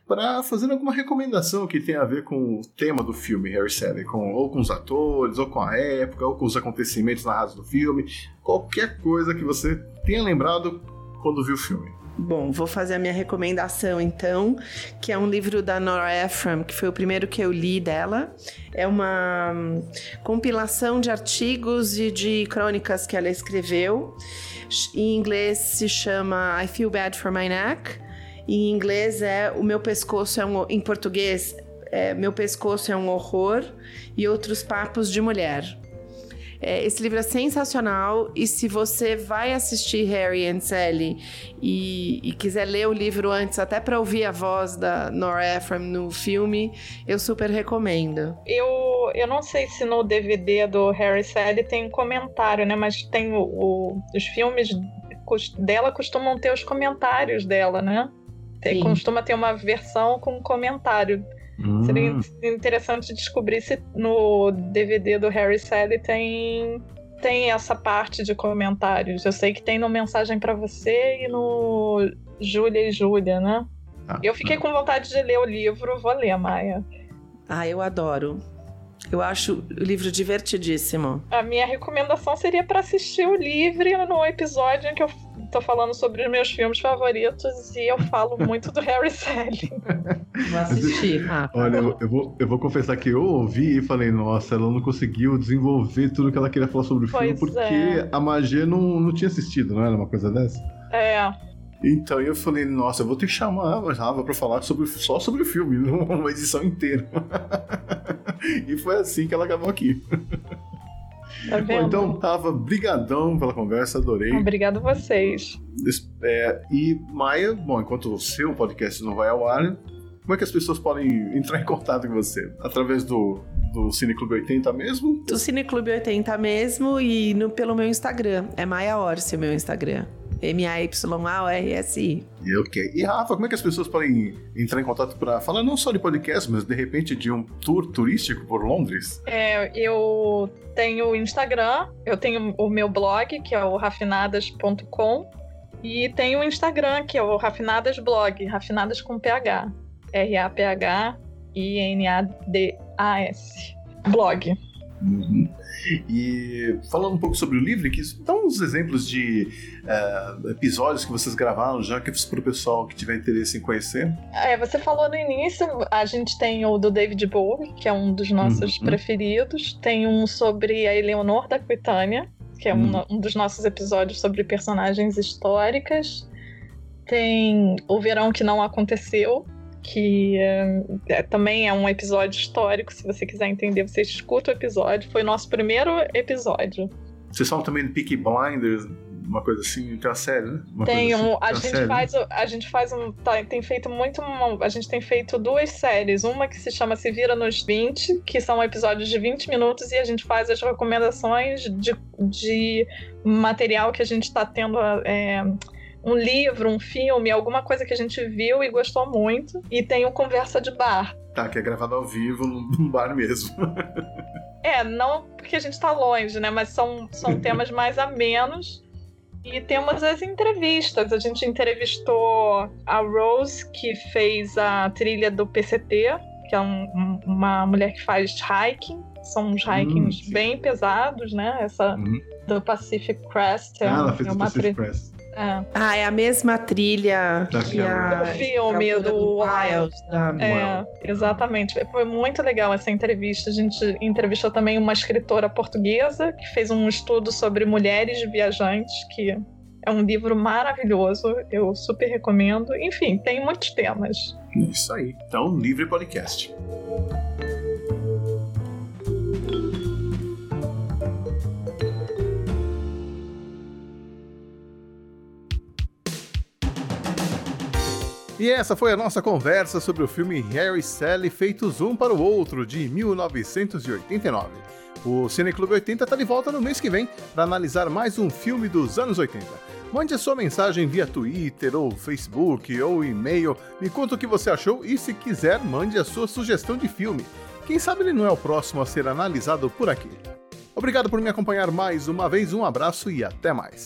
Speaker 1: para fazer alguma recomendação que tenha a ver com o tema do filme Harry Sally, com, ou com os atores, ou com a época, ou com os acontecimentos narrados no filme, qualquer coisa que você tenha lembrado quando viu o filme.
Speaker 5: Bom, vou fazer a minha recomendação então, que é um livro da Nora Ephron, que foi o primeiro que eu li dela. É uma hum, compilação de artigos e de crônicas que ela escreveu. Em inglês se chama I Feel Bad for My Neck. Em inglês é O Meu Pescoço é um. Em português é Meu Pescoço é um Horror e Outros Papos de Mulher. É, esse livro é sensacional e se você vai assistir Harry and Sally e, e quiser ler o livro antes, até para ouvir a voz da Nora Ephron no filme, eu super recomendo.
Speaker 4: Eu, eu não sei se no DVD do Harry Sally tem um comentário, né? Mas tem o, o- os filmes dela costumam ter os comentários dela, né? Tem- costuma ter uma versão com comentário.
Speaker 2: Hum,
Speaker 4: Seria in- interessante descobrir se no DVD do Harry Sally tem tem essa parte de comentários. Eu sei que tem no Mensagem pra Você e no Júlia e Júlia, né?
Speaker 2: tá.
Speaker 4: Eu fiquei com vontade de ler o livro, vou ler, Maia.
Speaker 5: Ah, eu adoro. Eu acho o livro divertidíssimo.
Speaker 4: A minha recomendação seria para assistir o livre no episódio em que eu tô falando sobre os meus filmes favoritos e eu falo muito do Harry Sally.
Speaker 5: Vou assistir. Ah,
Speaker 2: Olha, eu, eu vou, eu vou confessar que eu ouvi e falei, nossa, ela não conseguiu desenvolver tudo que ela queria falar sobre o filme
Speaker 4: Pois
Speaker 2: porque
Speaker 4: é.
Speaker 2: a magia não, não tinha assistido, não era uma coisa dessa?
Speaker 4: É,
Speaker 1: Então eu falei, nossa, eu vou ter que chamar a Rafa pra falar sobre, só sobre o filme, uma edição inteira. e foi assim que ela acabou aqui.
Speaker 4: Tá
Speaker 1: Bom,
Speaker 4: vendo?
Speaker 1: então, Rafa, brigadão pela conversa, adorei.
Speaker 4: Obrigado a vocês.
Speaker 1: É, e Maia, bom, enquanto o seu podcast não vai ao ar, como é que as pessoas podem entrar em contato com você? Através do, do Cine Clube 80 mesmo?
Speaker 5: do Cineclube 80 mesmo e no, pelo meu Instagram. É Maia Orsi o meu Instagram. M-A-Y-A-O-R-S-I.
Speaker 1: E ok. E Rafa, como é que as pessoas podem entrar em contato para falar não só de podcast, mas de repente de um tour turístico por Londres?
Speaker 4: É, eu tenho o Instagram, eu tenho o meu blog, que é o rafinadas.com, e tenho o Instagram, que é o Rafinadas Blog, Rafinadas com PH. R-A-P-H-I-N-A-D-A-S. Blog.
Speaker 1: Uhum. E falando um pouco sobre o livro, que dá uns exemplos de eh, episódios que vocês gravaram já, que para o pessoal que tiver interesse em conhecer.
Speaker 4: É, você falou no início, a gente tem o do David Bowie, que é um dos nossos
Speaker 2: Uhum.
Speaker 4: preferidos. Tem um sobre a Eleonor da Aquitânia, que é um,
Speaker 2: Uhum.
Speaker 4: um dos nossos episódios sobre personagens históricas. Tem o Verão que Não Aconteceu, que é, é- também é um episódio histórico. Se você quiser entender, você escuta o episódio. Foi o nosso primeiro episódio.
Speaker 1: Vocês falam também do Peaky Blinders, uma coisa assim, tem uma série, né? Uma
Speaker 4: Tem
Speaker 1: coisa
Speaker 4: um,
Speaker 1: assim,
Speaker 4: a
Speaker 1: tem
Speaker 4: gente
Speaker 1: série, né?
Speaker 4: faz, a gente faz um, tá, tem feito muito, uma- a gente tem feito duas séries, uma que se chama Se Vira nos 20, que são episódios de 20 minutos e a gente faz as recomendações de, de material que a gente está tendo, é, um livro, um filme, alguma coisa que a gente viu e gostou muito. E tem o Conversa de Bar.
Speaker 1: Tá, que é gravado ao vivo num bar mesmo.
Speaker 4: É, não porque a gente está longe, né? Mas são, são temas mais amenos. E temos as entrevistas. A gente entrevistou a Rose, que fez a trilha do PCT, que é um- um- uma mulher que faz hiking. São uns hikings
Speaker 2: sim.
Speaker 4: bem pesados, né? Essa
Speaker 2: Uhum.
Speaker 4: do Pacific Crest. É,
Speaker 2: Ah, ela fez
Speaker 4: é
Speaker 2: o Pacific
Speaker 4: tri-
Speaker 2: Crest.
Speaker 4: É.
Speaker 5: Ah, é a mesma trilha que a
Speaker 4: Do filme,
Speaker 5: gravadora
Speaker 4: do
Speaker 5: Wild. Da...
Speaker 4: É, exatamente. Foi muito legal essa entrevista. A gente entrevistou também uma escritora portuguesa que fez um estudo sobre mulheres viajantes, que é um livro maravilhoso. Eu super recomendo. Enfim, tem muitos temas.
Speaker 1: Isso aí. Então, livre podcast. E essa foi a nossa conversa sobre o filme Harry e Sally Feitos Um para o Outro, de 1989. O Cineclube 80 está de volta no mês que vem para analisar mais um filme dos anos 80. Mande a sua mensagem via Twitter ou Facebook ou e-mail, me conta o que você achou e se quiser, mande a sua sugestão de filme. Quem sabe ele não é o próximo a ser analisado por aqui. Obrigado por me acompanhar mais uma vez, um abraço e até mais.